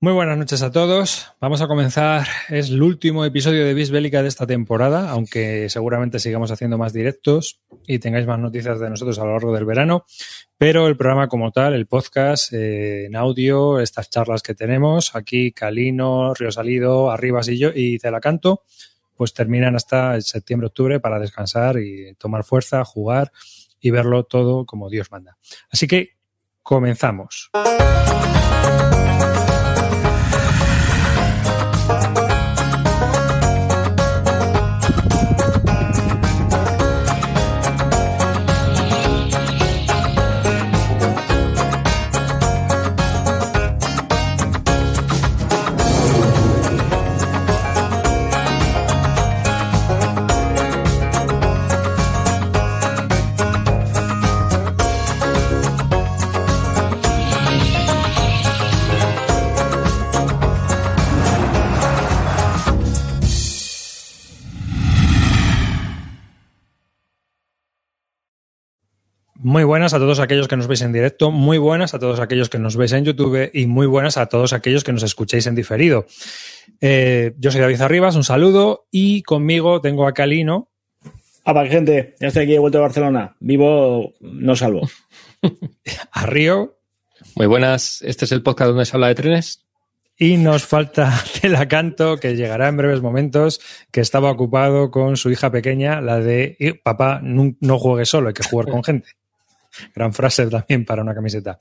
Muy buenas noches a todos. Vamos a comenzar. Es el último episodio de Bisbélica de esta temporada, aunque seguramente sigamos haciendo más directos y tengáis más noticias de nosotros a lo largo del verano. Pero el programa como tal, el podcast eh, en audio, estas charlas que tenemos aquí, Calino, Río Salido, Arribas y yo y Celacanto, pues terminan hasta septiembre-octubre para descansar y tomar fuerza, jugar y verlo todo como Dios manda. Así que comenzamos. Muy buenas a todos aquellos que nos veis en directo, muy buenas a todos aquellos que nos veis en YouTube y muy buenas a todos aquellos que nos escuchéis en diferido. Eh, yo soy David Arribas, un saludo y conmigo tengo a Calino. Ah, gente, ya estoy aquí de vuelta a Barcelona. Vivo, no salvo. a Río. Muy buenas, este es el podcast donde se habla de trenes. Y nos falta Celacanto, que llegará en breves momentos, que estaba ocupado con su hija pequeña, la de papá, no, no juegue solo, hay que jugar con gente. Gran frase también para una camiseta.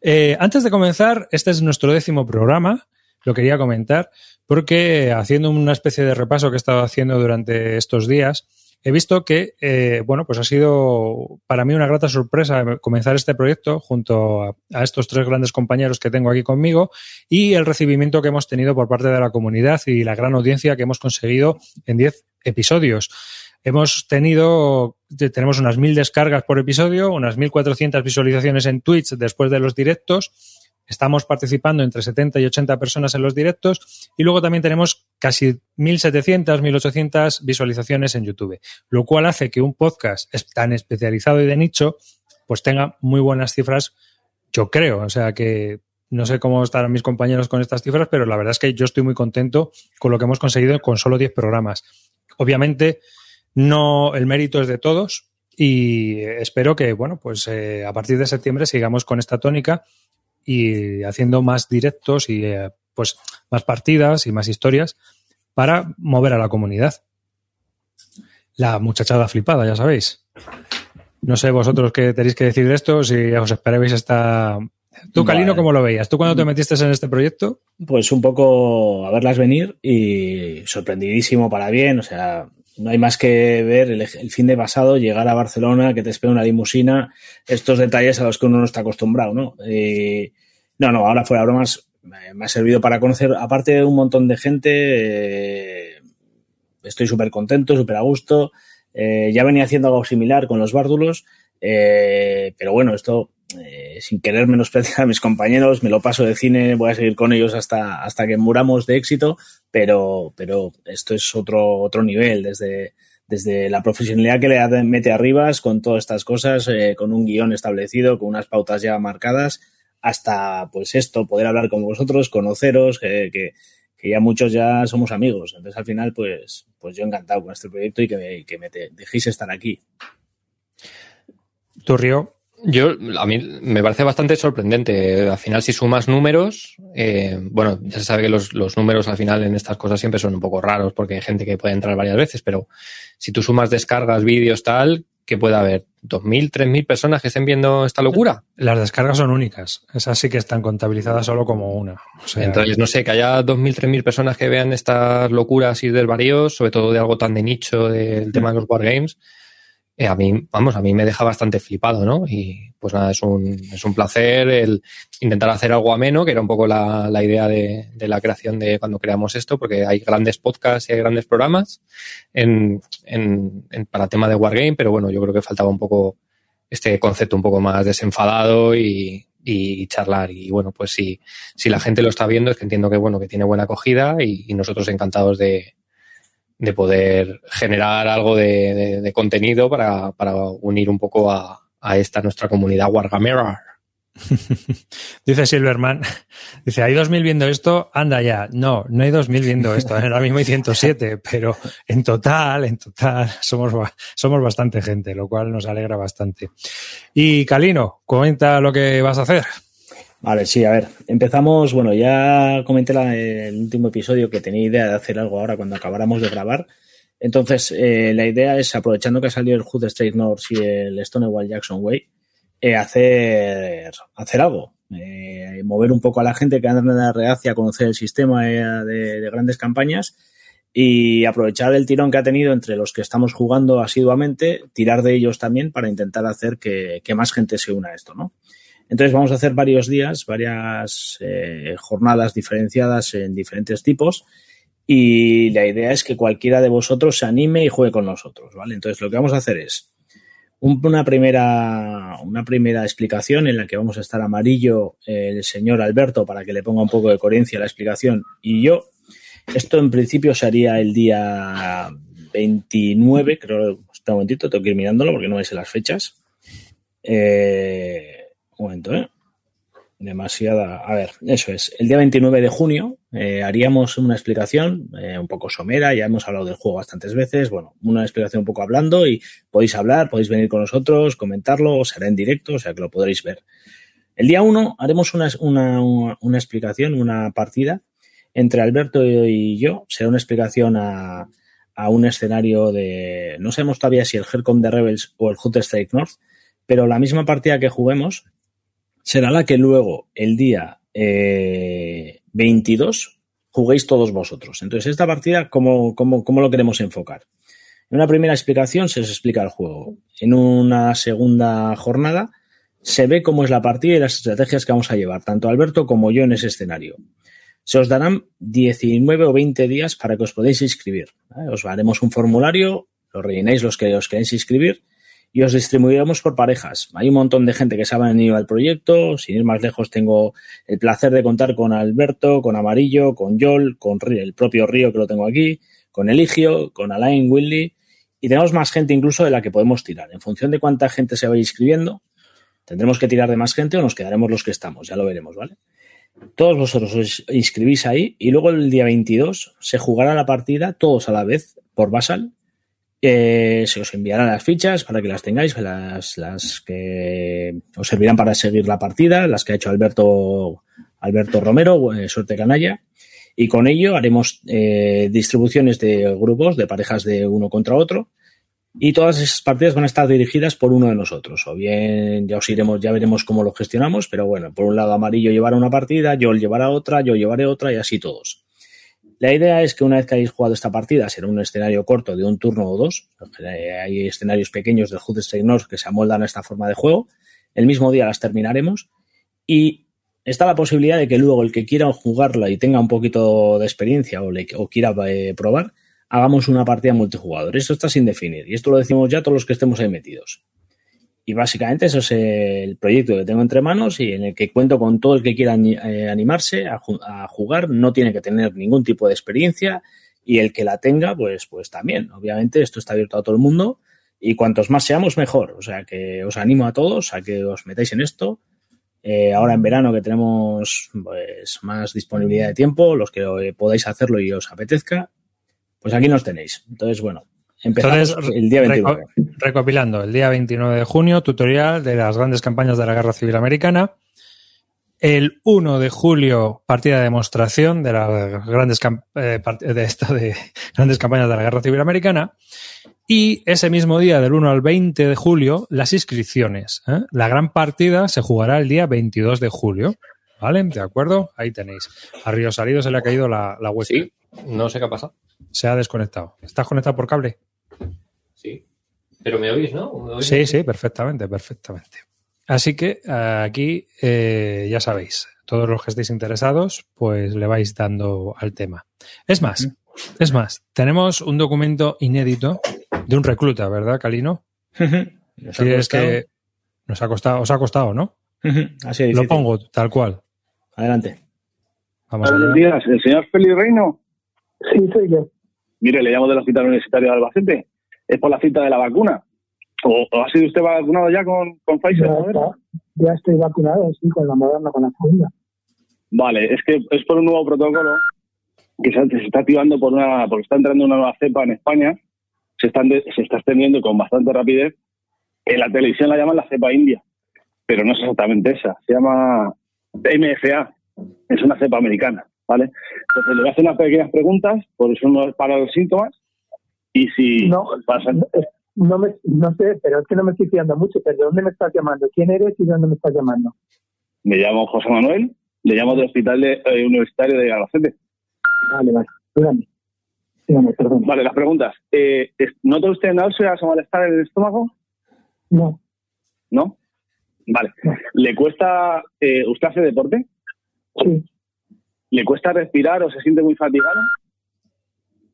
Eh, antes de comenzar, este es nuestro décimo programa. Lo quería comentar porque haciendo una especie de repaso que he estado haciendo durante estos días, he visto que, eh, bueno, pues ha sido para mí una grata sorpresa comenzar este proyecto junto a, a, estos tres grandes compañeros que tengo aquí conmigo y el recibimiento que hemos tenido por parte de la comunidad y la gran audiencia que hemos conseguido en diez episodios. Hemos tenido, tenemos unas mil descargas por episodio, unas 1400 visualizaciones en Twitch después de los directos. Estamos participando entre 70 y 80 personas en los directos y luego también tenemos casi 1700, 1800 visualizaciones en YouTube, lo cual hace que un podcast tan especializado y de nicho pues tenga muy buenas cifras, yo creo. O sea que no sé cómo estarán mis compañeros con estas cifras, pero la verdad es que yo estoy muy contento con lo que hemos conseguido con solo 10 programas. Obviamente, no, el mérito es de todos y espero que, bueno, pues eh, a partir de septiembre sigamos con esta tónica y haciendo más directos y eh, pues más partidas y más historias para mover a la comunidad. La muchachada flipada, ya sabéis. No sé vosotros qué tenéis que decir de esto, si os esperabais esta... Tú, Calino, ¿cómo lo veías? ¿Tú cuando te metiste en este proyecto? Pues un poco a verlas venir y sorprendidísimo para bien. O sea, no hay más que ver el, el, fin de pasado, llegar a Barcelona, que te espera una limusina, estos detalles a los que uno no está acostumbrado, ¿no? Eh, no, no, ahora fuera bromas, me ha servido para conocer, aparte de un montón de gente, eh, estoy súper contento, súper a gusto. Eh, ya venía haciendo algo similar con los bárdulos, eh, pero bueno, esto eh, sin querer menospreciar a mis compañeros, me lo paso de cine, voy a seguir con ellos hasta, hasta que muramos de éxito, pero, pero esto es otro, otro nivel, desde, desde la profesionalidad que le mete arribas con todas estas cosas, eh, con un guion establecido, con unas pautas ya marcadas, hasta pues esto, poder hablar con vosotros, conoceros, que, que, ya muchos ya somos amigos. Entonces al final, pues, pues yo encantado con este proyecto y que me, que me dejéis estar aquí. Tu Río, yo, a mí me parece bastante sorprendente. Al final, si sumas números, eh, bueno, ya se sabe que los, los, números al final en estas cosas siempre son un poco raros porque hay gente que puede entrar varias veces, pero si tú sumas descargas, vídeos, tal, que puede haber ¿2.000, 3.000 personas que estén viendo esta locura? Las descargas son únicas. Esas sí que están contabilizadas solo como una. O sea, Entonces, no sé, que haya 2.000, 3.000 personas que vean estas locuras y desvaríos, sobre todo de algo tan de nicho del tema de los wargames eh, a mí, vamos, a mí me deja bastante flipado, ¿no? Y pues nada, es un, es un placer el intentar hacer algo ameno, que era un poco la, la idea de, de, la creación de cuando creamos esto, porque hay grandes podcasts y hay grandes programas en, en, en, para tema de Wargame, pero bueno, yo creo que faltaba un poco este concepto un poco más desenfadado y, y charlar. Y bueno, pues si, si la gente lo está viendo, es que entiendo que bueno, que tiene buena acogida y, y nosotros encantados de, de poder generar algo de, contenido para, para, unir un poco a, a, esta nuestra comunidad Wargamera. dice Silverman, dice, hay 2.000 viendo esto, anda ya. No, no hay 2.000 viendo esto, ahora mismo hay 107, pero en total, en total, somos, somos bastante gente, lo cual nos alegra bastante. Y Calino, comenta lo que vas a hacer. Vale, sí, a ver, empezamos, bueno, ya comenté en el último episodio que tenía idea de hacer algo ahora cuando acabáramos de grabar. Entonces, eh, la idea es, aprovechando que ha salido el Hood Straight North y el Stonewall Jackson Way, eh, hacer, hacer algo. Eh, mover un poco a la gente que anda reacia a conocer el sistema eh, de, grandes campañas y aprovechar el tirón que ha tenido entre los que estamos jugando asiduamente, tirar de ellos también para intentar hacer que, más gente se una a esto, ¿no? Entonces vamos a hacer varios días, varias jornadas diferenciadas en diferentes tipos y la idea es que cualquiera de vosotros se anime y juegue con nosotros, ¿vale? Entonces lo que vamos a hacer es una primera, una primera explicación en la que vamos a estar amarillo el señor Alberto para que le ponga un poco de coherencia a la explicación y yo. Esto en principio sería el día 29, creo, un momentito, tengo que ir mirándolo porque no me sé las fechas. Eh, un momento, ¿eh? demasiada. A ver, eso es. El día 29 de junio eh, haríamos una explicación eh, un poco somera. Ya hemos hablado del juego bastantes veces. Bueno, una explicación un poco hablando y podéis hablar, podéis venir con nosotros, comentarlo, será en directo, o sea que lo podréis ver. El día 1 haremos una, una, una, explicación, una partida entre Alberto y yo. Será una explicación a, a un escenario de. No sabemos todavía si el Helcom de Rebels o el Hood Strike North, pero la misma partida que juguemos será la que luego, el día 22, eh, juguéis todos vosotros. Entonces, esta partida, ¿cómo, cómo, cómo lo queremos enfocar? En una primera explicación se os explica el juego. En una segunda jornada se ve cómo es la partida y las estrategias que vamos a llevar, tanto Alberto como yo en ese escenario. Se os darán 19 o 20 días para que os podáis inscribir. Os haremos un formulario, lo rellenéis los que os queréis inscribir y os distribuiremos por parejas. Hay un montón de gente que se ha venido al proyecto. Sin ir más lejos, tengo el placer de contar con Alberto, con Amarillo, con Yol, con el propio Río que lo tengo aquí, con Eligio, con Alain, Willy. Y tenemos más gente incluso de la que podemos tirar. En función de cuánta gente se vaya inscribiendo, tendremos que tirar de más gente o nos quedaremos los que estamos. Ya lo veremos, ¿vale? Todos vosotros os inscribís ahí y luego el día 22 se jugará la partida todos a la vez por Basal se os enviarán las fichas para que las tengáis, las, las que os servirán para seguir la partida, las que ha hecho Alberto, Alberto Romero, eh, suerte canalla. Y con ello haremos eh, distribuciones de grupos, de parejas de uno contra otro. Y todas esas partidas van a estar dirigidas por uno de nosotros. O bien ya os iremos, ya veremos cómo lo gestionamos, pero bueno, por un lado amarillo llevará una partida, yo llevará otra, yo llevaré otra y así todos. La idea es que una vez que hayáis jugado esta partida, será un escenario corto de un turno o dos. Hay escenarios pequeños del Hood North que se amoldan a esta forma de juego. El mismo día las terminaremos y está la posibilidad de que luego el que quiera jugarla y tenga un poquito de experiencia o quiera eh, probar, hagamos una partida multijugador. Esto está sin definir y esto lo decimos ya todos los que estemos ahí metidos. Y básicamente eso es el proyecto que tengo entre manos y en el que cuento con todo el que quiera eh, animarse a, jugar. No tiene que tener ningún tipo de experiencia y el que la tenga, pues, pues también. Obviamente esto está abierto a todo el mundo y cuantos más seamos, mejor. O sea que os animo a todos a que os metáis en esto. Eh, ahora en verano que tenemos pues, más disponibilidad de tiempo, los que podáis hacerlo y os apetezca, pues aquí nos tenéis. Entonces, bueno, Empezamos el día 29. recopilando, el día 29 de junio, tutorial de las grandes campañas de la Guerra Civil Americana. El 1 de julio, partida de demostración de las grandes, eh, de esta de grandes campañas de la Guerra Civil Americana. Y ese mismo día, del 1 al 20 de julio, las inscripciones. ¿eh? La gran partida se jugará el día 22 de julio. ¿Vale? ¿De acuerdo? Ahí tenéis. A Río Salido se le ha caído la, la web. Sí, no sé qué ha pasado. Se ha desconectado. ¿Estás conectado por cable? Sí. Pero me oís, ¿no? sí, sí, perfectamente, perfectamente. Así que aquí eh, ya sabéis, todos los que estéis interesados, pues le vais dando al tema. Es más, es más, tenemos un documento inédito de un recluta, ¿verdad, Calino? Sí, es que nos ha costado, os ha costado, ¿no? Así es. Lo pongo tal cual. Adelante. Vamos Buenos días, ¿el señor Feliz Reino? Sí, soy yo. Mire, le llamo del Hospital Universitario de Albacete. Es por la cita de la vacuna. ¿O, ha sido usted vacunado ya con, con Pfizer? No, ya estoy vacunado, sí, con la moderna, con la segunda. Vale, es que es por un nuevo protocolo que se, se está activando por una, porque está entrando una nueva cepa en España, se, están de- se está extendiendo con bastante rapidez. En la televisión la llaman la cepa india, pero no es exactamente esa. Se llama MFA, es una cepa americana, ¿vale? Entonces le voy a hacer unas pequeñas preguntas, por eso no para los síntomas, y si No, pasan, no, me, no sé, pero es que no me estoy fiando mucho. ¿Pero de dónde me estás llamando? ¿Quién eres y de dónde me estás llamando? me llamo José Manuel, le llamo del Hospital de- eh, Universitario de Albacete. Vale, vale, dígame. Dígame, perdón. Vale, las preguntas. Eh, ¿Nota usted náuseas o malestar en el estómago? No, ¿No? Vale. No. ¿Le cuesta, eh, usted hace deporte? sí. ¿Le cuesta respirar o se siente muy fatigado?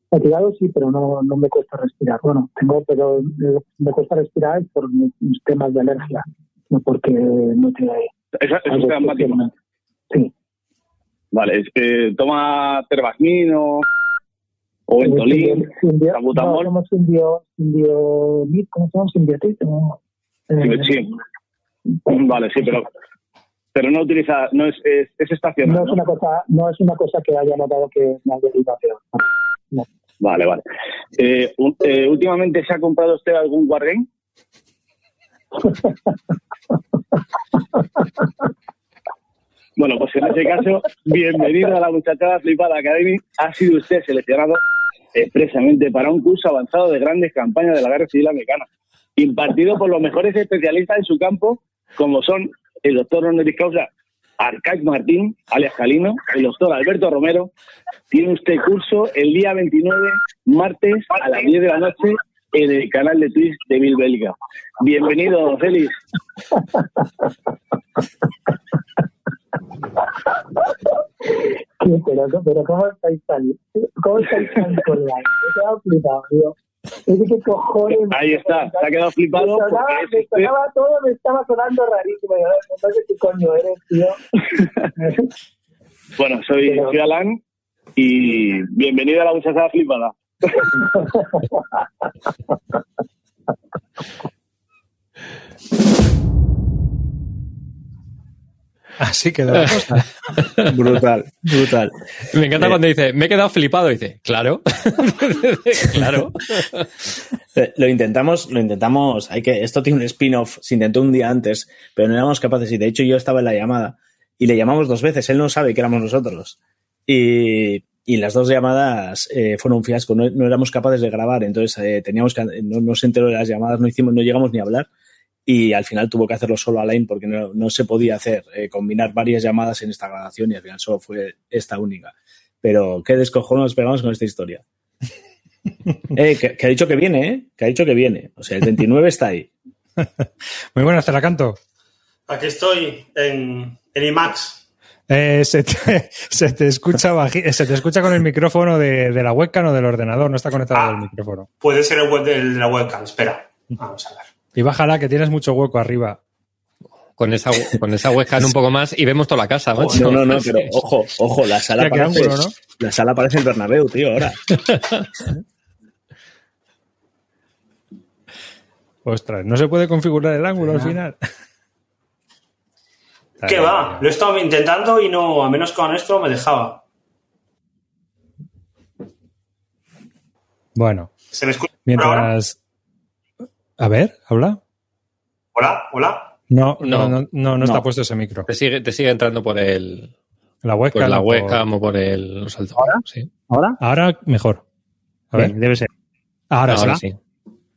Fatigado sí, pero no, no me cuesta respirar. Bueno, tengo, pero eh, me cuesta respirar por mis, temas de alergia, no porque no te Eso, eso es. Sí. Vale, es que toma terbasmin o, Ventolin. Simbio- salbutamol. No, como simbio, simbio, ¿cómo se llama? Simbiotic. ¿no? Eh, Sí. Vale, sí, pero pero no utiliza, no es, es, es estacional. No es una cosa, no es una cosa que haya notado que me haya ido a peor. No. Vale, vale. Eh, un- eh, ¿Últimamente se ha comprado usted algún Wargame? Bueno, pues en ese caso, bienvenido a la muchachada Flipada Academy. Ha sido usted seleccionado expresamente para un curso avanzado de grandes campañas de la Guerra Civil Americana, impartido por los mejores especialistas en su campo, como son el doctor honoris causa Arcaic Martín, alias Calino, el doctor Alberto Romero. Tiene usted curso el día 29, martes, a las 10 de la noche, en el canal de Twitch de Bill Belga. Bienvenido, Félix. Pero, pero ¿cómo estáis tan, cómo estáis tan online? Me qué cojones. Ahí está, se ha quedado flipado Me sonaba, porque es me usted- sonaba todo, me estaba sonando rarísimo. Yo, No sé qué coño eres, tío. Bueno, soy, Pero- soy Alan y bienvenido a la muchachada flipada. Así quedó la cosa. Brutal, brutal. Me encanta Eh. cuando dice, me he quedado flipado. Y dice, claro. claro. Eh, Lo intentamos, lo intentamos, hay que, esto tiene un spin-off, se intentó un día antes, pero no éramos capaces, y de hecho yo estaba en la llamada, y le llamamos dos veces, él no sabe que éramos nosotros. Y, y las dos llamadas eh, fueron un fiasco, no, no éramos capaces de grabar, entonces eh, teníamos que, no, no se enteró de las llamadas, no hicimos, no llegamos ni a hablar, y al final tuvo que hacerlo solo Alain porque no, no se podía hacer, eh, combinar varias llamadas en esta grabación, y al final solo fue esta única. Pero qué descojono nos pegamos con esta historia. Eh, que, que ha dicho que viene, ¿eh? Que ha dicho que viene. O sea, el 29 está ahí. Muy buenas, te la canto. Aquí estoy en, en IMAX. Eh, se, te, se te escucha baji- se te escucha con el micrófono de, de la webcam o del ordenador, no está conectado Ah. al micrófono. Puede ser el web de la webcam. Espera. Vamos a ver. Y bájala, que tienes mucho hueco arriba. Con esa, con esa webcam un poco más y vemos toda la casa, macho. No, no, no, pero ojo, ojo, la sala parece, ángulo, ¿no? la sala parece el Bernabéu, tío, ahora. Ostras, no se puede configurar el ángulo al final. ¿Qué va? Lo he estado intentando y no, a menos con esto me dejaba. Bueno, ¿Se me escucha ahora? mientras. A ver, habla. Hola, hola. No, no, No. no, no, no está puesto ese micro. Te sigue, te sigue entrando por el, La webcam. por la o por- webcam o por el los altavoces. Sí. ¿Ahora? Ahora mejor. A ver. debe ser. Ahora, Ahora sí.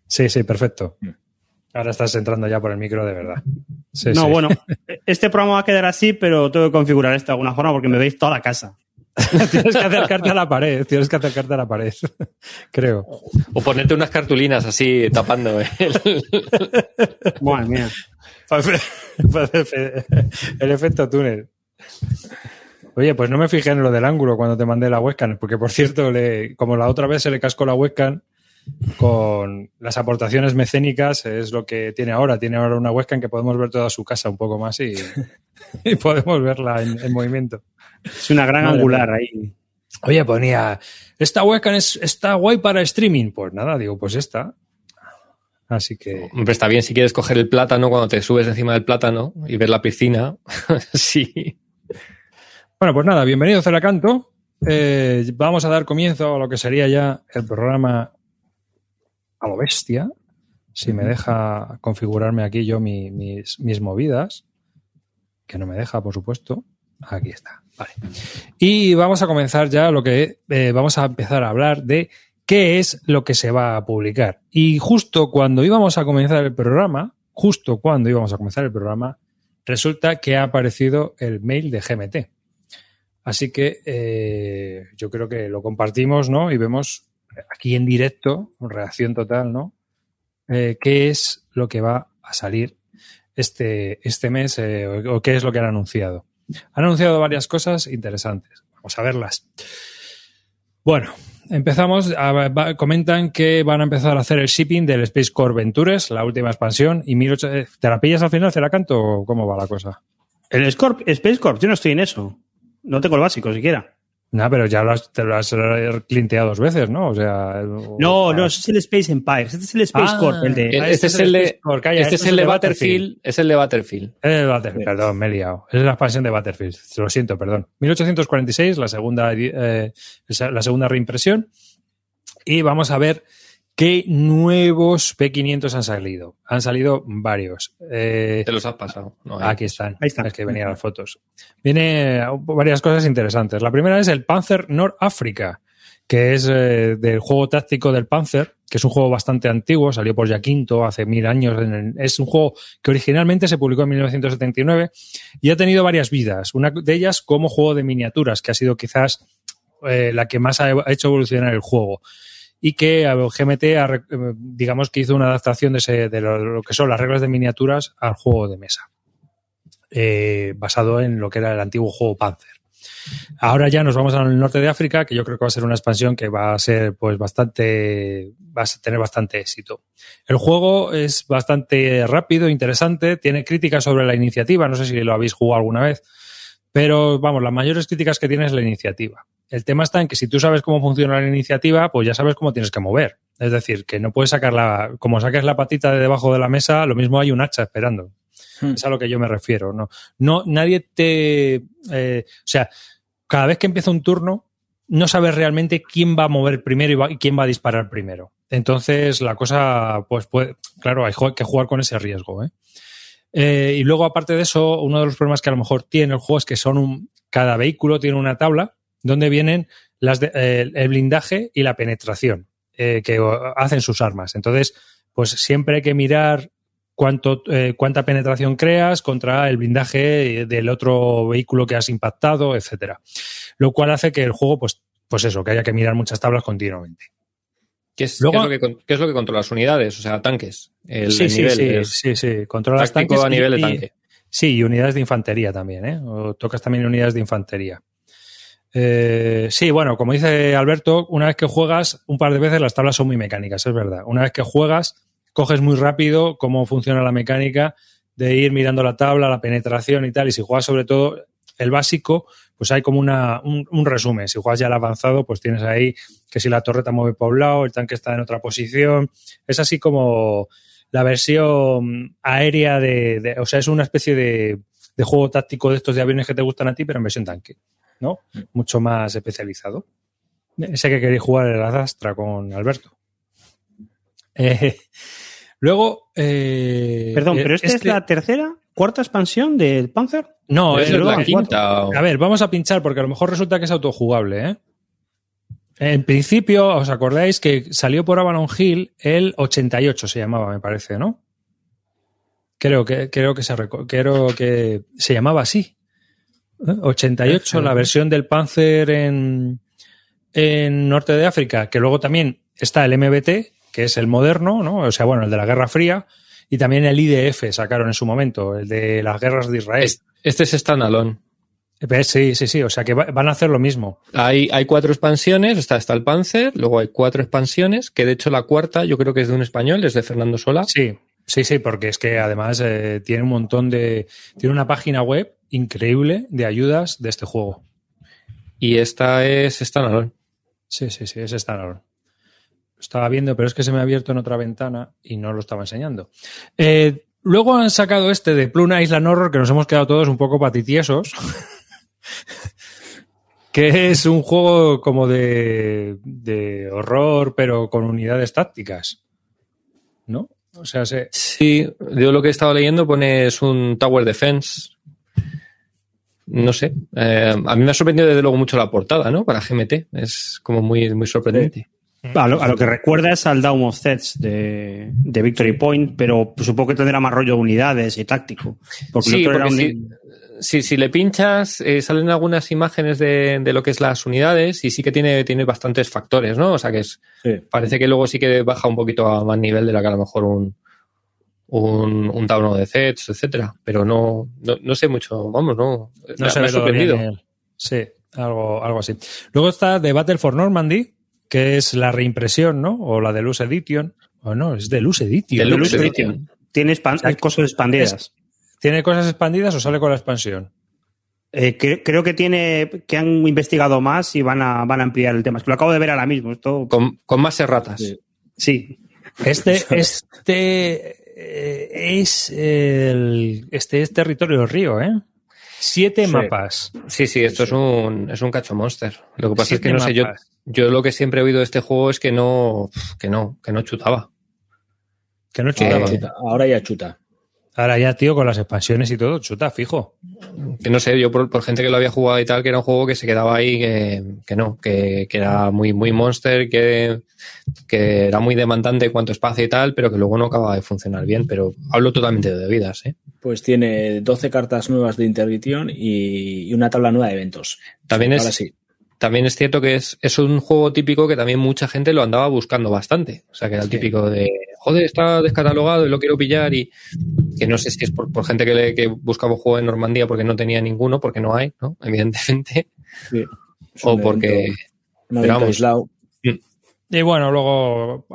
sí. Sí, perfecto. Mm. Ahora estás entrando ya por el micro de verdad. Sí, no, sí. bueno, este programa va a quedar así, pero tengo que configurar esto de alguna forma porque me veis toda la casa. tienes que acercarte a la pared, tienes que acercarte a la pared, creo. O ponerte unas cartulinas así tapando el, Madre mía. El efecto túnel. Oye, pues no me fijé en lo del ángulo cuando te mandé la webcam, porque por cierto, le, como la otra vez se le cascó la webcam con las aportaciones mecénicas, es lo que tiene ahora. Tiene ahora una webcam que podemos ver toda su casa un poco más y, y podemos verla en, en movimiento. Es una gran Madre angular ahí. Oye, ponía, esta webcam es, está guay para streaming. Pues nada, digo, pues esta. Así que. Hombre, está bien si quieres coger el plátano cuando te subes encima del plátano y ver la piscina. sí. Bueno, pues nada, bienvenidos a la canto. Eh, vamos a dar comienzo a lo que sería ya el programa a lo bestia. Si me deja configurarme aquí yo mi- mis, mis movidas, que no me deja, por supuesto. Aquí está. Vale. Y vamos a comenzar ya lo que eh, vamos a empezar a hablar de qué es lo que se va a publicar. Y justo cuando íbamos a comenzar el programa, justo cuando íbamos a comenzar el programa, resulta que ha aparecido el mail de GMT. Así que eh, yo creo que lo compartimos, ¿no? Y vemos aquí en directo, reacción total, ¿no? Eh, ¿Qué es lo que va a salir este, este mes o qué es lo que han anunciado? Han anunciado varias cosas interesantes. Vamos a verlas. Bueno, empezamos. a- va- comentan que van a empezar a hacer el shipping del Space Core Ventures, la última expansión. y 1800 ¿Te la pillas al final? ¿Te la canto o cómo va la cosa? El Space Corp, yo no estoy en eso. No tengo el básico siquiera. No, pero ya lo has, te lo has eh, clinteado dos veces, ¿no? O sea. o- No, no, ese es el Space Empires. Este es el Space Ah, Corp, el de. Ah, Este es el de, calla, este esto es el de Battlefield. Es el de Battlefield. Es el Battlefield, perdón, me he liado. Es la expansión de Battlefield. Lo siento, perdón. 1846, la segunda, eh, la segunda reimpresión. Y vamos a ver qué nuevos P500 han salido. Han salido varios. Eh, Te los has pasado. No. Aquí están. Ahí están. Es que venían las fotos. Viene varias cosas interesantes. La primera es el Panzer North Africa, que es eh, del juego táctico del Panzer, que es un juego bastante antiguo, salió por Yaquinto hace mil años. en el- es un juego que originalmente se publicó en 1979 y ha tenido varias vidas. Una de ellas como juego de miniaturas, que ha sido quizás eh, la que más ha ha hecho evolucionar el juego y que GMT, eh, digamos que hizo una adaptación de, lo que son las reglas de miniaturas al juego de mesa, eh, basado en lo que era el antiguo juego Panzer. Ahora ya nos vamos al norte de África, que yo creo que va a ser una expansión que va a ser pues bastante, va a tener bastante éxito. El juego es bastante rápido, interesante, tiene críticas sobre la iniciativa, no sé si lo habéis jugado alguna vez, pero vamos, las mayores críticas que tiene es la iniciativa. El tema está en que si tú sabes cómo funciona la iniciativa, pues ya sabes cómo tienes que mover. Es decir, que no puedes sacarla, como saques la patita de debajo de la mesa, lo mismo hay un hacha esperando. Hmm. Es a lo que yo me refiero. No, no nadie te, eh, o sea, cada vez que empieza un turno, no sabes realmente quién va a mover primero y, va- y quién va a disparar primero. Entonces, la cosa, pues, puede, claro, hay que jugar con ese riesgo. ¿eh? Eh, y luego, aparte de eso, uno de los problemas que a lo mejor tiene el juego es que son un, cada vehículo tiene una tabla donde vienen las de- eh, el blindaje y la penetración eh, que hacen sus armas. Entonces, pues siempre hay que mirar cuánto, eh, cuánta penetración creas contra el blindaje del otro vehículo que has impactado, etcétera. Lo cual hace que el juego, pues, pues eso, que haya que mirar muchas tablas continuamente. ¿Qué es, Luego- qué es lo que, qué es lo que unidades? O sea, tanques. El, sí, el sí, nivel sí, es sí, sí, controlas tanques a nivel y- de y- tanque. Sí, y unidades de infantería también, ¿eh? O tocas también unidades de infantería. Eh, sí, bueno, como dice Alberto, una vez que juegas, un par de veces las tablas son muy mecánicas, es verdad. Una vez que juegas, coges muy rápido cómo funciona la mecánica de ir mirando la tabla, la penetración y tal. Y si juegas sobre todo el básico, pues hay como una, un, un resumen. Si juegas ya el avanzado, pues tienes ahí que si la torreta mueve por un lado, el tanque está en otra posición. Es así como la versión aérea de, o sea, es una especie de, de juego táctico de estos de aviones que te gustan a ti, pero en versión tanque, ¿no? Mucho más especializado. Sé que queréis jugar el Astra con Alberto. Eh, luego. eh, Perdón, pero esta este- es la tercera, cuarta expansión del Panzer. No, es la quinta. o- a ver, vamos a pinchar porque a lo mejor resulta que es autojugable, ¿eh? En principio, ¿os acordáis que salió por Avalon Hill el 88 se llamaba, me parece, ¿no? Creo que, creo que se creo que se llamaba así. ¿Eh? 88, la versión del Panzer en, en Norte de África, que luego también está el MBT, que es el moderno, ¿no? O sea, bueno, el de la Guerra Fría, y también el IDF sacaron en su momento, el de las guerras de Israel. Es- Este es standalone. Eh, Sí, sí, sí, o sea que va- van a hacer lo mismo. Hay, hay cuatro expansiones, está, está el Panzer, luego hay cuatro expansiones, que de hecho la cuarta yo creo que es de un español, es de Fernando Sola. Sí, sí, sí, porque es que además eh, tiene un montón de. Tiene una página web increíble de ayudas de este juego. Y esta es standalone. Sí, sí, sí, es standalone. estaba viendo, pero es que se me ha abierto en otra ventana y no lo estaba enseñando. Eh, luego han sacado este de Pluna Island Horror, que nos hemos quedado todos un poco patitiesos. que es un juego como de, de horror, pero con unidades tácticas. ¿No? O sea, se, Sí, yo lo que he estado leyendo pone es un Tower Defense. No sé. eh, a mí me ha sorprendido desde luego mucho la portada, ¿no? Para GMT. Es como muy, muy sorprendente. A lo, a lo que recuerda es al Down of Threats de, de Victory Point, pero supongo que tendrá más rollo de unidades y táctico. Porque Sí, porque un- si, si le pinchas, eh, salen algunas imágenes de, de lo que es las unidades y sí que tiene, tiene bastantes factores, ¿no? O sea que es, Sí. parece que luego sí que baja un poquito a más nivel de la que a lo mejor un, un, un Down de Sets, etcétera. Pero no, no, no sé mucho, vamos, no. no se me ha bien sorprendido. Sí, algo, algo así. Luego está The Battle for Normandy, que es la reimpresión, ¿no? O la Deluxe Edition. O no, es Deluxe Edition. Deluxe Deluxe Edition. Edition. Tiene cosas expandidas. ¿Tiene cosas expandidas o sale con la expansión? Eh, cre- creo que tiene que han investigado más y van a, van a ampliar el tema. Es que lo acabo de ver ahora mismo. Esto, Con, con más erratas. Sí. sí. Este, este eh, es el, este es territorio río, ¿eh? Siete Sí. mapas. Sí, sí, esto es un, es un cacho monster. Lo que pasa Siete es que no sé, yo, yo lo que siempre he oído de este juego es que no, que no, que no chutaba. Que no Eh, chutaba. Chuta. Ahora ya chuta. Ahora ya, tío, con las expansiones y todo, chuta, fijo. Que no sé, yo por, por gente que lo había jugado y tal, que era un juego que se quedaba ahí, que, que no, que, que era muy, muy monster, que, que era muy demandante en cuanto a espacio y tal, pero que luego no acababa de funcionar bien. Pero hablo totalmente de bebidas, ¿eh? Pues tiene 12 cartas nuevas de interdicción y, y una tabla nueva de eventos. También Sí, es- Ahora sí. También es cierto que es, es un juego típico que también mucha gente lo andaba buscando bastante. O sea, que era el típico de, joder, está descatalogado y lo quiero pillar y que no sé si es por, por gente que, le, que buscaba un juego en Normandía porque no tenía ninguno, porque no hay, ¿no? Evidentemente. Sí. O porque... evento- pero. Y bueno, luego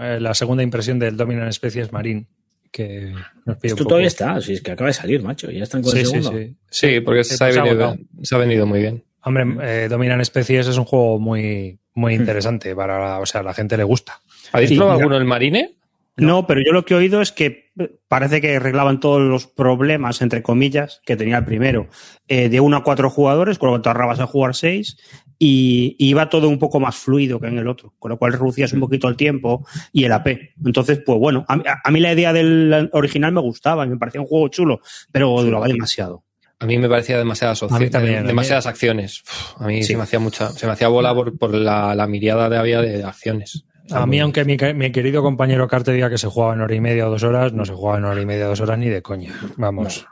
eh, la segunda impresión del Dominant Species Marine, que nos pide un Esto poco- todavía está, si es que acaba de salir, macho. Ya están con Sí, el sí, segundo. sí. Sí, porque Sí, se, ha pues ha venido, se ha vendido muy bien. Hombre, eh, Dominant Species es un juego muy, muy interesante para, la- o sea, a la gente le gusta. ¿Habéis Sí, probado alguno el Marine? No. pero yo lo que he oído es que parece que arreglaban todos los problemas, entre comillas, que tenía el primero, eh, de uno a cuatro jugadores, con lo que te ahorrabas a jugar seis, y, y iba todo un poco más fluido que en el otro, con lo cual reducías un poquito el tiempo y el AP. Entonces, pues bueno, a, mí- a mí la idea del original me gustaba, me parecía un juego chulo, pero duraba demasiado. A mí me parecía demasiadas opciones, también, demasiadas acciones. Uf, a mí Sí. se me hacía mucha, se me hacía bola por, por la, la mirada de había de acciones. A mí, aunque mi, mi querido compañero Carte diga que se jugaba en hora y media o dos horas, no se jugaba en hora y media o dos horas ni de coña. Vamos.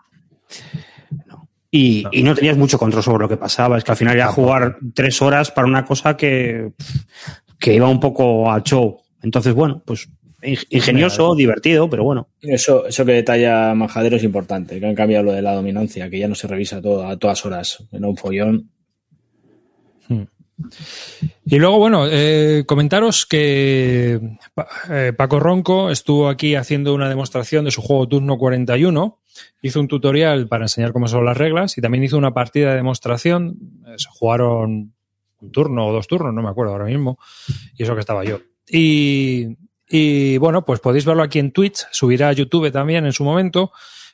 Y no. y no tenías mucho control sobre lo que pasaba, es que al final era jugar tres horas para una cosa que, que iba un poco al show. Entonces, bueno, pues ing- ingenioso, divertido, pero bueno. Eso, eso que detalla Majadero es importante, que han cambiado lo de la dominancia, que ya no se revisa todo a todas horas. Era un follón. Y luego, bueno, eh, comentaros que eh, Paco Ronco estuvo aquí haciendo una demostración de su juego Turno 41. Hizo un tutorial para enseñar cómo son las reglas y también hizo una partida de demostración. Eh, se jugaron un turno o dos turnos, no me acuerdo ahora mismo. Y eso que estaba yo. Y, y bueno, pues podéis verlo aquí en Twitch. Subirá a YouTube también en su momento.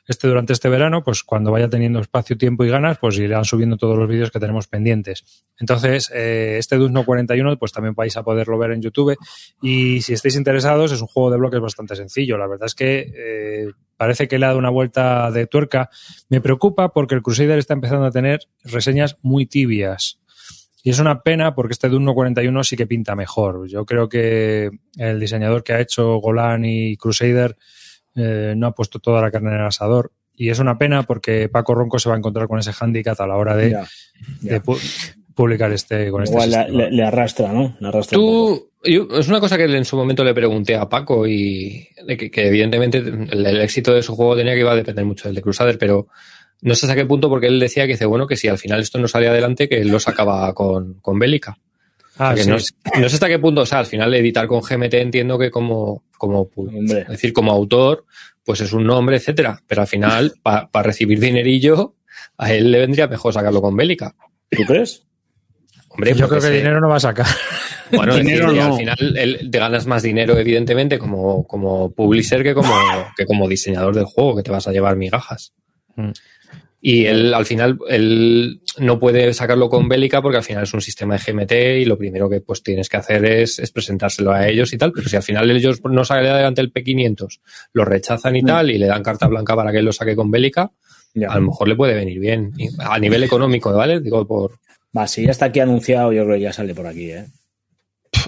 Este durante este verano, pues cuando vaya teniendo espacio, tiempo y ganas, pues irán subiendo todos los vídeos que tenemos pendientes. Entonces, eh, este Duzno 41, pues también vais a poderlo ver en YouTube. Y si estáis interesados, es un juego de bloques bastante sencillo. La verdad es que eh, parece que le ha dado una vuelta de tuerca. Me preocupa porque el Crusader está empezando a tener reseñas muy tibias. Y es una pena porque este Dune 41 sí que pinta mejor. Yo creo que el diseñador que ha hecho Golan y Crusader eh, no ha puesto toda la carne en el asador. Y es una pena porque Paco Ronco se va a encontrar con ese hándicap a la hora de, Ya, ya. de pu- publicar este con Igual este le, sistema. le- le arrastra, ¿no? Le arrastra un poco. Tú, yo- es una cosa que en su momento le pregunté a Paco y de que, que evidentemente el, el éxito de su juego tenía que iba a depender mucho del de Crusader, pero no sé hasta qué punto porque él decía que dice, bueno, que si al final esto no salía adelante, que él lo sacaba con, con Bélica. Ah, O sea, que sí. no, sé- no sé hasta qué punto, o sea, al final editar con GMT entiendo que como, como, pu- Hombre, es decir, como autor, pues es un nombre, etcétera, pero al final, para recibir dinerillo, a él le vendría mejor sacarlo con Bélica. ¿tú crees? Hombre, Yo creo que se- dinero no va a sacar. Bueno, Dinero decir, no. al final el- te ganas más dinero, evidentemente, como, como publisher que como, que como diseñador del juego, que te vas a llevar migajas. Mm. Y él, al final, él no puede sacarlo con Bélica porque al final es un sistema de GMT y lo primero que pues tienes que hacer es, es presentárselo a ellos y tal. Pero si al final ellos no salen adelante el P500, lo rechazan y Mm. tal y le dan carta blanca para que él lo saque con Bélica, Ya. a lo mejor le puede venir bien. A nivel económico, ¿vale? Digo, por Va, si ya está aquí anunciado, yo creo que ya sale por aquí, ¿eh?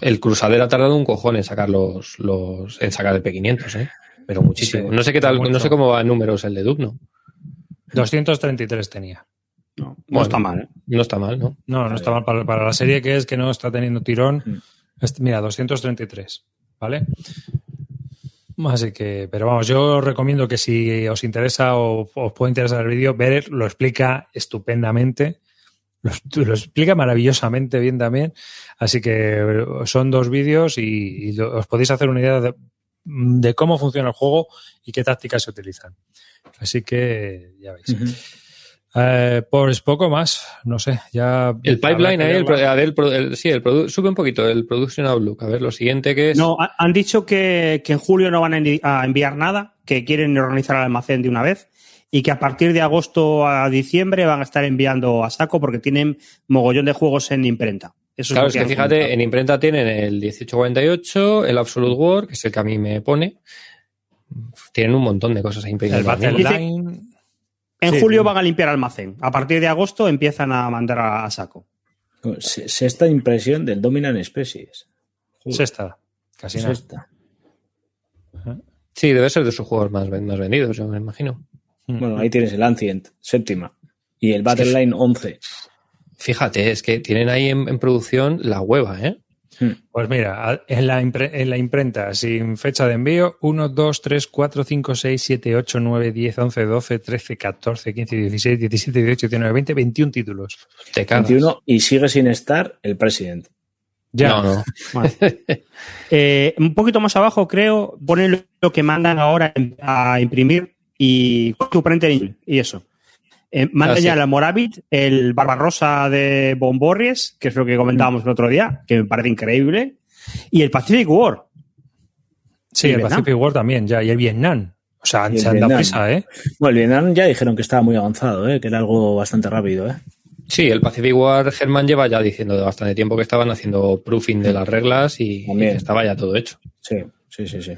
el Crusader ha tardado un cojón en sacar los, los en sacar el P500, ¿eh? Pero muchísimo. Sí, no sé qué tal, mucho. no sé cómo va en números el de Dubno. 233 tenía. No, no Bueno. está mal. ¿eh? No está mal, ¿no? No, no está mal para, para la serie que es que no está teniendo tirón. Mm. Este- mira, 233, ¿vale? Así que, pero vamos, yo os recomiendo que si os interesa o os puede interesar el vídeo, ver, lo explica estupendamente. Lo, lo explica maravillosamente bien también. Así que son dos vídeos y, os podéis hacer una idea de, de cómo funciona el juego y qué tácticas se utilizan. Así que ya veis. Ujú. Eh, pues poco más, no sé, ya... El pipeline ahí, el, el pro- el- sí, el produ- sube un poquito el Production Outlook. A ver, lo siguiente que es. No, ha- han dicho que, que en julio no van a envi- a enviar nada, que quieren organizar el almacén de una vez y que a partir de agosto a diciembre van a estar enviando a saco porque tienen mogollón de juegos en imprenta. Eso claro, lo es que fíjate, comentado. en imprenta tienen el 1848, el Absolute War, que es el que a mí me pone. Tienen un montón de cosas ahí El. Battle Line... En sí, julio sí. van a limpiar almacén. A partir de agosto empiezan a mandar a, a saco. Se- Sexta impresión del Dominant Species. Sexta, casi nada. Sexta. Sí, debe ser de sus juegos más, ven- más vendidos, yo me imagino. Bueno, ahí tienes el Ancient, séptima. Y el Battle Line 11. Fíjate, es que tienen ahí en, en producción la hueva, ¿eh? Pues mira, en la, en la imprenta, sin fecha de envío, 1, 2, 3, 4, 5, 6, 7, 8, 9, 10, 11, 12, 13, 14, 15, 16, 17, 18, 19, 20, 21 títulos. Te cagas. 21 y sigue sin estar el President. Ya. No, no. Vale. Eh, un poquito más abajo, creo, ponen lo- lo que mandan ahora a imprimir y tu printer y eso. Eh, mandan Ah, sí. ya la Moravit, el Barbarossa de Bomborries, que es lo que comentábamos el otro día, que me parece increíble, y el Pacific War. Sí, ¿Y el Vietnam? Pacific War también, ya. Y el Vietnam. O sea, el se han dado prisa, ¿eh? Bueno, el Vietnam ya dijeron que estaba muy avanzado, ¿eh? que era algo bastante rápido. ¿eh? Sí, el Pacific War Germán lleva ya diciendo de bastante tiempo que estaban haciendo proofing de las reglas y, estaba ya todo hecho. Sí, sí, sí. sí.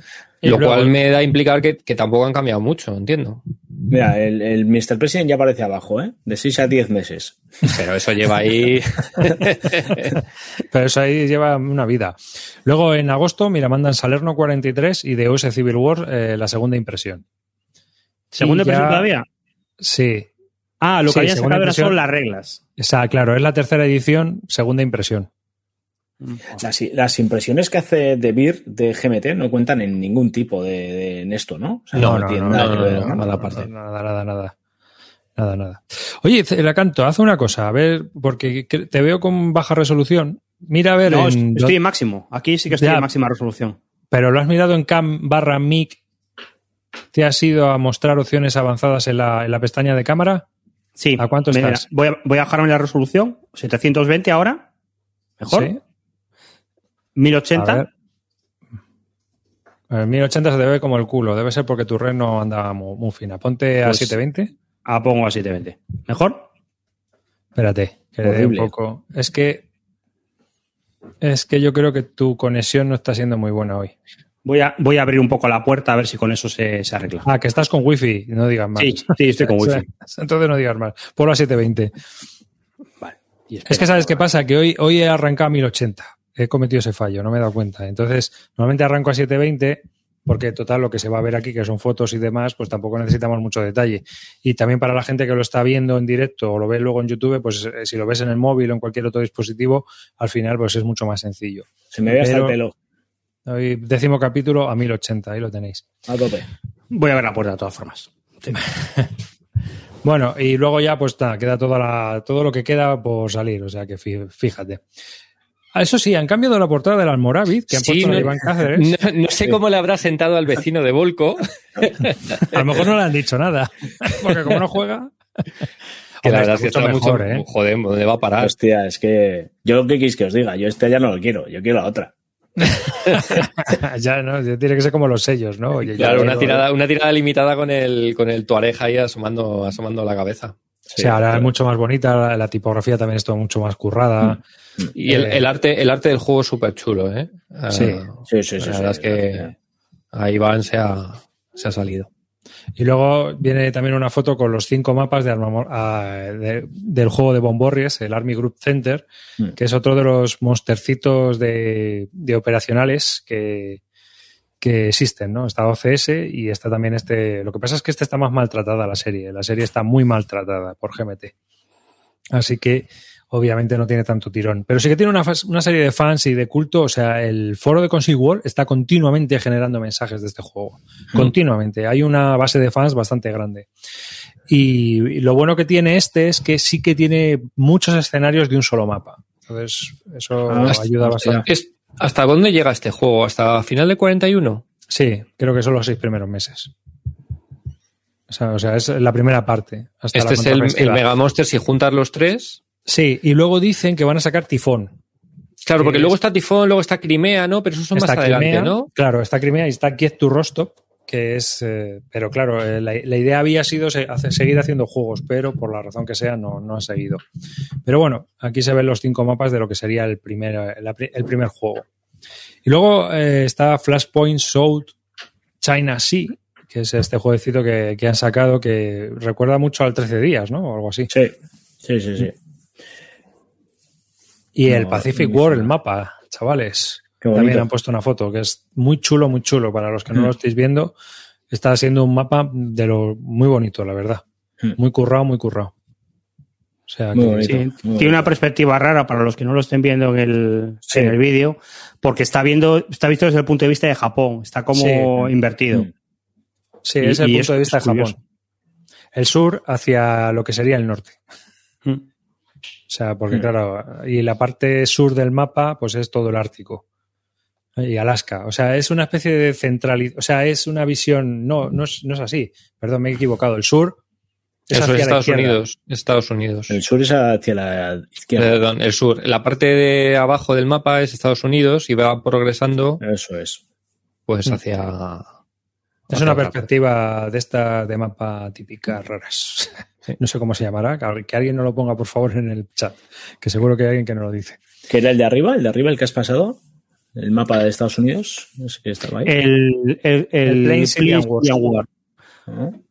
Y Lo luego- cual me da a implicar que, que tampoco han cambiado mucho, entiendo. Mira, el, el Mr. President ya aparece abajo, ¿eh? de 6 a 10 meses. Pero eso lleva ahí. Pero eso ahí lleva una vida. Luego, en agosto, mira, mandan Salerno 43 y Deus Ex Civil War, eh, la segunda impresión. ¿Segunda ya- impresión todavía? Sí. Ah, lo que Sí, habían sacado era impresión. son las reglas. Esa, claro, es la tercera edición, segunda impresión. Las, las impresiones que hace De Beer de GMT no cuentan en ningún tipo de, de- en esto, ¿no? O sea, No, no, nada no, no. Nada aparte. Nada, nada, nada. Nada, nada. Oye, Lacanto, haz una cosa, a ver, porque te veo con baja resolución. Mira a ver, No, en- estoy en máximo. Aquí sí que estoy Ya. en máxima resolución. pero lo has mirado en cam barra mic. ¿Te has ido a mostrar opciones avanzadas en la, en la pestaña de cámara? Sí. ¿A cuánto Mira, estás? Voy a, voy a bajarme la resolución. 720 ahora. Mejor. Sí. 1080. A ver. El 1080 se te ve como el culo. Debe ser porque tu red no anda muy, muy fina. Ponte a Pues- 720. Ah, pongo a 720. ¿Mejor? Espérate, que le dé un poco. Es que. Es que yo creo que tu conexión no está siendo muy buena hoy. Voy a, voy a abrir un poco la puerta a ver si con eso se, se arregla. Ah, que estás con wifi. No digas más. Sí, sí, estoy con wifi. Entonces no digas más. Ponlo a 720. Vale. Y Es que sabes qué pasa, que hoy, hoy he arrancado a 1080. He cometido ese fallo, no me he dado cuenta. Entonces, normalmente arranco a 720 porque total lo que se va a ver aquí, que son fotos y demás, pues tampoco necesitamos mucho detalle. Y también para la gente que lo está viendo en directo o lo ve luego en YouTube, pues eh, si lo ves en el móvil o en cualquier otro dispositivo, al final pues es mucho más sencillo. Se me ve hasta el pelo. Hoy, décimo capítulo a 1080, ahí lo tenéis. A tope. Voy a ver la puerta de todas formas. Bueno, y luego ya pues nada, queda toda la, todo lo que queda por salir, o sea que fí- fíjate. Ah, Eso sí, han cambiado la portada del Almorávid, que han Sí, puesto a no- Iván Cáceres. No, no sé cómo le habrá sentado al vecino de Volco. A lo mejor no le han dicho nada, porque como no juega. Que la verdad es que está está mucho mucho, mejor, ¿eh? joder, ¿dónde va a parar? Hostia, es que yo lo que quis que os diga, yo este ya no lo quiero, yo quiero la otra. ya, ¿no? Ya Tiene que ser como los sellos, ¿no? Oye, Claro, una quiero- tirada, una tirada limitada con el, con el Tuareg ahí asomando, asomando la cabeza. Sí, ahora es mucho más bonita, la, la tipografía también es todo mucho más currada. Y el, Eh, el arte, el arte del juego es súper chulo, ¿eh? Ah, Sí. Sí, sí, sí. la sí, verdad es que ahí Van se ha, se ha salido. Y luego viene también una foto con los cinco mapas de armamo- ah, de- del juego de Bomborries, el Army Group Center, Mm. que es otro de los monstercitos de, de operacionales que, que existen, ¿no? Está OCS y está también este. Lo que pasa es que este está más maltratada la serie. La serie está muy maltratada por GMT. Así que obviamente no tiene tanto tirón. Pero sí que tiene una, una serie de fans y de culto. O sea, el foro de Consig World está continuamente generando mensajes de este juego. Continuamente. Hay una base de fans bastante grande. Y, y lo bueno que tiene este es que sí que tiene muchos escenarios de un solo mapa. Entonces, eso Ah, ayuda bastante. Es- ¿Hasta dónde llega este juego? ¿Hasta final de 41? Sí, creo que son los seis primeros meses. O sea, o sea, es la primera parte. hasta Este la es el, el. Mega Monster si juntas los tres. Sí, y luego dicen que van a sacar Tifón. Claro, porque Es- luego está Tifón, luego está Crimea, ¿no? Pero esos son Está más adelante, Crimea, ¿no? Claro, está Crimea y está Kiev to Rostov, que es. eh, pero claro, eh, la, la idea había sido se- hace- seguir haciendo juegos, pero por la razón que sea no, no ha seguido. Pero bueno, aquí se ven los cinco mapas de lo que sería el primer, eh, la pri- el primer juego. Y luego eh, está Flashpoint South China Sea, que es este jueguecito que, que han sacado que recuerda mucho al 13 días, ¿no? O algo así. Sí, sí, sí. sí. Y el Pacific no War, el mapa, chavales. También han puesto una foto que es muy chulo, muy chulo. Para los que no Mm. lo estéis viendo, está siendo un mapa de lo muy bonito, la verdad. Mm. Muy currado, muy currado. O sea, Muy que- bonito. Sí, muy tiene bonito. una perspectiva rara para los que no lo estén viendo en el, Sí. en el vídeo, porque está viendo, está visto desde el punto de vista de Japón, está como Sí. invertido. Mm. sí, y- es el punto es- de vista de Japón. El sur hacia lo que sería el norte. Mm. O sea, porque Mm. claro, y la parte sur del mapa, pues es todo el Ártico. Y Alaska. O sea, es una especie de centralización. O sea, es una visión. No, no es, no es así. Perdón, me he equivocado. El sur es Eso hacia es la Estados. Unidos. Estados Unidos. El sur es hacia la izquierda. Perdón, el sur. La parte de abajo del mapa es Estados Unidos y va progresando Eso es. pues Mm. hacia. Es hacia una perspectiva de esta de mapa típicas raras. No sé cómo se llamará. Que alguien no lo ponga, por favor, en el chat. Que seguro que hay alguien que no lo dice. ¿Qué era el de arriba? ¿El de arriba, el que has pasado? ¿El mapa de Estados Unidos? No sé qué estaba ahí. El, el, el, El Plains Indian Plains Wars. War. ¿No?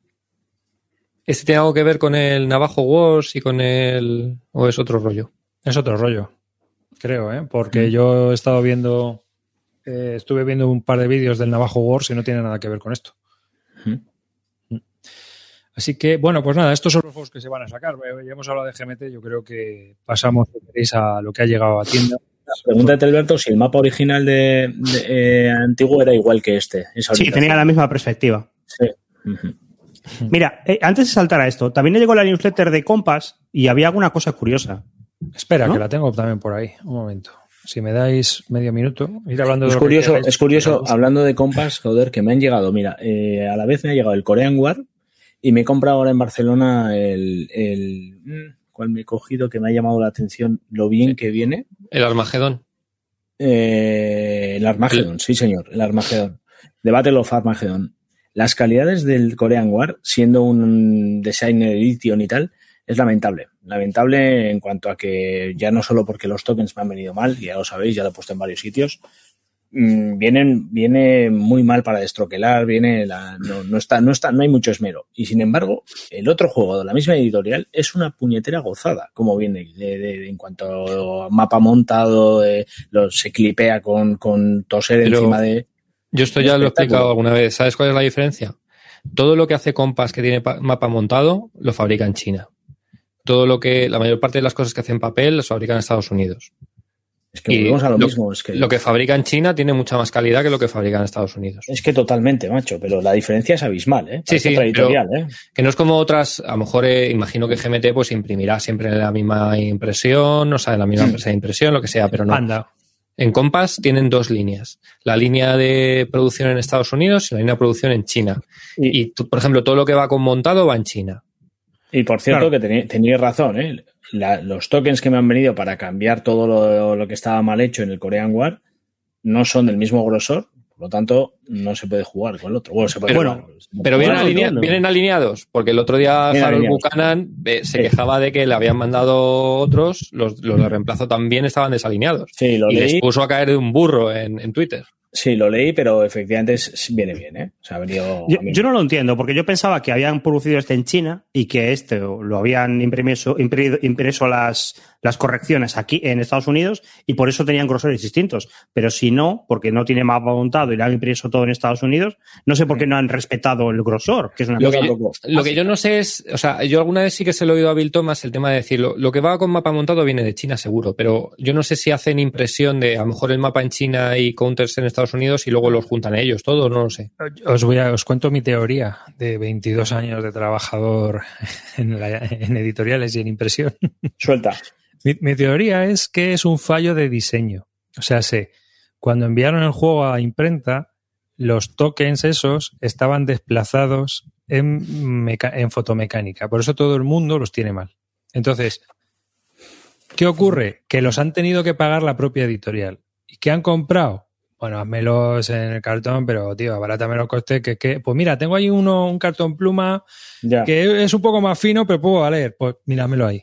¿Este tiene algo que ver con el Navajo Wars y con el. o es otro rollo? Es otro rollo, creo, ¿eh? porque Mm. yo he estado viendo, eh, estuve viendo un par de vídeos del Navajo Wars y no tiene nada que ver con esto. Mm. Así que, bueno, pues nada, estos son los juegos que se van a sacar. Ya hemos hablado de GMT, yo creo que pasamos, a lo que ha llegado a tienda. Pregúntate, Alberto, si el mapa original de, de, eh, antiguo era igual que este. esa Sí, tenía la misma perspectiva. Sí. Mira, eh, antes de saltar a esto, también llegó la newsletter de Compass y había alguna cosa curiosa. Espera, ¿No? que la tengo también por ahí. Un momento. Si me dais medio minuto, ir hablando de Es que curioso, queráis. es curioso, hablando de compas, joder, que me han llegado, mira, eh, a la vez me ha llegado el Korean War y me he comprado ahora en Barcelona el, el mm, ¿cuál me he cogido? Que me ha llamado la atención lo bien que viene. El Armagedón. Eh, el Armageddon, sí señor, el Armageddon. The Battle of Armageddon. Las calidades del Korean War, siendo un designer edition y tal, es lamentable. Lamentable en cuanto a que ya no solo porque los tokens me han venido mal, ya lo sabéis, ya lo he puesto en varios sitios, mm, vienen, viene muy mal para destroquelar, viene la, no, no está, no está, no hay mucho esmero. Y sin embargo, el otro juego de la misma editorial es una puñetera gozada, como viene de, de- de- en cuanto a mapa montado, lo, se clipea con, con toser Pero- encima de. Yo esto ya lo he explicado alguna vez. ¿Sabes cuál es la diferencia? Todo lo que hace Compass que tiene pa- mapa montado lo fabrica en China. Todo lo que, la mayor parte de las cosas que hacen papel las fabrican en Estados Unidos. Es que Y volvemos a lo, lo- mismo. Es que, Lo que fabrica en China tiene mucha más calidad que lo que fabrica en Estados Unidos. es que totalmente, macho, pero la diferencia es abismal, ¿eh? Sí, Parece sí, editorial, ¿eh? Que no es como otras, a lo mejor eh, imagino que GMT pues imprimirá siempre en la misma impresión, o sea, en la misma empresa de impresión, lo que sea, pero no. Anda. En Compass tienen dos líneas. La línea de producción en Estados Unidos y la línea de producción en China. Y- Y, tú, por ejemplo, todo lo que va con montado va en China. Y por cierto, Claro. que teníais razón, ¿eh? La- los tokens que me han venido para cambiar todo lo, lo que estaba mal hecho en el Korean War no son del mismo grosor, por lo tanto, no se puede jugar con el otro. Bueno, se puede Pero- jugar. Pero vienen, Bueno, alinea- no, no. vienen alineados, porque el otro día Harold alineados. Buchanan eh, se Sí. quejaba de que le habían mandado otros, los, los de reemplazo también estaban desalineados. Sí, lo y leí. les puso a caer de un burro en, en Twitter. Sí, lo leí, pero efectivamente es- viene bien, ¿eh? O sea, ha venido. Yo, no lo entiendo, porque yo pensaba que habían producido este en China y que este lo habían impreso, impreso, impreso las, las correcciones aquí en Estados Unidos y por eso tenían grosores distintos. Pero si no, porque no tiene mapa montado y lo han impreso todo en Estados Unidos, no sé por qué no han respetado el grosor, que es una Lo cosa que, yo, lo que yo no sé es, o sea, yo alguna vez sí que se lo he oído a Bill Thomas el tema de decirlo. Lo que va con mapa montado viene de China seguro, pero yo no sé si hacen impresión de a lo mejor el mapa en China y counters en Estados Unidos y luego los juntan ellos, todo, no lo sé. Os voy a, os cuento mi teoría de 22 años de trabajador en, la- en editoriales y en impresión. Suelta. Mi, mi teoría es que es un fallo de diseño. O sea, sé, cuando enviaron el juego a imprenta, los tokens esos estaban desplazados en, meca- en fotomecánica. Por eso todo el mundo los tiene mal. Entonces, ¿qué ocurre? Que los han tenido que pagar la propia editorial. ¿Y qué han comprado? Bueno, házmelos en el cartón, pero tío, abarátame los costes. Que, que, pues mira, tengo ahí uno, un cartón pluma Ya. que es un poco más fino, pero puedo valer. Pues míramelo ahí.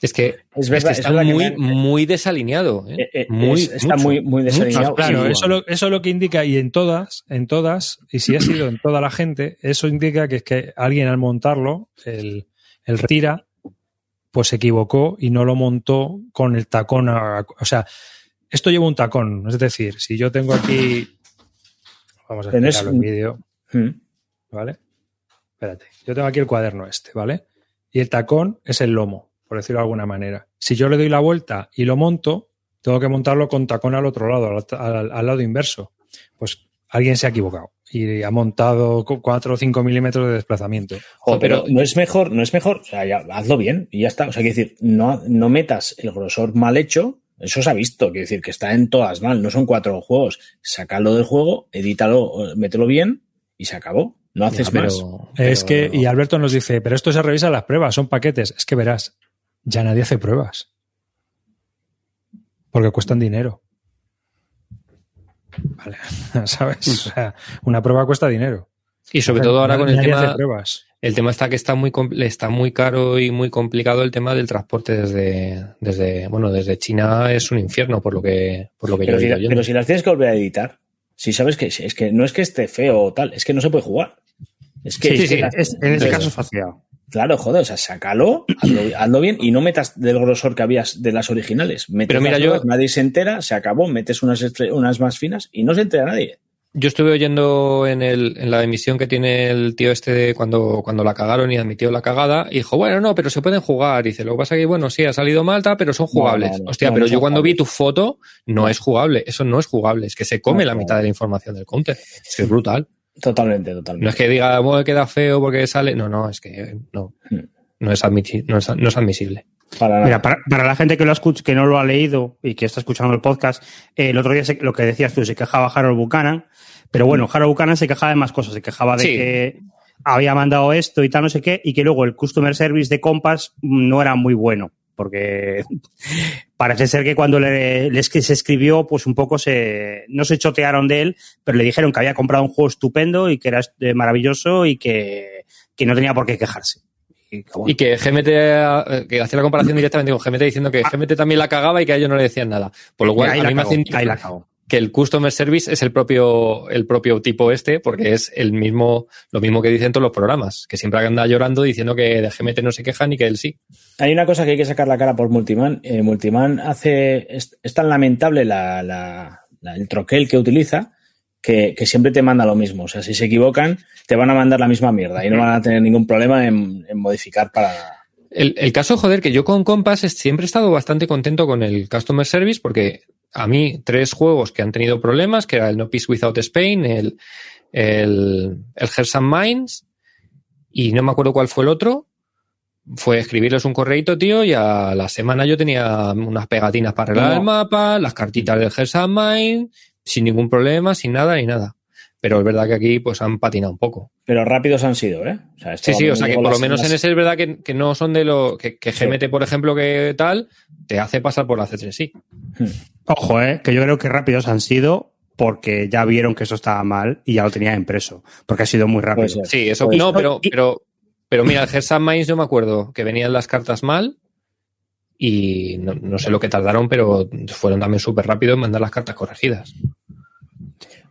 Es que, Es verdad, es que es está verdad que muy, muy desalineado. ¿eh? Eh, eh, muy, es- está mucho. muy, muy desalineado. Claro, Sí, eso, lo, eso es lo que indica, y en todas, en todas, y si ha sido en toda la gente, eso indica que es que alguien al montarlo, el, el retira, pues se equivocó y no lo montó con el tacón. a- o sea, esto lleva un tacón, es decir, si yo tengo aquí. Vamos a explicarlo en vídeo, Mm. ¿vale? Espérate, yo tengo aquí el cuaderno este, ¿vale? Y el tacón es el lomo, por decirlo de alguna manera. Si yo le doy la vuelta y lo monto, tengo que montarlo con tacón al otro lado, al, al- al lado inverso. Pues alguien se ha equivocado y ha montado 4 o 5 milímetros de desplazamiento. Pero- no es mejor, no es mejor, o sea, ya, hazlo bien y ya está. O sea, quiero decir, no, no metas el grosor mal hecho, eso se ha visto, quiero decir, que está en todas mal, no son cuatro juegos. Sácalo del juego, edítalo, mételo bien y se acabó. No haces Ya, pero- más. Es pero- que, y Alberto nos dice, pero esto se revisa las pruebas, son paquetes. Es que verás, ya nadie hace pruebas. Porque cuestan dinero. Vale, ¿sabes? O sea, una prueba cuesta dinero. Y sobre todo ahora con el tema, pruebas. el tema está que está muy está muy caro y muy complicado el tema del transporte desde, desde bueno desde China es un infierno por lo que por lo que Pero yo si, pero si las tienes que volver a editar, si sabes que es que no es que esté feo o tal, es que no se puede jugar. Es que, Sí, es sí, que la- es- en ese caso es fastidiado. claro, joder, o sea, sácalo, hazlo, hazlo bien y no metas del grosor que habías de las originales. Metes Pero mira, las yo- nuevas, nadie se entera, se acabó, metes unas, unas más finas y no se entera nadie. Yo estuve oyendo en, el, en la emisión que tiene el tío este de cuando, cuando la cagaron y admitió la cagada, y dijo, bueno, no, pero se pueden jugar. Y dice, lo que pasa que, bueno, sí, ha salido mal, pero son jugables. no, no, Hostia, pero yo cuando vi tu foto, no es jugable. Eso no es jugable. Es que se come la mitad de la información del counter. Es que es brutal. Totalmente, totalmente. No es que diga, bueno, queda feo porque sale. No, no, es que no. Hmm. No es, admisi- no es, no es admisible. Para. Mira, para, para la gente que lo escucha, que no lo ha leído y que está escuchando el podcast, eh, el otro día se- lo que decías tú, se quejaba Harold Buchanan, pero bueno, Harold Buchanan se quejaba de más cosas, se quejaba de Sí. que había mandado esto y tal, no sé qué, y que luego el customer service de Compass no era muy bueno, porque parece ser que cuando le, se escribió, pues un poco se, no se chotearon de él, pero le dijeron que había comprado un juego estupendo y que era maravilloso y que, que no tenía por qué quejarse. Y que, bueno, Y que GMT, eh, que hacía la comparación directamente con GMT diciendo que GMT también la cagaba y que a ellos no le decían nada. Por lo cual, ahí a la mí me hace indicar ahí la cagó. que el customer service es el propio, el propio tipo este, porque es el mismo, lo mismo que dicen todos los programas, que siempre anda llorando diciendo que de GMT no se quejan y que él sí. Hay una cosa que hay que sacar la cara por Multiman. Eh, Multiman hace. Es, es tan lamentable la, la- la- el troquel que utiliza que, que siempre te manda lo mismo. O sea, si se equivocan, te van a mandar la misma mierda y no van a tener ningún problema en, en modificar para. El, el caso, joder, que yo con Compass siempre he estado bastante contento con el Customer Service porque a mí tres juegos que han tenido problemas, que era el No Peace Without Spain, el, el, el Hearts and Minds y no me acuerdo cuál fue el otro, fue escribirles un correito, tío, y a la semana yo tenía unas pegatinas para arreglar No. el mapa, las cartitas del Hearts and Minds, sin ningún problema, sin nada ni nada. pero es verdad que aquí pues han patinado un poco. Pero rápidos han sido, ¿eh? O sea, sí, sí, o sea que por lo menos en ese es verdad que, que no son de lo que, que GMT, sí. por ejemplo, que tal, te hace pasar por la C3 sí. Hmm. Ojo, eh, que yo creo que rápidos han sido porque ya vieron que eso estaba mal y ya lo tenían impreso, porque ha sido muy rápido. Sí, eso pues, no, pero, pero, pero mira, el Gersan Mais yo me acuerdo que venían las cartas mal y no, no sé lo que tardaron, pero fueron también súper rápidos en mandar las cartas corregidas.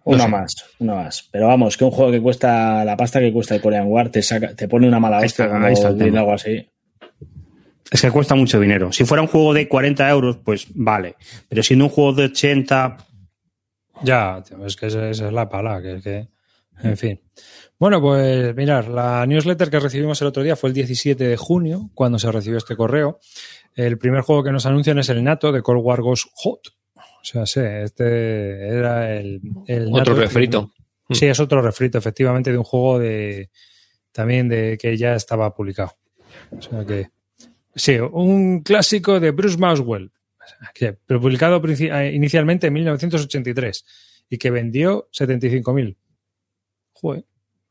Una no sé. más, una más. Pero vamos, que un juego que cuesta la pasta que cuesta el Korean War te, saca, te pone una mala hostia algo así. Es que cuesta mucho dinero. Si fuera un juego de 40 euros, pues vale. Pero siendo un juego de 80. Ya, es que esa es la pala, que es que. En fin. Bueno, pues mirar, la newsletter que recibimos el otro día fue el 17 de junio, cuando se recibió este correo. El primer juego que nos anuncian es el Nato de Cold War Ghost Hot. O sea, sí, este era el. el otro refrito. Que, sí, es otro refrito, efectivamente, de un juego de. También de que ya estaba publicado. O sea que. Sí, un clásico de Bruce Maswell, pero publicado inicialmente en 1983 y que vendió 75.000. Joder,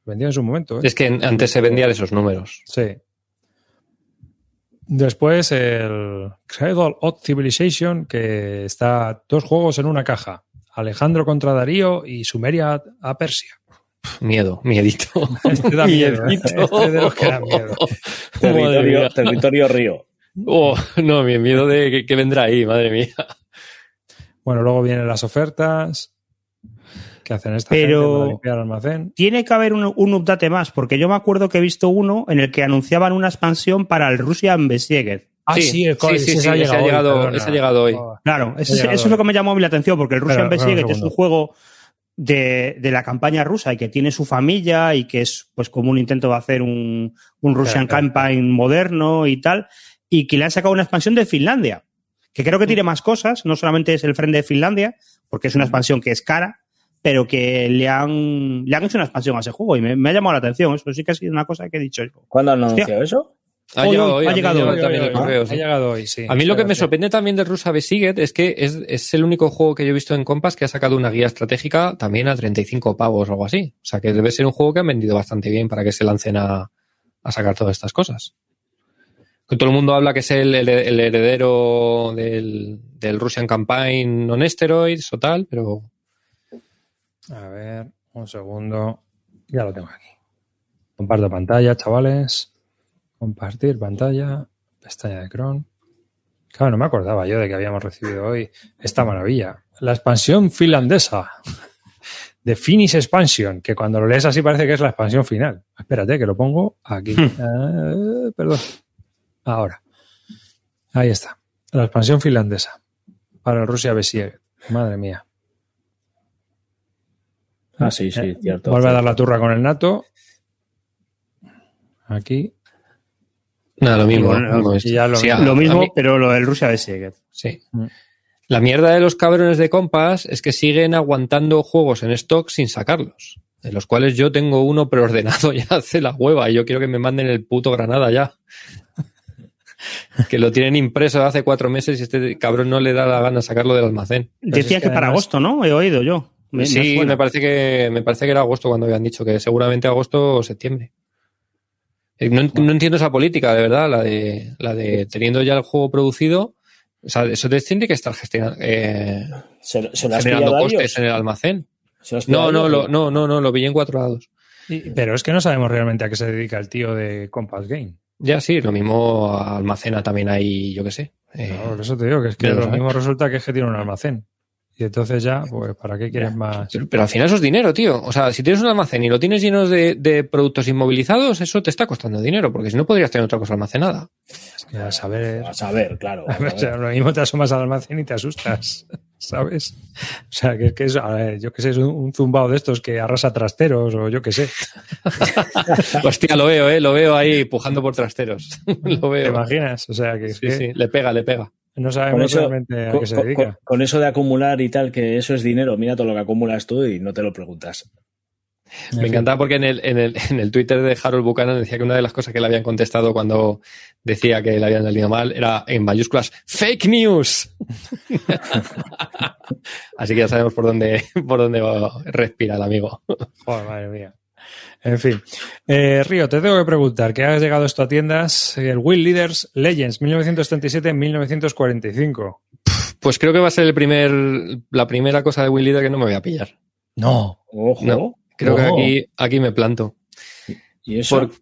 vendió en su momento. ¿eh? Es que antes se vendían esos números. Sí. Después el Cradle of Civilization, que está dos juegos en una caja. Alejandro contra Darío y Sumeria a Persia. Miedo, miedito. Este da miedo. ¿eh? Este de los que da miedo. territorio, territorio río. Oh, no, mi miedo de que, que, vendrá ahí, madre mía. Bueno, luego vienen las ofertas que hacen esta Pero gente para limpiar el almacén. Tiene que haber un, un, update más, porque yo me acuerdo que he visto uno en el que anunciaban una expansión para el Russian Besieged. Ah, sí, sí, el sí, sí, sí, ha llegado, hoy, ese ha llegado hoy. Claro, ese, llegado eso es lo que me llamó la atención, porque el Russian Besieged es un juego de, de, la campaña rusa y que tiene su familia y que es pues como un intento de hacer un, un Russian claro, Campaign claro. moderno y tal, y que le han sacado una expansión de Finlandia, que creo que tiene más cosas, no solamente es el frente de Finlandia, porque es una expansión que es cara, pero que le han, le han hecho una expansión a ese juego y me, me ha llamado la atención. Eso sí que ha sido una cosa que he dicho. ¿Cuándo han anunciado eso? Ha llegado hoy, ha llegado hoy, también el correo, ha llegado hoy, sí. A mí lo que me sorprende también de Rusa Besiget es que es, es, el único juego que yo he visto en Compass que ha sacado una guía estratégica también a 35 pavos o algo así. O sea que debe ser un juego que han vendido bastante bien para que se lancen a, a sacar todas estas cosas. Que todo el mundo habla que es el, el, el heredero del, del, Russian Campaign non steroids o tal, pero. A ver, un segundo. Ya lo tengo aquí. Comparto pantalla, chavales. Compartir pantalla, pestaña de Chrome. Claro, no me acordaba yo de que habíamos recibido hoy esta maravilla. La expansión finlandesa de Finnish Expansion, que cuando lo lees así parece que es la expansión final. Espérate, que lo pongo aquí. uh, perdón. Ahora. Ahí está. La expansión finlandesa para el Rusia Besieg. Madre mía. Ah, sí, sí, cierto. Vuelve cierto. a dar la turra con el NATO. Aquí. Nada, lo mismo. Bueno, ¿no? sí, lo, sí, lo, mismo, mí... pero lo del Rusia de Sieget. Sí. Mm. La mierda de los cabrones de Compass es que siguen aguantando juegos en stock sin sacarlos. De los cuales yo tengo uno preordenado ya hace la hueva y yo quiero que me manden el puto Granada ya. que lo tienen impreso hace cuatro meses y este cabrón no le da la gana sacarlo del almacén. Decía es que, que, para agosto, ¿no? He oído yo. Me, sí, me, me, parece que me parece que era agosto cuando habían dicho que seguramente agosto o septiembre. Eh, No, no, entiendo esa política, de verdad, la de, la de teniendo ya el juego producido. O sea, eso tiene que estar gestionando, eh, ¿Se, se generando costes en el almacén. No, no, lo, no, no, no, lo vi en cuatro lados. Y, pero es que no sabemos realmente a qué se dedica el tío de Compass Game. Ya sí, lo mismo almacena también ahí, yo qué sé. Eh, no, por eso te digo que es que lo mismo resulta que es que tiene un almacén. Y entonces ya, pues, ¿para qué quieres más? Pero, pero, al final eso es dinero, tío. O sea, si tienes un almacén y lo tienes lleno de, de, productos inmovilizados, eso te está costando dinero, porque si no podrías tener otra cosa almacenada. Es a saber. A saber, claro. A ver, o sea, lo mismo te asomas al almacén y te asustas, ¿sabes? O sea, que, que es, a ver, yo que sé, es un, un, zumbado de estos que arrasa trasteros o yo que sé. Hostia, lo veo, ¿eh? Lo veo ahí pujando por trasteros. lo veo. ¿Te imaginas? O sea, que. Sí, que... sí, le pega, le pega. No sabemos eso, realmente a con, qué se dedica. Con, con, eso de acumular y tal, que eso es dinero, mira todo lo que acumulas tú y no te lo preguntas. Me encantaba porque en el, en, el, en el Twitter de Harold Buchanan decía que una de las cosas que le habían contestado cuando decía que le habían salido mal era en mayúsculas ¡Fake news! Así que ya sabemos por dónde, por dónde respira el amigo. Joder, madre mía. En fin. Eh, Río, te tengo que preguntar, que has llegado esto a tiendas, el Will Leaders Legends 1937-1945. Pues creo que va a ser el primer, la primera cosa de Will Leader que no me voy a pillar. No. Ojo. No. Creo que aquí me planto. ¿Y eso? Por-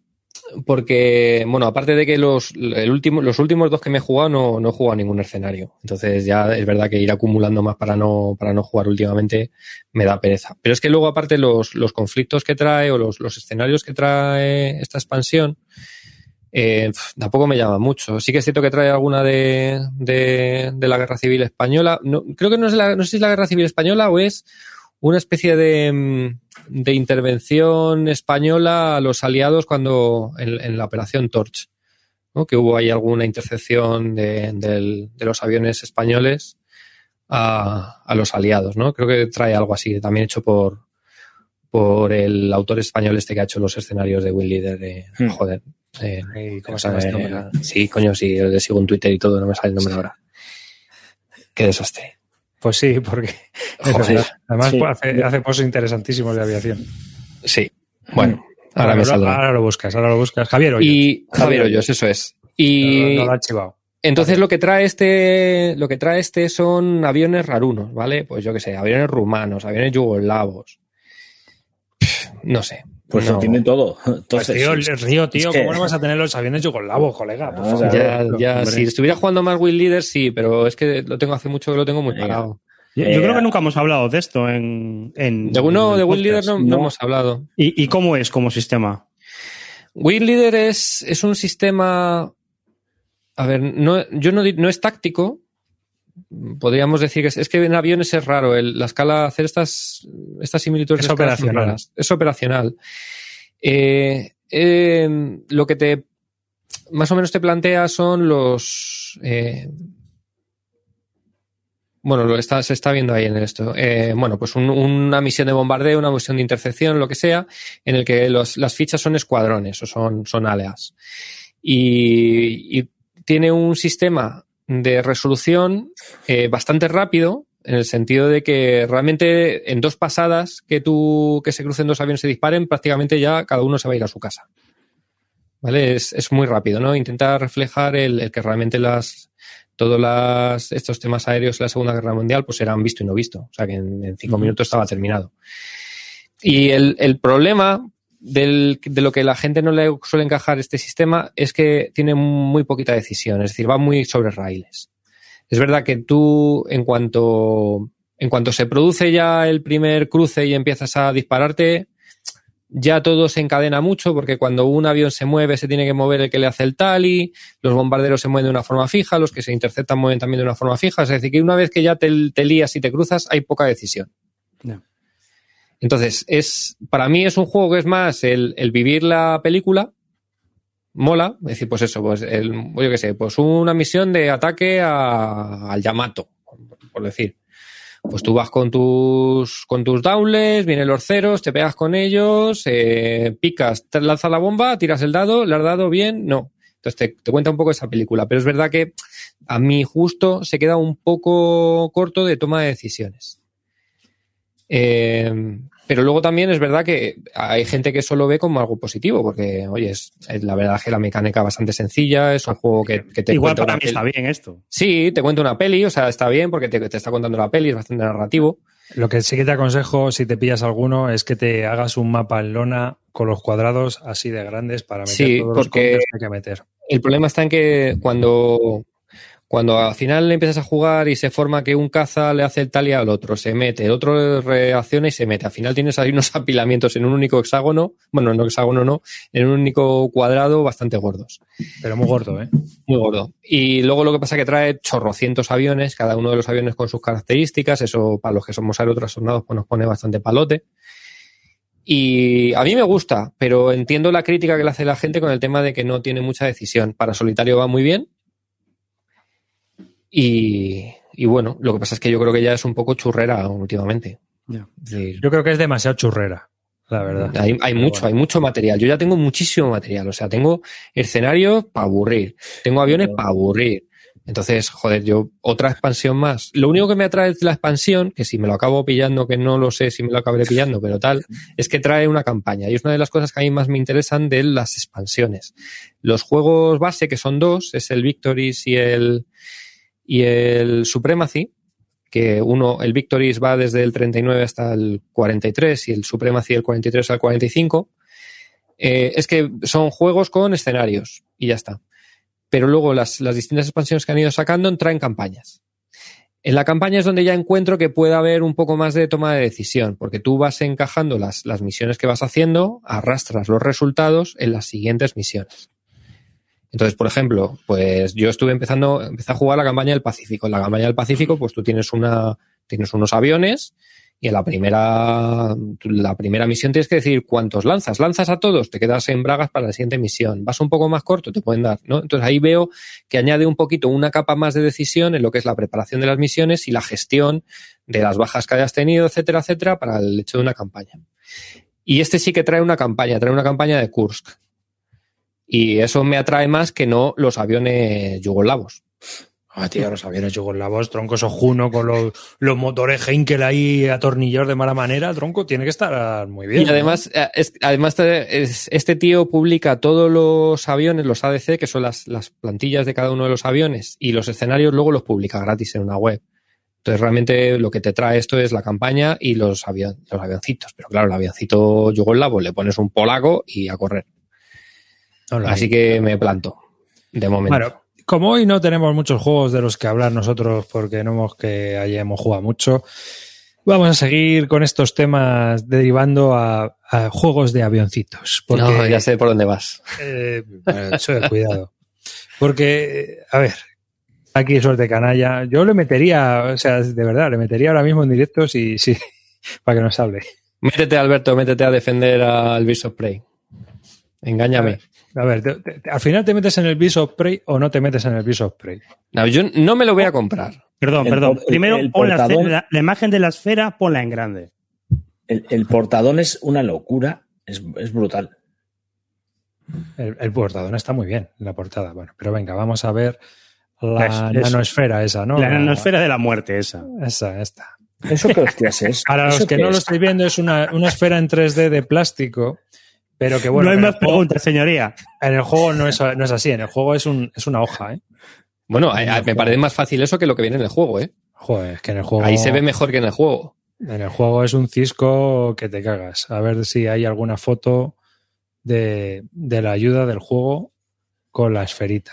porque, bueno, aparte de que los, el último, los últimos dos que me he jugado no, no he jugado ningún escenario. Entonces ya es verdad que ir acumulando más para no, para no jugar últimamente me da pereza. Pero es que luego aparte los, los conflictos que trae o los, los escenarios que trae esta expansión eh, tampoco me llama mucho. Sí que es cierto que trae alguna de, de, de la Guerra Civil Española. No, creo que no, es la, no sé si es la Guerra Civil Española o es una especie de, mm, de intervención española a los aliados cuando en, en la operación Torch, ¿no? que hubo ahí alguna intercepción de, del- de los aviones españoles a, a los aliados, ¿no? Creo que trae algo así, también hecho por por el autor español este que ha hecho los escenarios de Will Leader. de- Hmm. Joder. eh, Ay, ¿Cómo se llama este sí, coño, sí, le sigo en Twitter y todo, no me sale el nombre ahora. Qué desastre. Pues sí, porque Joder. además Sí. hace, hace posts interesantísimos de aviación. Sí. Bueno, ahora me ahora lo buscas, ahora lo buscas. Javier, oye, Y Javier Hoyos, eso es. Y no, no lo ha archivado. entonces lo que trae este, lo que trae este son aviones rarunos, ¿vale? Pues yo qué sé, aviones rumanos, aviones yugoslavos. No sé. Pues no. lo tiene todo. Pues Entonces, tío, el Río, tío, que- ¿cómo no vas a tener los aviones yugoslavos, colega? Por favor. Ya, ya, hombre. si estuviera jugando más Will Leader, sí, pero es que lo tengo hace mucho que lo tengo muy parado. Yo, yo Eh, creo que nunca hemos hablado de esto en. en De uno en de Will Leader no, no no. hemos hablado. ¿Y, y cómo es como sistema? Will Leader es, es un sistema. A ver, no, yo no, no es táctico. Podríamos decir que es, es que en aviones es raro. el- la escala, hacer estas, estas similitudes Es operacional. raras. Es operacional. Eh, eh, lo que te más o menos te plantea son los. eh, bueno, lo está, se está viendo ahí en esto. Eh, bueno, pues un- una misión de bombardeo, una misión de intercepción, lo que sea, en el que los- las fichas son escuadrones o son, son áleas. Y, y tiene un sistema de resolución eh, bastante rápido, en el sentido de que realmente en dos pasadas que tú que se crucen dos aviones y se disparen, prácticamente ya cada uno se va a ir a su casa. ¿Vale? Es, es muy rápido, ¿no? Intenta reflejar el, el que realmente las todos las, estos temas aéreos de la Segunda Guerra Mundial pues eran visto y no visto. O sea que en, en cinco minutos estaba terminado. Y el, el problema del- de lo que la gente no le suele encajar este sistema es que tiene muy poquita decisión, es decir, va muy sobre raíles. Es verdad que tú, en cuanto, en cuanto se produce ya el primer cruce y empiezas a dispararte, ya todo se encadena mucho porque cuando un avión se mueve se tiene que mover el que le hace el tali, los bombarderos se mueven de una forma fija, los que se interceptan mueven también de una forma fija, es decir, que una vez que ya te, te lías y te cruzas hay poca decisión. Entonces, es, para mí es un juego que es más el, vivir la película, mola, es decir, pues eso, pues el, yo qué sé, pues una misión de ataque a- al Yamato, por decir. Pues tú vas con tus, con tus downless, vienen los ceros, te pegas con ellos, eh, picas, lanzas la bomba, tiras el dado, le has dado bien, no. Entonces te, te cuenta un poco esa película, pero es verdad que a mí justo se queda un poco corto de toma de decisiones. Eh, pero luego también es verdad que hay gente que eso lo ve como algo positivo, porque, oye, es, es la verdad que la mecánica bastante sencilla, es un juego que, que te Igual cuenta para mí peli- está bien esto. Sí, te cuenta una peli, o sea, está bien porque te, te está contando la peli, es bastante narrativo. Lo que sí que te aconsejo, si te pillas alguno, es que te hagas un mapa en lona con los cuadrados así de grandes para meter Sí, todos los porque- contes que hay que meter. El problema está en que cuando, cuando al final empiezas a jugar y se forma que un caza le hace el tali al otro, se mete, el otro reacciona y se mete. Al final tienes ahí unos apilamientos en un único hexágono, bueno, no hexágono no, en un único cuadrado bastante gordos. Pero muy gordo, ¿eh? Muy gordo. Y luego lo que pasa es que trae chorrocientos aviones, cada uno de los aviones con sus características. Eso para los que somos aerotrastornados pues nos pone bastante palote. Y a mí me gusta, pero entiendo la crítica que le hace la gente con el tema de que no tiene mucha decisión. Para solitario va muy bien. Y, y bueno, lo que pasa es que yo creo que ya es un poco churrera últimamente. Es Yo creo que es demasiado churrera, la verdad. hay, mucho, bueno. hay mucho material. Yo ya tengo muchísimo material. O sea, tengo escenarios para aburrir, tengo aviones para aburrir, Entonces, joder, yo otra expansión más. Lo único que me atrae de la expansión, que si me lo acabo pillando, que no lo sé si me lo acabaré pillando, pero tal, es que trae una campaña. Y es una de las cosas que a mí más me interesan de las expansiones. Los juegos base, que son dos, es el Victories y el, y el Supremacy, que uno, el Victories va desde el 39 hasta el 43 y el Supremacy del 43 al 45. Eh, es que son juegos con escenarios y ya está pero luego las, las distintas expansiones que han ido sacando traen campañas. En la campaña es donde ya encuentro que puede haber un poco más de toma de decisión, porque tú vas encajando las, las misiones que vas haciendo, arrastras los resultados en las siguientes misiones. Entonces, por ejemplo, pues yo estuve empezando, empecé a jugar la campaña del Pacífico. En la campaña del Pacífico, pues tú tienes una, tienes unos aviones y en la primera, la primera misión tienes que decir cuántos lanzas. Lanzas a todos, te quedas en bragas para la siguiente misión. Vas un poco más corto, te pueden dar, ¿no? Entonces ahí veo que añade un poquito una capa más de decisión en lo que es la preparación de las misiones y la gestión de las bajas que hayas tenido, etcétera, etcétera, para el hecho de una campaña. Y este sí que trae una campaña, trae una campaña de Kursk. Y eso me atrae más que no los aviones yugoslavos. Ah, tío, los aviones yugoslavos, troncos ojuno con los, los motores Heinkel ahí atornillados de mala manera, tronco, tiene que estar muy bien. Y además, eh, es, además es, este tío publica todos los aviones, los ADC, que son las, las plantillas de cada uno de los aviones, y los escenarios luego los publica gratis en una web. Entonces, realmente lo que te trae esto es la campaña y los, avion, los avioncitos. Pero claro, el avioncito yugoslavo le pones un polaco y a correr. Así que me planto, de momento. Bueno, como hoy no tenemos muchos juegos de los que hablar nosotros porque no hemos que hayamos jugado mucho, vamos a seguir con estos temas derivando a, a juegos de avioncitos. Porque, no, ya sé por dónde vas. Eh, cuidado. Porque, a ver, aquí suerte canalla. Yo le metería, o sea, de verdad, le metería ahora mismo en directo si, si, para que nos hable. Métete, Alberto, métete a defender al Bishop Prey. Engáñame. A ver, te, te, al final te metes en el Beast Prey o no te metes en el Beast Prey. No, yo no me lo voy a comprar. Perdón, El perdón. Primero, el pon la, la- la imagen de la esfera, ponla en grande. El, el portadón es una locura, es, es brutal. El, el portador está muy bien, la portada. Bueno, pero venga, vamos a ver la Es- es- nanosfera esa, ¿no? la nanosfera de la muerte, esa. Esa, esta. ¿Eso qué hostias es? Para ¿Eso los que no lo es? estáis viendo, es una, una esfera en 3D de plástico, pero que bueno, no hay más preguntas, señoría. en el juego no es, no es así, en el juego es, un, es una hoja, ¿eh? Bueno, a- a- me parece más fácil eso que lo que viene en el juego, ¿eh? Joder, es que en el juego... Ahí se ve mejor que en el juego. En el juego es un cisco que te cagas. A ver si hay alguna foto de, de la ayuda del juego con la esferita.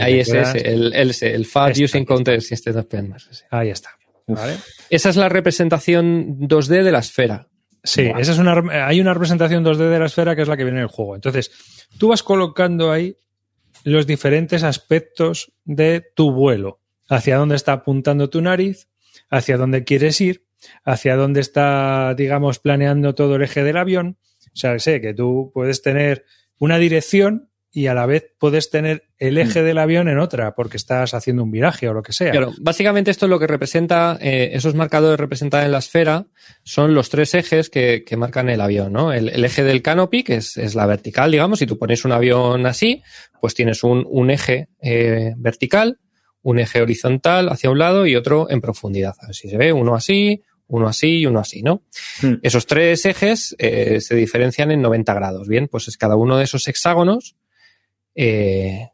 Ahí es quedas- ese, el, el, el Fat Esta. Using Counters Instead of. Ahí está. ¿vale? Esa es la representación 2D de la esfera. Sí, esa es una, hay una representación 2D de la esfera que es la que viene en el juego. Entonces, tú vas colocando ahí los diferentes aspectos de tu vuelo. Hacia dónde está apuntando tu nariz, hacia dónde quieres ir, hacia dónde está, digamos, planeando todo el eje del avión. O sea, sé que tú puedes tener una dirección y a la vez puedes tener el eje del avión en otra porque estás haciendo un viraje o lo que sea. Claro, básicamente esto es lo que representa, eh, esos marcadores representados en la esfera son los tres ejes que, que marcan el avión, ¿no? El, el eje del canopy, que es, es la vertical, digamos, si tú pones un avión así, pues tienes un, un eje eh, vertical, un eje horizontal hacia un lado y otro en profundidad. A ver si se ve, uno así, uno así y uno así, ¿no? Hmm. Esos tres ejes eh, se diferencian en 90 grados. Bien, pues es cada uno de esos hexágonos. Eh,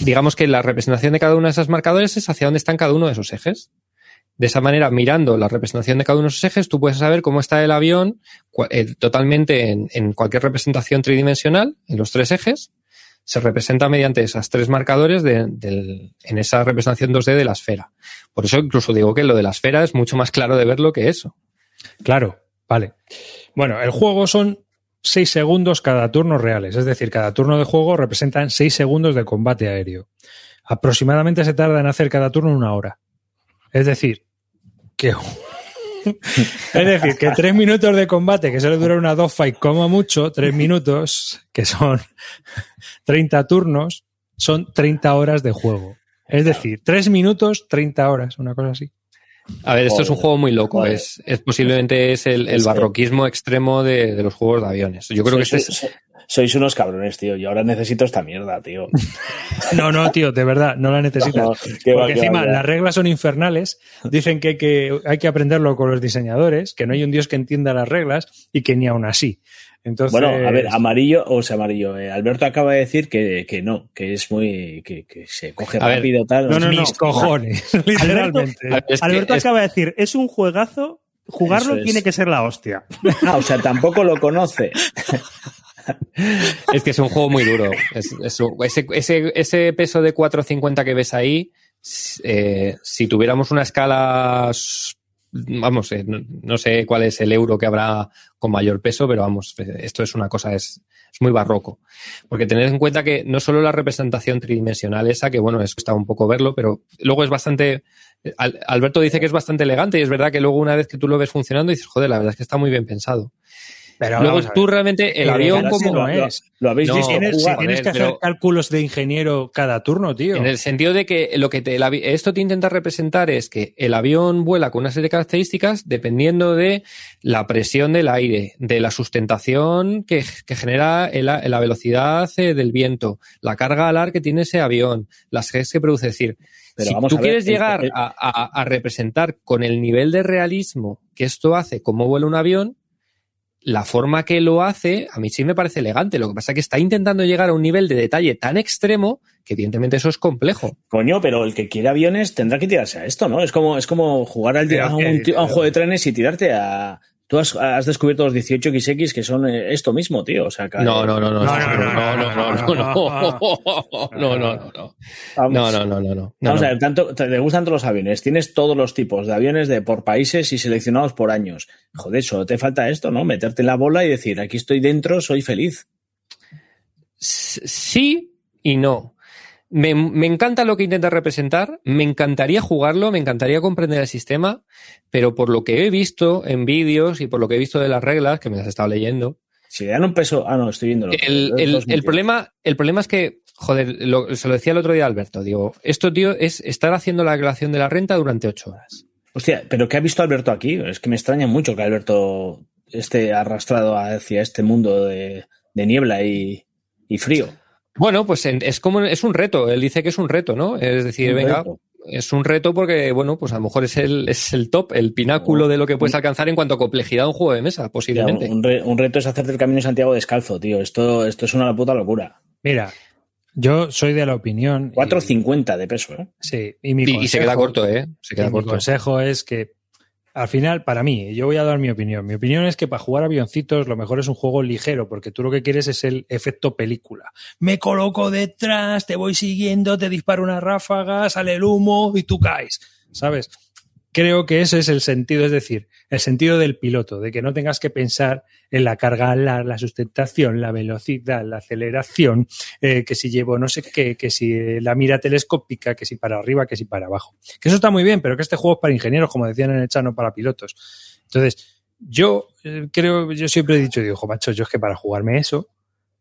digamos que la representación de cada uno de esos marcadores es hacia dónde están cada uno de esos ejes. De esa manera, mirando la representación de cada uno de esos ejes, tú puedes saber cómo está el avión eh, totalmente en, cualquier representación tridimensional, en los tres ejes. Se representa mediante esos tres marcadores en esa representación 2D de la esfera. Por eso incluso digo que lo de la esfera es mucho más claro de verlo que eso. Claro, vale. Bueno, el juego son 6 segundos cada turno reales, es decir, cada turno de juego representan 6 segundos de combate aéreo. Aproximadamente se tarda en hacer cada turno una hora. Es decir, que es decir, que 3 minutos de combate, que suele durar una dogfight como mucho, 3 minutos, que son 30 turnos, son 30 horas de juego. Es decir, 3 minutos, 30 horas, una cosa así. A ver, esto es un juego muy loco. Es, es posiblemente es el, que- barroquismo extremo de, de los juegos de aviones. Yo creo que Soy- este es, sois unos cabrones, tío. Yo ahora necesito esta mierda, tío. No, no, tío, de verdad, no la necesitas. No, Porque va, encima va. las reglas son infernales. Dicen que hay, que hay que aprenderlo con los diseñadores, que no hay un dios que entienda las reglas y que ni aún así. Entonces, Bueno, a ver, amarillo, o sea, amarillo. eh, Alberto acaba de decir que, que no, que es muy. que, que se coge A ver, rápido, tal. no, no, mis cojones, literalmente. Es que- Alberto es- acaba de decir, es un juegazo, jugarlo es. tiene que ser la hostia. Ah, o sea, tampoco lo conoce. Es que es un juego muy duro. Es- es un- ese, ese- ese peso de 4.50 que ves ahí, eh, si tuviéramos una escala, vamos, eh, no, no sé cuál es el euro que habrá con mayor peso, pero vamos, eh, esto es una cosa, es, es muy barroco. Porque tened en cuenta que no solo la representación tridimensional esa, que bueno, eso está un poco verlo, pero luego es bastante... Al- Alberto dice que es bastante elegante y es verdad que luego una vez que tú lo ves funcionando dices, joder, la verdad es que está muy bien pensado. Pero Luego ver. tú realmente, el Eh, avión sí como... no lo, es. lo habéis No, Si visto tienes, si tienes que joder, hacer pero- cálculos de ingeniero cada turno, tío. En el sentido de que lo que te, el esto te intenta representar es que el avión vuela con una serie de características dependiendo de la presión del aire, de la sustentación que, que genera el- la velocidad eh, del viento, la carga alar que tiene ese avión, las Gs que produce. Es decir, Pero si vamos tú a ver, quieres el- llegar el- a, a- a representar con el nivel de realismo que esto hace cómo vuela un avión, la forma que lo hace, a mí sí me parece elegante. Lo que pasa es que está intentando llegar a un nivel de detalle tan extremo que evidentemente eso es complejo. Coño, pero el que quiere aviones tendrá que tirarse a esto, ¿no? Es como, es como jugar al, a, un, a un juego de trenes y tirarte a. Tú has, has descubierto los 18XX que son eh, esto mismo, tío. O sea, que- No, no, no, no, No, no, no, no, no, no, no, no, no, no, no, no, no, Vamos, no, no, no, no, no, Vamos no. a ver, tanto, te gustan todos los aviones. Tienes todos los tipos de aviones de por países y seleccionados por años. Joder, solo te falta esto, ¿no? Meterte en la bola y decir, aquí estoy dentro, soy feliz. Sí y no. Me, me encanta lo que intenta representar, me encantaría jugarlo, me encantaría comprender el sistema, pero por lo que he visto en vídeos y por lo que he visto de las reglas, que me las he estado leyendo, Si le dan un peso. Ah, no, estoy viendo. el, el- el problema, el problema es que, joder, lo- se lo decía el otro día a Alberto, digo, esto, tío, es estar haciendo la declaración de la renta durante ocho horas. Hostia, pero ¿qué ha visto Alberto aquí? Es que me extraña mucho que Alberto esté arrastrado hacia este mundo de, de niebla y, y frío. Bueno, pues en- es como es un reto. Él dice que es un reto, ¿no? Es decir, Un venga, reto. es un reto porque, bueno, pues a lo mejor es el, es el top, el pináculo de lo que puedes alcanzar en cuanto a complejidad de un juego de mesa, Ya, posiblemente. un, re- un reto es hacerte el camino de Santiago descalzo, tío. Esto, esto es una puta locura. Mira, yo soy de la opinión. y- 4.50 de peso, ¿eh? Sí, y mi Y, y se queda corto, ¿eh? Se queda mi corto. consejo es que, al final, para mí, yo voy a dar mi opinión. Mi opinión es que para jugar avioncitos lo mejor es un juego ligero, porque tú lo que quieres es el efecto película. Me coloco detrás, te voy siguiendo, te disparo una ráfaga, sale el humo y tú caes, ¿sabes? Creo que ese es el sentido, es decir, el sentido del piloto, de que no tengas que pensar en la carga alar, la sustentación, la velocidad, la aceleración, eh, que si llevo no sé qué, que si eh, la mira telescópica, que si para arriba, que si para abajo. Que eso está muy bien, pero que este juego es para ingenieros, como decían en el chat, no para pilotos. Entonces, yo eh, creo, yo siempre he dicho, digo, "Jo, macho, yo es que para jugarme eso,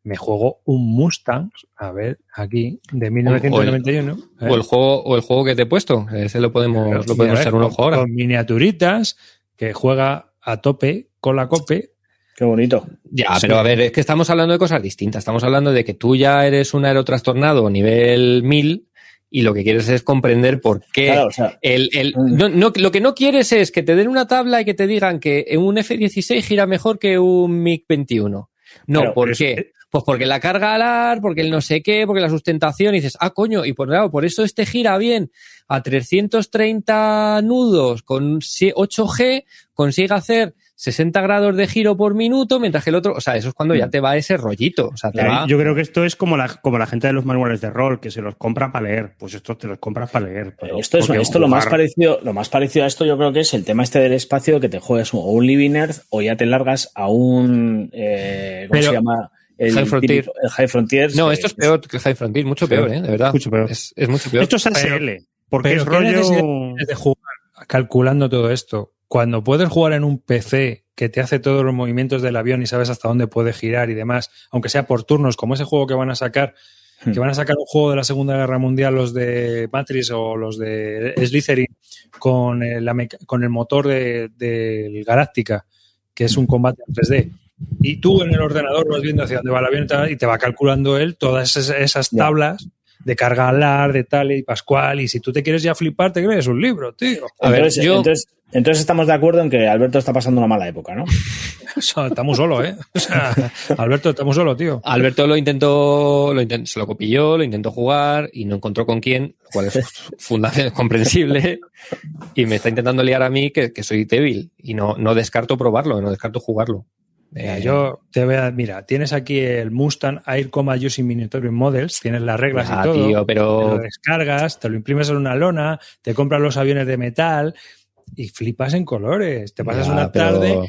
me juego un Mustang, a ver, aquí, de 1991. O el juego, o el juego que te he puesto, ese lo podemos, lo podemos ver, echar un ojo ahora. Con miniaturitas, que juega a tope con la cope. Qué bonito. Ya, pero a ver, es que estamos hablando de cosas distintas. Estamos hablando de que tú ya eres un aerotrastornado nivel 1000 y lo que quieres es comprender por qué Claro, o sea, El, el- Mm. no, no, lo que no quieres es que te den una tabla y que te digan que un F-16 gira mejor que un MiG-21. No, ¿por pero es qué? Pues porque la carga alar, porque el no sé qué, porque la sustentación, y dices, ah, coño, y por, claro, por eso este gira bien a 330 nudos con 8G, consigue hacer 60 grados de giro por minuto, mientras que el otro, o sea, eso es cuando ya te va ese rollito. O sea, te va. Yo creo que esto es como la, como la gente de los manuales de rol, que se los compra para leer. Pues esto te los compras para leer. pero esto es esto lo más parecido, lo más parecido a esto yo creo que es el tema este del espacio que te juegas o un Living Earth o ya te largas a un eh, ¿cómo Pero- se llama? El High Frontier. típico- el High Frontier. No, esto es peor que High Frontier, mucho peor, ¿eh? De verdad. Mucho peor. Es, es mucho peor. Esto es ASL, porque pero es ¿qué necesidad rollo... de jugar calculando todo esto? Cuando puedes jugar en un PC que te hace todos los movimientos del avión y sabes hasta dónde puede girar y demás, aunque sea por turnos, como ese juego que van a sacar, Hmm. que van a sacar un juego de la Segunda Guerra Mundial, los de Matrix o los de Slytherin, con el, con el motor de- del Galáctica, que es un combate en 3D. Y tú en el ordenador vas viendo hacia dónde va el avión y te va calculando él todas esas, tablas de carga alar, de tal y pascual. Y si tú te quieres ya flipar, te crees un libro, tío. A ver, entonces, yo- entonces, entonces estamos de acuerdo en que Alberto está pasando una mala época, ¿no? O sea, estamos solo, ¿eh? O sea, Alberto, estamos solo, tío. Alberto lo intentó, lo intent- se lo copilló, lo intentó jugar y no encontró con quién, lo cual es fundamental, comprensible. Y me está intentando liar a mí que, que soy débil y no, no descarto probarlo, no descarto jugarlo. Mira, Eh, yo te voy a. Mira, tienes aquí el Mustang Air Coma Using Miniature Models, tienes las reglas ah, y todo. tío, Te lo pero descargas, te lo imprimes en una lona, te compras los aviones de metal y flipas en colores. Te pasas una pero- tarde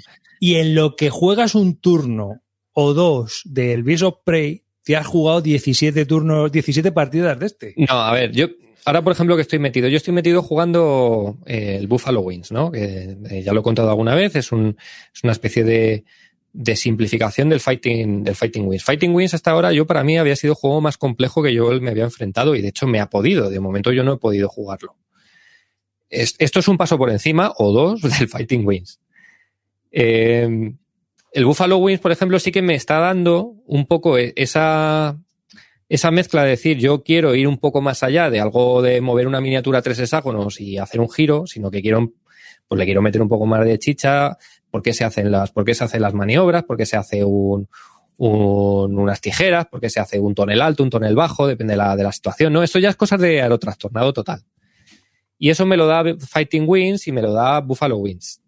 y en lo que juegas un turno o dos del Beast of Prey, te has jugado 17 turnos, 17 partidas de este. No, a ver, yo ahora por ejemplo que estoy metido, yo estoy metido jugando eh, el Buffalo Wings, ¿no? Que eh, ya lo he contado alguna vez, es, un, es una especie de, de simplificación del Fighting, del Fighting Wings. Fighting Wings hasta ahora yo para mí había sido el juego más complejo que yo me había enfrentado y de hecho me ha podido, de momento yo no he podido jugarlo. Es- esto es un paso por encima o dos del Fighting Wings. Eh, el Buffalo Wings, por ejemplo, sí que me está dando un poco e- esa, esa mezcla de decir yo quiero ir un poco más allá de algo de mover una miniatura a tres hexágonos y hacer un giro, sino que quiero, pues le quiero meter un poco más de chicha, por qué se hacen las, por qué se hacen las maniobras, por qué se hace un, un- unas tijeras, por qué se hace un tonel alto, un tonel bajo, depende de la, de la situación, ¿no? Eso ya es cosas de aerotrastornado total. Y eso me lo da Fighting Wings y me lo da Buffalo Wings.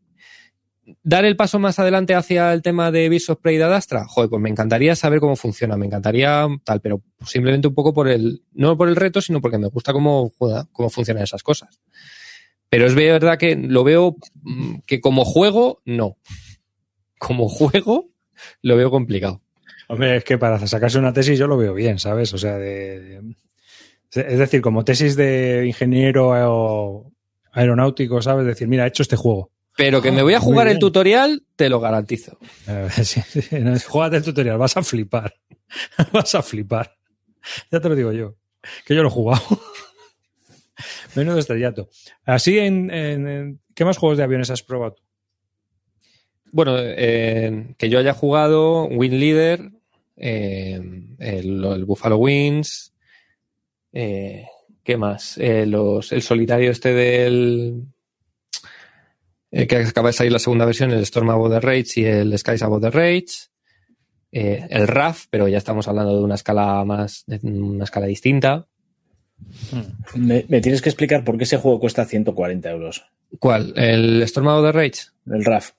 Dar el paso más adelante hacia el tema de Beast of Prey de Adastra, joder, pues me encantaría saber cómo funciona, me encantaría tal, pero simplemente un poco por el, no por el reto, sino porque me gusta cómo, cómo funcionan esas cosas. Pero es verdad que lo veo mm, que como juego, no. Como juego, lo veo complicado. Hombre, es que para sacarse una tesis yo lo veo bien, ¿sabes? O sea, de, de- es decir, como tesis de ingeniero aero- aeronáutico, ¿sabes? Decir, mira, he hecho este juego. Pero que me voy a Ah, jugar el tutorial, te lo garantizo. Sí, sí, Júgate el tutorial, vas a flipar. vas a flipar. Ya te lo digo yo, que yo lo he jugado. Menudo estrellato. Así, en, en- ¿qué más juegos de aviones has probado? tú? Bueno, que yo haya jugado Win Leader, eh, el, Buffalo Wings, eh, ¿qué más? Eh, el solitario este del... que acaba de salir la segunda versión, el Storm Above the Rage y el Skies Above the Rage. el RAF, pero ya estamos hablando de una escala más, de una escala distinta. Me, me tienes que explicar por qué ese juego cuesta 140 euros. ¿Cuál? ¿El Storm Above the Rage? El RAF.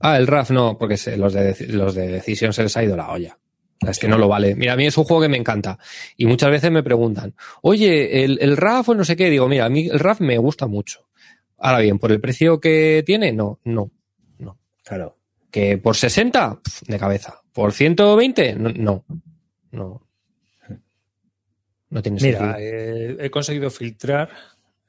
Ah, el RAF no, porque se- los, de, los de Decision se les ha ido la olla. Es que no lo vale. Mira, a mí es un juego que me encanta. Y muchas veces me preguntan, oye, el, el RAF o no sé qué. Digo, mira, a mí el RAF me gusta mucho. Ahora bien, ¿por el precio que tiene? No, no. Claro. ¿Que por 60? Pf, De cabeza. ¿Por 120? No. No. No, no tiene Mira, eh, he conseguido filtrar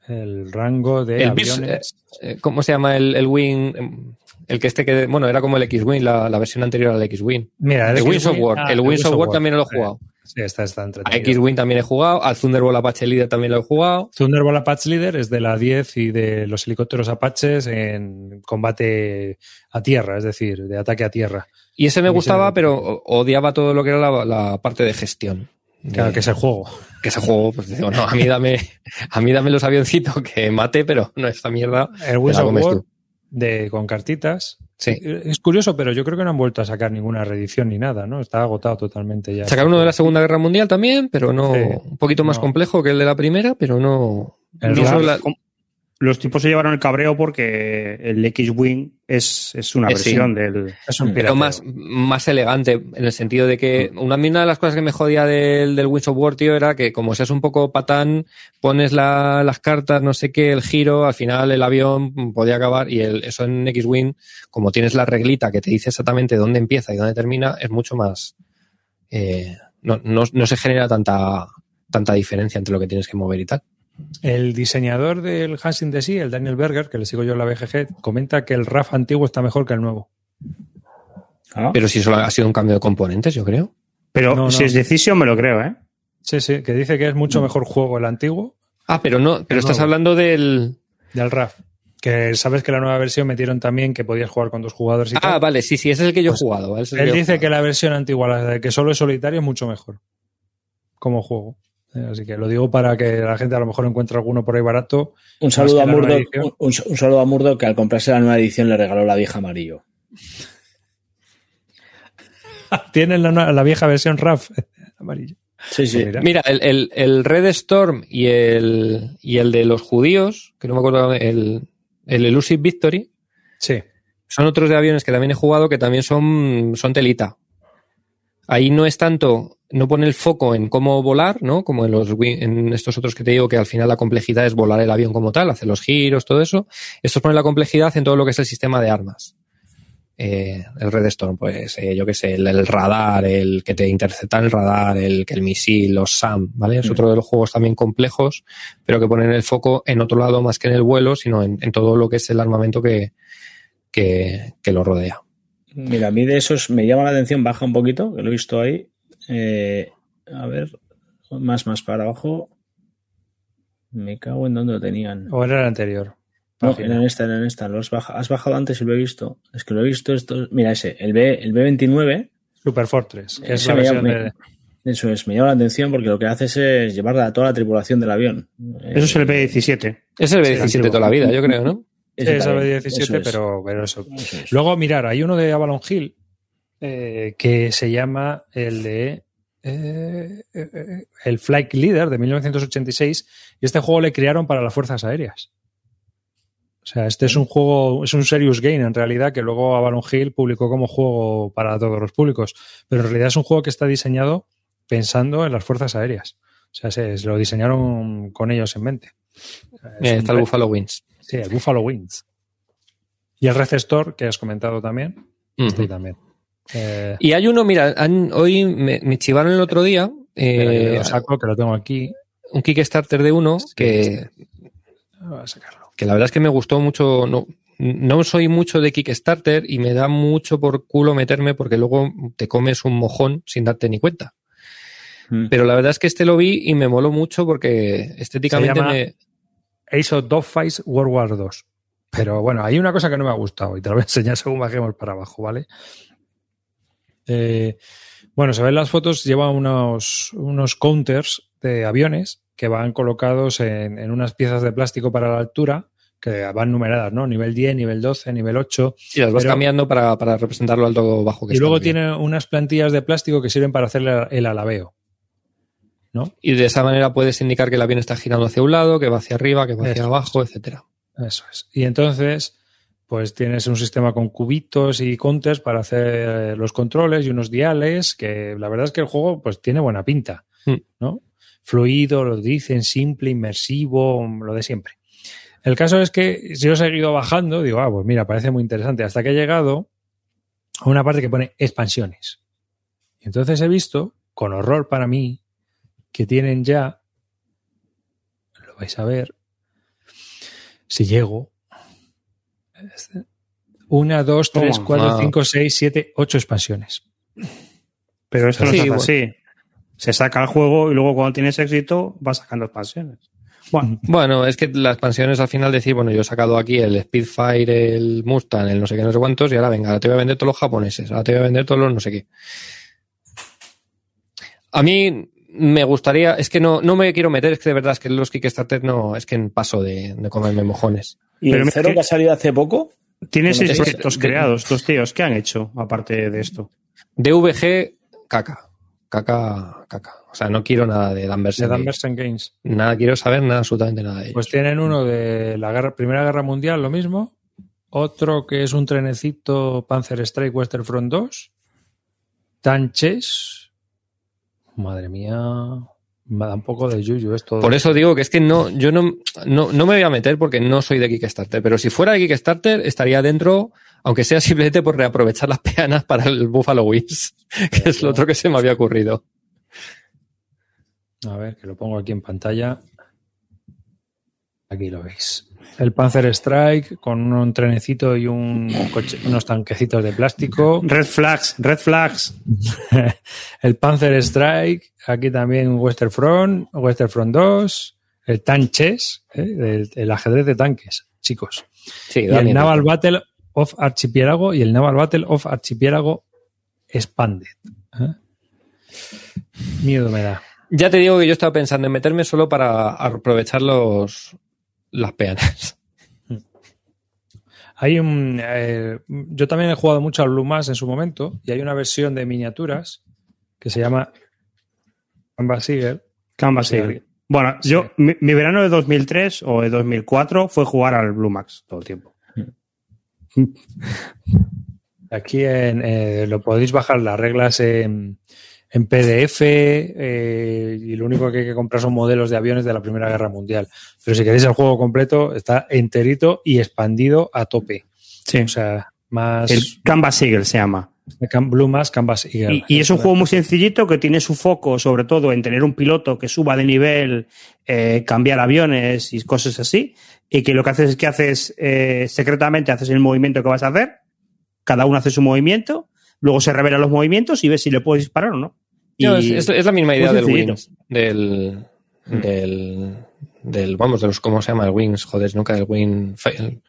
el rango de El aviones. Eh, ¿Cómo se llama el, el Wing? El que este que, bueno, era como el X-Wing, la, la versión anterior al X-Wing. Mira, El of X-Wing- War. ah, el Wings of War también lo he jugado. Sí, está, está A entretenido. X-Wing también he jugado. Al Thunderbolt Apache Leader también lo he jugado. Thunderbolt Apache Leader es de la 10 y de los helicópteros Apaches en combate a tierra, es decir, de ataque a tierra. Y ese me Y gustaba, pero odiaba todo lo que era la, la parte de gestión. Claro, que es el juego. que ese juego, pues digo, no, a mí dame, a mí dame los avioncitos que mate, pero no esta mierda. El Wings of War de, con cartitas. Sí. Es curioso, pero yo creo que no han vuelto a sacar ninguna reedición ni nada, ¿no? Está agotado totalmente ya. Sacaron uno de la Segunda Guerra Mundial también, pero no, Sí. un poquito más No. complejo que el de la primera, pero no. El no la- Los tipos se llevaron el cabreo porque el X-Wing es, es una Eh, sí. versión del. Es un pero más, más elegante, en el sentido de que una, una de las cosas que me jodía del, del Wings of War, tío, era que como seas un poco patán, pones la- las cartas, no sé qué, el giro, al final el avión podía acabar, y el, eso en X-Wing, como tienes la reglita que te dice exactamente dónde empieza y dónde termina, es mucho más. eh, no, no, no se genera tanta, tanta diferencia entre lo que tienes que mover y tal. El diseñador del Hans in the Sea, el Daniel Berger, que le sigo yo en la BGG, comenta que el RAF antiguo está mejor que el nuevo. Ah, Pero si solo ha sido un cambio de componentes, yo creo. Pero No, si no. es Decision, me lo creo, ¿eh? Sí, sí, que dice que es mucho mejor juego el antiguo Ah, pero no, pero estás nuevo. hablando del. del RAF. Que sabes que la nueva versión metieron también que podías jugar con dos jugadores y Ah, tal. vale, sí, sí, ese es el que yo he Pues, jugado. Él he dice que la versión antigua, la de que solo es solitario, es mucho mejor como juego. Eh, Así que lo digo para que la gente a lo mejor encuentre alguno por ahí barato. Un saludo a edición. un, saludo a Murdoch que al comprarse la nueva edición le regaló la vieja amarillo. Tienen la, la vieja versión RAF amarillo. Sí, sí. Mira. Mira, el, el- el Red Storm y el, y el de los judíos, que no me acuerdo, el, el Elusive Victory, Sí. son otros de aviones que también he jugado que también son, son telita. Ahí no es tanto, no pone el foco en cómo volar, ¿no? Como en los en estos otros que te digo que al final la complejidad es volar el avión como tal, hacer los giros, todo eso. Estos ponen la complejidad en todo lo que es el sistema de armas. Eh, el Red Storm, pues eh, yo qué sé, el, el radar, el que te intercepta el radar, el que el misil, los SAM, ¿vale? Es Mm. otro de los juegos también complejos, pero que ponen el foco en otro lado más que en el vuelo, sino en, en todo lo que es el armamento que, que, que lo rodea. Mira, a mí de esos me llama la atención, baja un poquito, que lo he visto ahí. Eh, a ver, más, más para abajo. Me cago en donde lo tenían. O era el anterior. No, Página. era en esta, era en esta. Lo has, baja- has bajado antes y lo he visto. Es que lo he visto esto. Mira ese, el B, el B29. Super Fortress, que es ese la me versión llama- de... Eso es, me llama la atención porque lo que haces es llevar a toda la tripulación del avión. Eso es el B17. Es el Sí, B17 antiguo. toda la vida, yo creo, ¿no? Ese Es el también, B17, eso es, pero, pero eso. eso es. Luego, mirar, hay uno de Avalon Hill eh, que se llama el de eh, eh, el Flight Leader de 1986 y este juego le crearon para las fuerzas aéreas. O sea, este es un juego, es un serious game en realidad que luego Avalon Hill publicó como juego para todos los públicos, pero en realidad es un juego que está diseñado pensando en las fuerzas aéreas. O sea, se, se lo diseñaron con ellos en mente. Mira, está el Buffalo Wings. Sí, el Buffalo Wings. Y el Recestor, que has comentado también. Este Ujú. también. Eh, Y hay uno, mira, han- hoy me, me chivaron el otro día eh, lo saco, que lo tengo aquí. un Kickstarter de uno Sí, que. Voy a sacarlo. que la verdad es que me gustó mucho. No, no soy mucho de Kickstarter y me da mucho por culo meterme porque luego te comes un mojón sin darte ni cuenta. Mm. Pero la verdad es que este lo vi y me moló mucho porque estéticamente me. Ace of Dogfights World War 2. Pero bueno, hay una cosa que no me ha gustado y te lo voy a enseñar según bajemos para abajo, ¿vale? Eh, bueno, se ven las fotos, lleva unos, unos counters de aviones que van colocados en, en unas piezas de plástico para la altura, que van numeradas, ¿no? Nivel 10, nivel 12, nivel 8. Sí, las vas Pero- cambiando para, para representar lo alto o bajo que Y luego tiene unas plantillas de plástico que sirven para hacer el- el alabeo. ¿No? Y de esa manera puedes indicar que el avión está girando hacia un lado, que va hacia arriba, que va hacia Eso abajo, etcétera. Eso es. Y entonces, pues tienes un sistema con cubitos y counters para hacer los controles y unos diales, que la verdad es que el juego pues tiene buena pinta, Mm. ¿no? Fluido, lo dicen, simple, inmersivo, lo de siempre. El caso es que yo he seguido bajando, digo, ah, pues mira, parece muy interesante, hasta que he llegado a una parte que pone expansiones. Y entonces he visto, con horror para mí, que tienen ya, lo vais a ver, si llego, una, dos, tres, Toma. cuatro, Ah. cinco, seis, siete, ocho expansiones. Pero esto no Sí, se hace bueno. así. Se saca el juego y luego cuando tienes éxito vas sacando expansiones. Bueno, Bueno, es que las expansiones al final decir, bueno, yo he sacado aquí el Speedfire, el Mustang, el no sé qué, no sé cuántos, y ahora venga, ahora te voy a vender todos los japoneses, ahora te voy a vender todos los no sé qué. A mí me gustaría, es que no, no me quiero meter, es que de verdad es que los Kickstarter no, es que paso de, de comerme mojones. ¿Y Pero el cero que- que ha salido hace poco? tienes Bueno, seis es- proyectos de- creados, estos tíos. ¿Qué han hecho aparte de esto? DVG, caca, caca, caca. O sea, no quiero nada de Danvers. De Danversen Games. Nada, quiero saber nada, absolutamente nada de ellos. Pues tienen uno de la guerra- Primera Guerra Mundial, lo mismo. Otro que es un trenecito Panzer Strike Western Front 2. Tanches. Madre mía. Me da un poco de yuyu esto. Por eso digo que es que no, yo no, no, no me voy a meter porque no soy de Kickstarter, pero si fuera de Kickstarter estaría dentro, aunque sea simplemente por reaprovechar las peanas para el Buffalo Wings, que es lo otro que se me había ocurrido. A ver, que lo pongo aquí en pantalla. Aquí lo veis. El Panzer Strike con un trenecito y un coche- unos tanquecitos de plástico. Red flags, red flags. el Panzer Strike, aquí también un Western Front, Western Front 2, el Tanches, ¿eh? el, el ajedrez de tanques, chicos. Sí, Y el Naval Battle of Archipiélago y el Naval Battle of Archipiélago Expanded. ¿eh? Miedo me da. Ya te digo que yo estaba pensando en meterme solo para aprovechar los las peanas. Hay un, eh, yo también he jugado mucho al Blue Mass en su momento y hay una versión de miniaturas que se llama Canvas Eagle. Canvas. Bueno, yo, mi, mi verano de 2003 o de 2004 fue jugar al Blue Max todo el tiempo. Aquí en, eh, lo podéis bajar las reglas en, en PDF eh, y lo único que hay que comprar son modelos de aviones de la Primera Guerra Mundial. Pero si queréis el juego completo, está enterito y expandido a tope. Sí. O sea, más El Canvas Eagle se llama. Blue Mass Canvas Eagle. Y, y es un juego muy sencillito que tiene su foco sobre todo en tener un piloto que suba de nivel, eh, cambiar aviones y cosas así. Y que lo que haces es que haces eh, secretamente haces el movimiento que vas a hacer. Cada uno hace su movimiento. Luego se revelan los movimientos y ves si le puedes disparar o no. Y No, es, es- es la misma idea muy del. Wings. Del, del, del. Vamos, de los. ¿Cómo se llama? El Wings. Joder, nunca el Wing. el-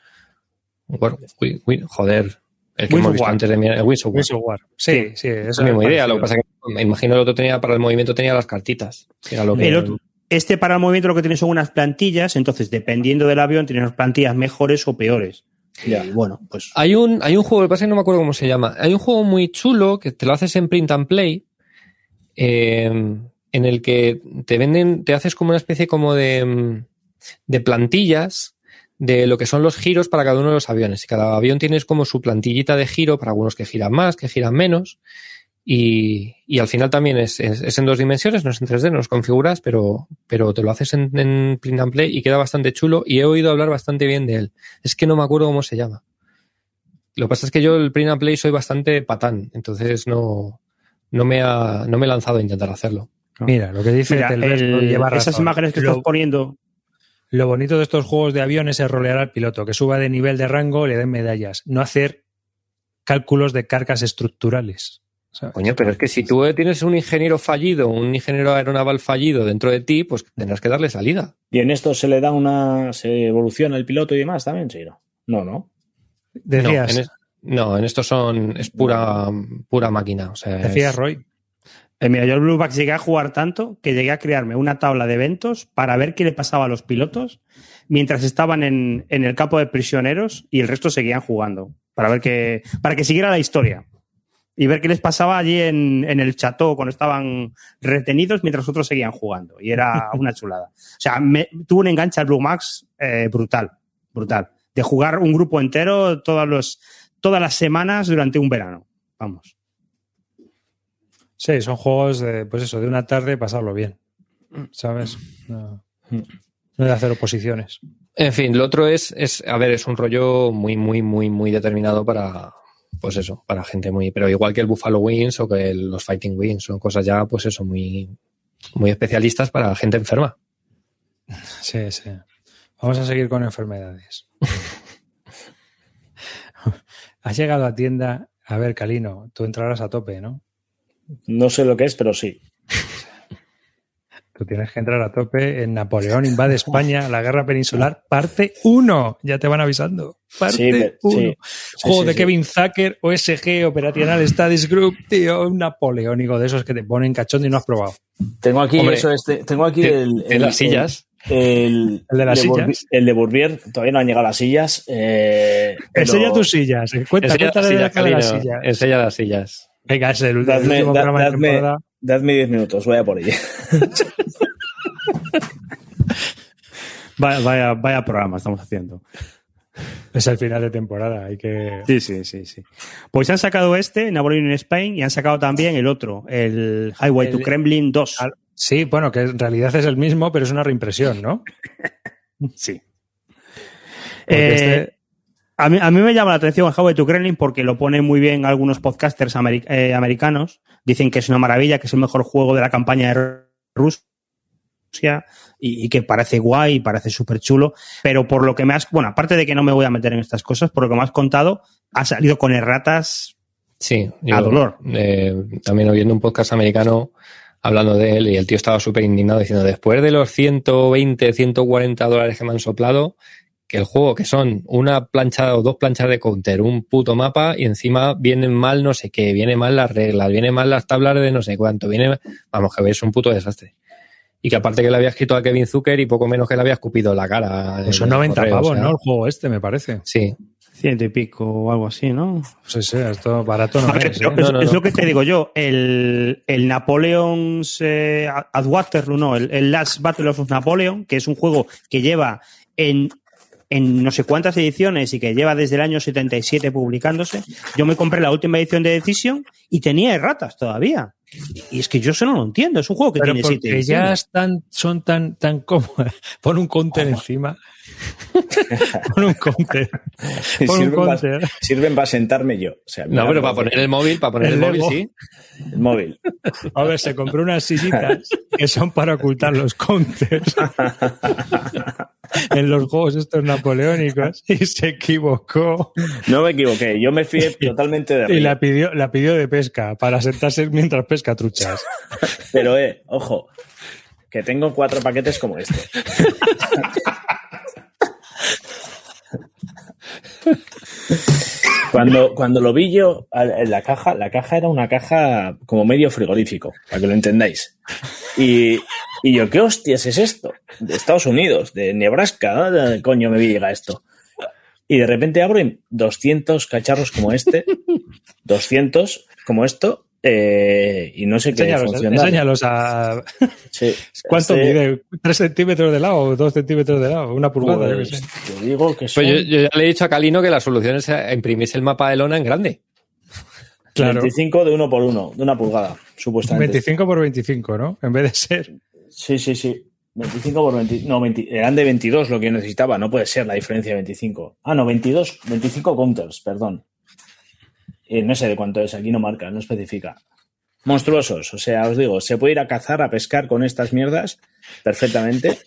joder. El que Wings hemos visto War. antes de. El Wings of War. Wings of War. Sí, sí, Es la misma idea. Lo que pasa es que me imagino el otro tenía para el movimiento tenía las cartitas. Era lo que, El otro- este para el movimiento lo que tiene son unas plantillas, entonces dependiendo del avión tiene unas plantillas mejores o peores. Ya. Y bueno, pues Hay un, hay un juego, lo que pasa es que no me acuerdo cómo se llama. Hay un juego muy chulo que te lo haces en print and play, eh, en el que te venden, te haces como una especie como de, mm, de plantillas de lo que son los giros para cada uno de los aviones. Y cada avión tienes como su plantillita de giro para algunos que giran más, que giran menos. Y, y al final también es, es- es en dos dimensiones, no es en 3D, no los configuras, pero, pero te lo haces en, en print and play y queda bastante chulo. Y he oído hablar bastante bien de él. Es que no me acuerdo cómo se llama. Lo que pasa es que yo el print and play soy bastante patán, entonces no, no, me, ha, no me he lanzado a intentar hacerlo. Mira, lo que dice mira, Telvesco el- lleva esas imágenes que Lo- estás poniendo, Lo bonito de estos juegos de aviones es rolear al piloto, que suba de nivel de rango, le den medallas, no hacer cálculos de cargas estructurales. ¿Sabes? Coño, pero es que si tú tienes un ingeniero fallido, un ingeniero aeronaval fallido dentro de ti, pues tendrás que darle salida. ¿Y en esto se le da una. se evoluciona el piloto y demás también? Sí, ¿no? No, no. Decías, No, en, es- no, en estos son, es pura, pura máquina. O sea, decías es- Roy. eh, mira, yo el Blue Box llegué a jugar tanto que llegué a crearme una tabla de eventos para ver qué le pasaba a los pilotos mientras estaban en, en el campo de prisioneros y el resto seguían jugando, para ver que, para que siguiera la historia. Y ver qué les pasaba allí en, en el chateau cuando estaban retenidos mientras otros seguían jugando. Y era una chulada. O sea, me, tuvo un enganche al Blue Max eh, brutal, brutal. De jugar un grupo entero todos los, todas las semanas durante un verano. Vamos. Sí, son juegos de, pues eso, de una tarde pasarlo bien. ¿Sabes? No, no de hacer oposiciones. En fin, lo otro es, es, a ver, es un rollo muy, muy, muy, muy determinado para, pues eso, para gente muy, pero igual que el Buffalo Wings o que el- los Fighting Wings, son cosas ya, pues eso, muy, muy especialistas para gente enferma. Sí, sí. Vamos a seguir con enfermedades. Has llegado a tienda. A ver, Calino, tú entrarás a tope, ¿no? No sé lo que es, pero sí. Tú tienes que entrar a tope en Napoleón invade España, la guerra peninsular, parte 1. Ya te van avisando. Parte Sí, pe- 1. sí. Sí, Juego sí, de sí. Kevin Zucker, OSG, Operational Studies Group, tío, un napoleónico de esos que te ponen cachondo y no has probado. Tengo aquí, Hombre, eso, este, tengo aquí de- el, de las sillas. El, El de las Bourbier- sillas. el de Bourbier, todavía no han llegado las sillas. Eh, pero- Enseña tus sillas. eh, Cuenta, Enseña cuenta las de sillas, la de las sillas. enseña las sillas. Venga, es el, el Dadme, último da- programa de dadme, temporada. Dadme 10 minutos, voy a por ella. Vaya, vaya, vaya programa estamos haciendo. Es el final de temporada. Hay que. Sí, sí, sí, sí. Pues han sacado este, Napoleon in Spain, y han sacado también el otro, el Highway to Kremlin 2. Al- Sí, bueno, que en realidad es el mismo, pero es una reimpresión, ¿no? Sí. Porque Eh, este- a, mí, a mí me llama la atención el Highway to Kremlin porque lo ponen muy bien algunos podcasters eh, americanos. Dicen que es una maravilla, que es el mejor juego de la campaña de Rusia y, y que parece guay, y parece súper chulo. Pero por lo que me has. Bueno, aparte de que no me voy a meter en estas cosas, por lo que me has contado, ha salido con erratas Sí. A dolor. eh, también oyendo un podcast americano hablando de él y el tío estaba súper indignado diciendo, después de los 120, 140 dólares que me han soplado, que el juego, que son una plancha o dos planchas de counter, un puto mapa, y encima vienen mal no sé qué, viene mal las reglas, viene mal las tablas de no sé cuánto, viene, vamos, que veis un puto desastre. Y que aparte que le había escrito a Kevin Zucker y poco menos que le había escupido la cara. Pues son en el 90 correo, pavos, o sea, ¿no? El juego este, me parece. Sí. Ciento y pico o algo así, ¿no? Sí, sí, esto barato no A ver, es. ¿eh? es, No, no, es no. lo que te digo yo. El, el Napoleon eh, at Waterloo, no, el, el Last Battle of Napoleon, que es un juego que lleva en, en no sé cuántas ediciones y que lleva desde el año 77 publicándose. Yo me compré la última edición de Decision y tenía erratas todavía. Y es que yo eso no lo entiendo. Es un juego que Pero tiene siete porque ya ediciones. están, son tan, tan cómodas. Pon un counter encima. Pon un counter. Pon un Sirven para counter. sirven para sentarme yo. O sea, No, pero para poner el móvil, para poner El el, móvil, sí. el móvil. A ver, se compró unas sillitas que son para ocultar los counters en los juegos estos napoleónicos y se equivocó No me equivoqué, yo me fié totalmente de y Río. la pidió, la pidió de pesca para sentarse mientras pesca truchas. Pero, eh, ojo, que tengo cuatro paquetes como este. Cuando, cuando lo vi yo en la caja, la caja era una caja como medio frigorífico, para que lo entendáis. Y, y yo, ¿qué hostias es esto? De Estados Unidos, de Nebraska, ¿no? ¿De dónde coño me llega esto? Y de repente abro y 200 cacharros como este, 200 como esto, eh, y no sé qué Enséñalos, funcionar. enséñalos a. Sí. ¿Cuánto Este, mide? ¿Tres centímetros de lado o dos centímetros de lado? ¿Una pulgada? yo qué Pues, sé. te digo que son Pues yo, yo ya le he dicho a Calino que la solución es imprimirse el mapa de lona en grande. Claro. 25 de uno por uno, de una pulgada, supuestamente. 25 por 25, ¿no? En vez de ser. Sí, sí, sí. 25 por 20. No, 20 eran de 22 lo que yo necesitaba. No puede ser la diferencia de 25. Ah, no, 22. 25 counters, perdón. Eh, no sé de cuánto es, aquí no marca, no especifica. Monstruosos. O sea, os digo, se puede ir a cazar, a pescar con estas mierdas perfectamente.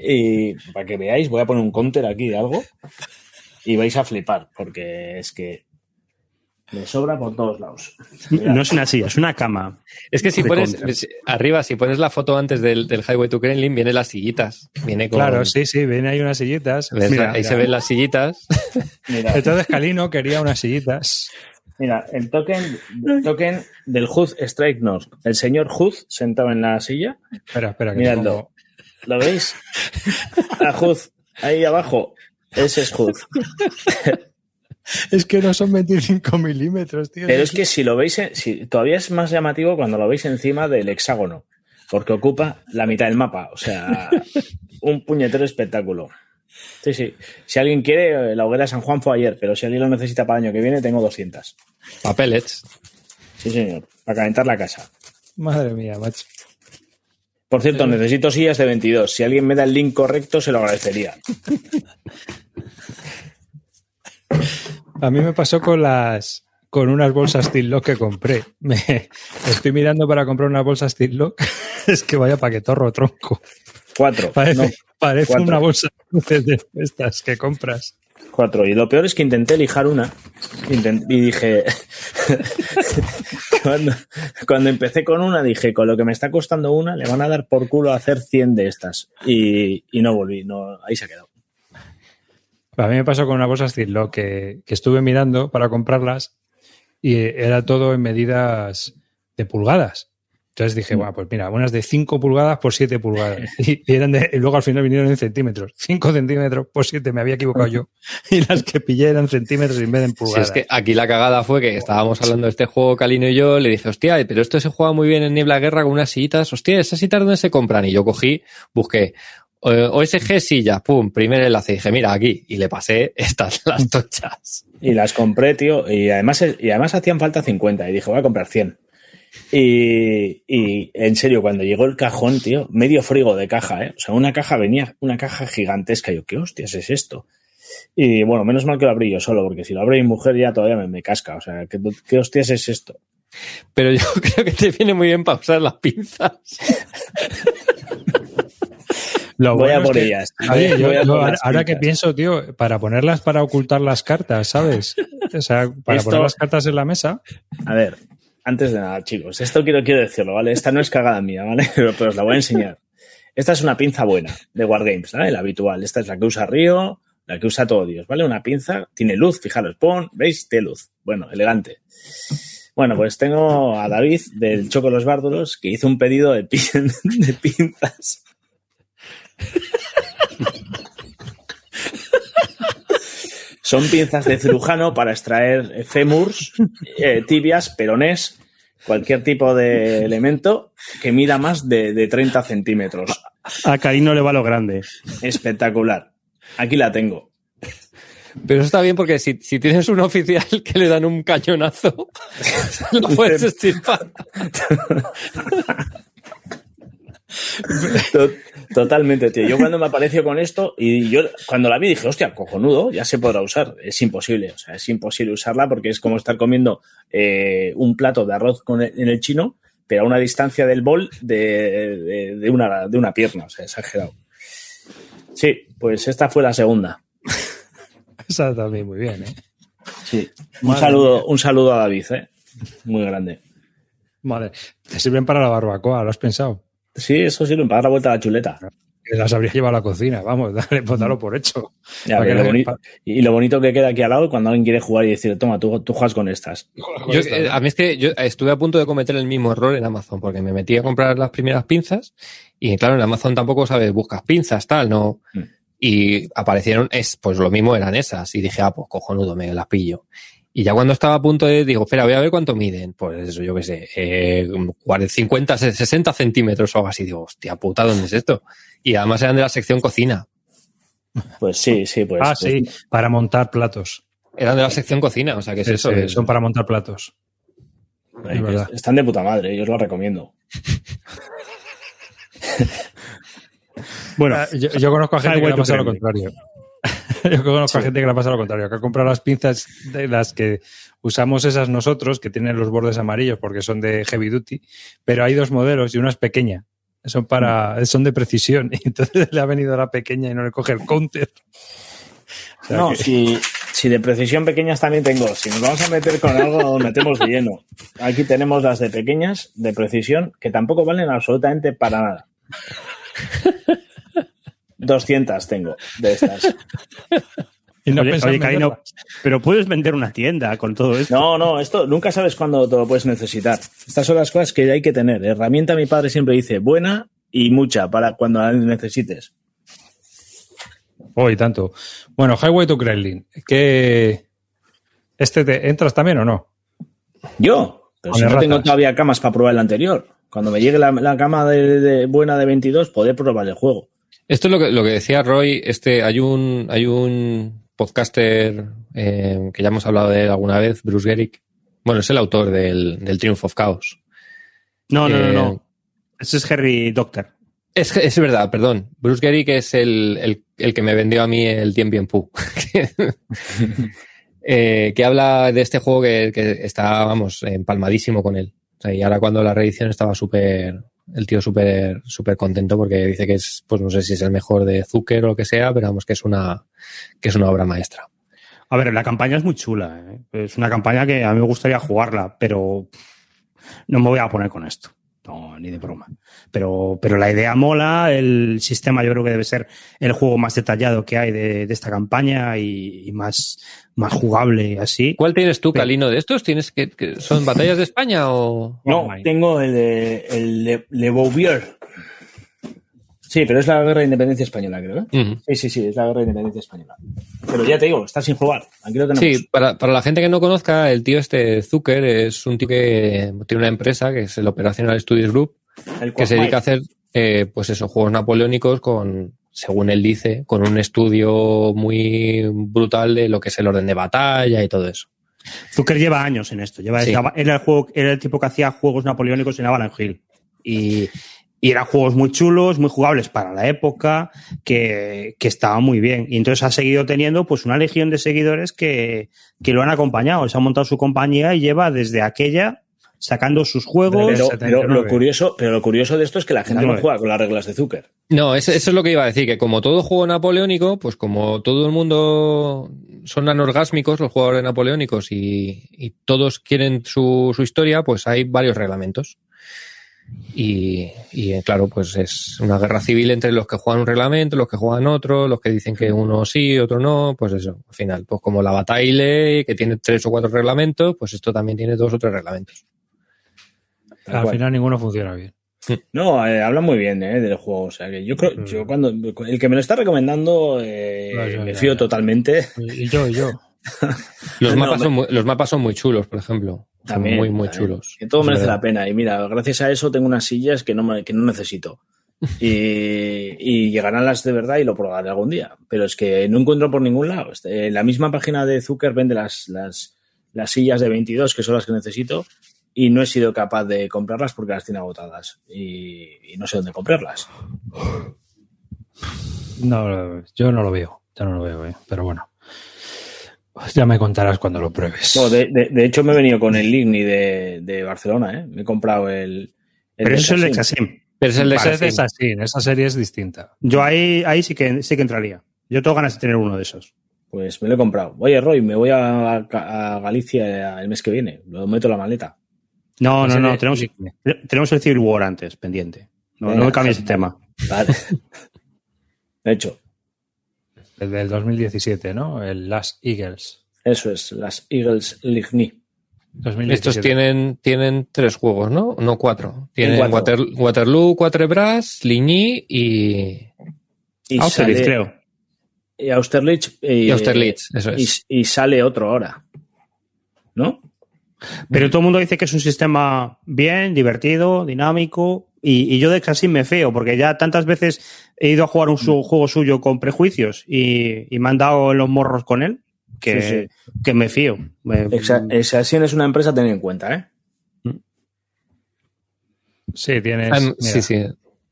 Y para que veáis, voy a poner un counter aquí de algo. Y vais a flipar, porque es que me sobra por todos lados. No es una silla, es una cama. Es que si pones si- arriba, si pones la foto antes del, del Highway to Kremlin, vienen las sillitas. Viene con, Claro, sí, sí, ven ahí unas sillitas. ahí mira. se ven las sillitas. Mira, Entonces Calino quería unas sillitas. Mira, el token, el token del Hood Strike North. El señor Hood sentado en la silla. Espera, espera, que Miradlo. te pongo- ¿Lo veis? A Hood, ahí abajo. Ese es Hood. Es que no son 25 milímetros, tío. Pero es que si lo veis, en- si, todavía es más llamativo cuando lo veis encima del hexágono. Porque ocupa la mitad del mapa. O sea, un puñetero espectáculo. Sí, sí. Si alguien quiere, eh, la hoguera de San Juan fue ayer, pero si alguien lo necesita para el año que viene, tengo 200. Papeles. Sí, señor. Para calentar la casa. Madre mía, macho. Por cierto, necesito sillas de 22. Si alguien me da el link correcto, se lo agradecería. A mí me pasó con las con unas bolsas Lock que compré. Me, estoy mirando para comprar unas bolsas Lock. Es que vaya paquetorro tronco. Cuatro. Parece, No, parece cuatro. una bolsa de estas que compras. cuatro. Y lo peor es que intenté lijar una. Intent- y dije. cuando, cuando empecé con una, dije: con lo que me está costando una, le van a dar por culo a hacer 100 de estas. Y, y no volví. No, ahí se ha quedado. A mí me pasó con una bolsa Lock que, que estuve mirando para comprarlas y era todo en medidas de pulgadas. Entonces dije, bueno, pues mira, unas de 5 pulgadas por 7 pulgadas. Y, eran de- y luego al final vinieron en centímetros. 5 centímetros por 7, me había equivocado yo. Y las que pillé eran centímetros en vez de en pulgadas. es que aquí la cagada fue que estábamos hablando de este juego, Calino y yo, le dije, hostia, pero esto se juega muy bien en Niebla Guerra con unas sillitas, hostia, ¿esas sillitas dónde se compran? Y yo cogí, busqué OSG silla, pum, primer enlace, y dije, mira, aquí, y le pasé estas, las tochas. Y las compré, tío. Y además, y además hacían falta 50. Y dije: voy a comprar 100. Y, y en serio, cuando llegó el cajón, tío, medio frigo de caja, ¿eh? O sea, una caja venía, una caja gigantesca. Y yo, ¿qué hostias es esto? Y bueno, menos mal que lo abrí yo solo, porque si lo abre mi mujer ya todavía me, me casca. O sea, ¿qué, qué hostias es esto? Pero yo creo que te viene muy bien para usar las pinzas. Lo Voy a es por que- ellas. Oye, Voy- yo- voy a yo por ahora, que pienso, tío, para ponerlas para ocultar las cartas, ¿sabes? O sea, para Esto- poner las cartas en la mesa. A ver, antes de nada, chicos, esto quiero, quiero decirlo, ¿vale? Esta no es cagada mía, ¿vale? Pero, pero os la voy a enseñar. Esta es una pinza buena de Wargames, ¿vale? La habitual. Esta es la que usa Río, la que usa todo Dios, ¿vale? Una pinza, tiene luz, fijaros, pon, ¿veis? Tiene luz. Bueno, elegante. Bueno, pues tengo a David del Choco Los Bárdulos que hizo un pedido de, pin- de pinzas. Son pinzas de cirujano para extraer fémurs, eh, tibias, peronés, cualquier tipo de elemento que mida más de, de 30 centímetros. A Karino le va lo grande. Espectacular. Aquí la tengo. Pero eso está bien porque si, si tienes un oficial que le dan un cañonazo, lo puedes estirpar. To- Totalmente, tío. Yo cuando me apareció con esto y yo cuando la vi dije, hostia, cojonudo, ya se podrá usar. Es imposible, o sea, es imposible usarla porque es como estar comiendo eh, un plato de arroz con el- en el chino, pero a una distancia del bol de, de- de una, de una pierna, o sea, exagerado. Sí, pues esta fue la segunda. Esa también muy bien, ¿eh? Sí. Un saludo, un saludo a David, ¿eh? Muy grande. Vale. Te sirven para la barbacoa, ¿lo has pensado? Sí, eso sirve para dar la vuelta a la chuleta. Que las habría llevado a la cocina, vamos, dale, pues dalo por hecho. Ya, Para pero que lo boni- y lo bonito que queda aquí al lado cuando alguien quiere jugar y decir, toma, tú, tú juegas con estas. Yo, eh, a mí es que yo estuve a punto de cometer el mismo error en Amazon porque me metí a comprar las primeras pinzas y claro, en Amazon tampoco sabes, buscas pinzas, tal, no. Mm. Y aparecieron, es, pues lo mismo eran esas y dije, ah, pues cojonudo, me las pillo. Y ya cuando estaba a punto de, digo, espera, voy a ver cuánto miden. Pues eso, yo qué sé, eh, 40, 50, 60 centímetros o algo así. Digo, hostia puta, ¿dónde es esto? Y además eran de la sección cocina. Pues sí, sí, pues. ah, pues- sí, para montar platos. Eran de la sección cocina, o sea, ¿qué es Sí, eso? son para montar platos. Ay, Es verdad. Están de puta madre, yo os lo recomiendo. Bueno, Ah, yo, yo conozco a gente que le ha pasado lo contrario. yo conozco a gente que le ha pasado lo contrario, que ha comprado las pinzas de las que usamos esas nosotros, que tienen los bordes amarillos porque son de heavy duty, pero hay dos modelos y una es pequeña. Son para, son de precisión. Y entonces le ha venido la pequeña y no le coge el counter. O sea no, que- si, si de precisión pequeñas también tengo. Si nos vamos a meter con algo, nos metemos de lleno. Aquí tenemos las de pequeñas, de precisión, que tampoco valen absolutamente para nada. 200 tengo de estas. y no oye, oye, Karino, pero puedes vender una tienda con todo esto. No, no, esto nunca sabes cuándo te lo puedes necesitar. Estas son las cosas que hay que tener. Herramienta, mi padre siempre dice, buena y mucha para cuando la necesites. Oh, y tanto. Bueno, Highway to Kremlin. ¿Qué... ¿Este te entras también o no? Yo, pero si no tengo todavía camas para probar el anterior. Cuando me llegue la, la cama de, de buena de 22, poder probar el juego. Esto es lo que, lo que decía Roy. Este, hay un, hay un podcaster eh, que ya hemos hablado de él alguna vez, Bruce Gerrick. Bueno, es el autor del, del Triumph of Chaos. No, no, no, Eh, no. Ese es Harry Doctor. Es, es verdad, perdón. Bruce Gerrick es el, el, el que me vendió a mí el Tien Bien Pu. Eh, que habla de este juego que, que está, vamos, empalmadísimo con él. O sea, y ahora cuando la reedición estaba súper, el tío súper, contento porque dice que es, pues no sé si es el mejor de Zucker o lo que sea, pero vamos, que es una, que es una obra maestra. A ver, la campaña es muy chula. ¿eh? Es una campaña que a mí me gustaría jugarla, pero no me voy a poner con esto. No, ni de broma. Pero, pero la idea mola, el sistema yo creo que debe ser el juego más detallado que hay de, de esta campaña y, y más, más jugable y así. ¿Cuál tienes tú, Calino, de estos? ¿Tienes que, que son batallas de España o...? No, tengo el de el Bouvier. Sí, pero es la guerra de independencia española, creo. ¿eh? Sí, sí, sí, es la guerra de independencia española. Pero ya te digo, está sin jugar. Aquí lo tenemos. Sí, para, para la gente que no conozca, el tío este Zucker es un tío que tiene una empresa que es el Operational Studios Group, El que se dedica a hacer, eh, pues esos juegos napoleónicos con, según él dice, con un estudio muy brutal de lo que es el orden de batalla y todo eso. Zucker lleva años en esto. Lleva, Sí. era, el juego, era el tipo que hacía juegos napoleónicos en Avalon Hill. Y, y eran juegos muy chulos, muy jugables para la época, que, que estaban muy bien. Y entonces ha seguido teniendo pues una legión de seguidores que, que lo han acompañado. Se ha montado su compañía y lleva desde aquella sacando sus juegos. Pero, pero 79. lo curioso, pero lo curioso de esto es que la gente no 79. juega con las reglas de Zucker. No, eso, eso es lo que iba a decir, que como todo juego napoleónico, pues como todo el mundo son anorgásmicos, los jugadores napoleónicos, y, y todos quieren su, su historia, pues hay varios reglamentos. Y, y, eh, claro, pues es una guerra civil entre los que juegan un reglamento, los que juegan otro, los que dicen que uno sí, otro no, pues eso, al final, pues como la Bataille, que tiene tres o cuatro reglamentos, pues esto también tiene dos o tres reglamentos. Al final ninguno funciona bien. No, eh, habla muy bien eh, del juego. O sea, que yo creo, yo cuando el que me lo está recomendando eh, No, yo me ya, fío ya. totalmente. Y yo, y yo. Los, No, mapas, me- son muy, los mapas son muy chulos, por ejemplo. También, muy, muy también. chulos. Que todo Es merece verdad. la pena. Y mira, gracias a eso tengo unas sillas que no, me- que no necesito. Y, y llegarán las de verdad y lo probaré algún día. Pero es que no encuentro por ningún lado. Este, la misma página de Zucker vende las, las, las sillas de 22, que son las que necesito, y no he sido capaz de comprarlas porque las tiene agotadas. Y, y no sé dónde comprarlas. No, yo no lo veo. Yo no lo veo, eh, pero bueno. Pues ya me contarás cuando lo pruebes. No, de, de- de hecho, me he venido con el Ligny de, de Barcelona. ¿eh? Me he comprado el. el Pero eso es el. Exasim. Pero es el de esa serie es distinta. Yo ahí, ahí sí que sí que entraría. Yo tengo ganas de tener uno de esos. Pues me lo he comprado. Oye, Roy, me voy a, a Galicia el mes que viene. Lo meto en la maleta. No, no, no. Tenemos, tenemos el Civil War antes, pendiente. No, no me cambies el tema. Vale. De hecho, del 2017, ¿no? El Last Eagles. eso es, las Eagles Ligny. 2017. Estos tienen, tienen tres juegos, ¿no? No cuatro. Tienen cuatro. Water- Waterloo, Quatre Bras, Ligny y, Y Austerlitz, sale- creo. Y Austerlitz. Y, y Austerlitz. Eso es. y, y sale otro ahora. ¿No? Pero todo el mundo dice que es un sistema bien, divertido, dinámico. Y, y yo de Exasim me feo, porque ya tantas veces he ido a jugar un su- juego suyo con prejuicios y, y me han dado en los morros con él, que, Sí, que me fío. Exasin es una empresa a tener en cuenta, ¿eh? Sí, tienes. Ah, mira, sí, sí.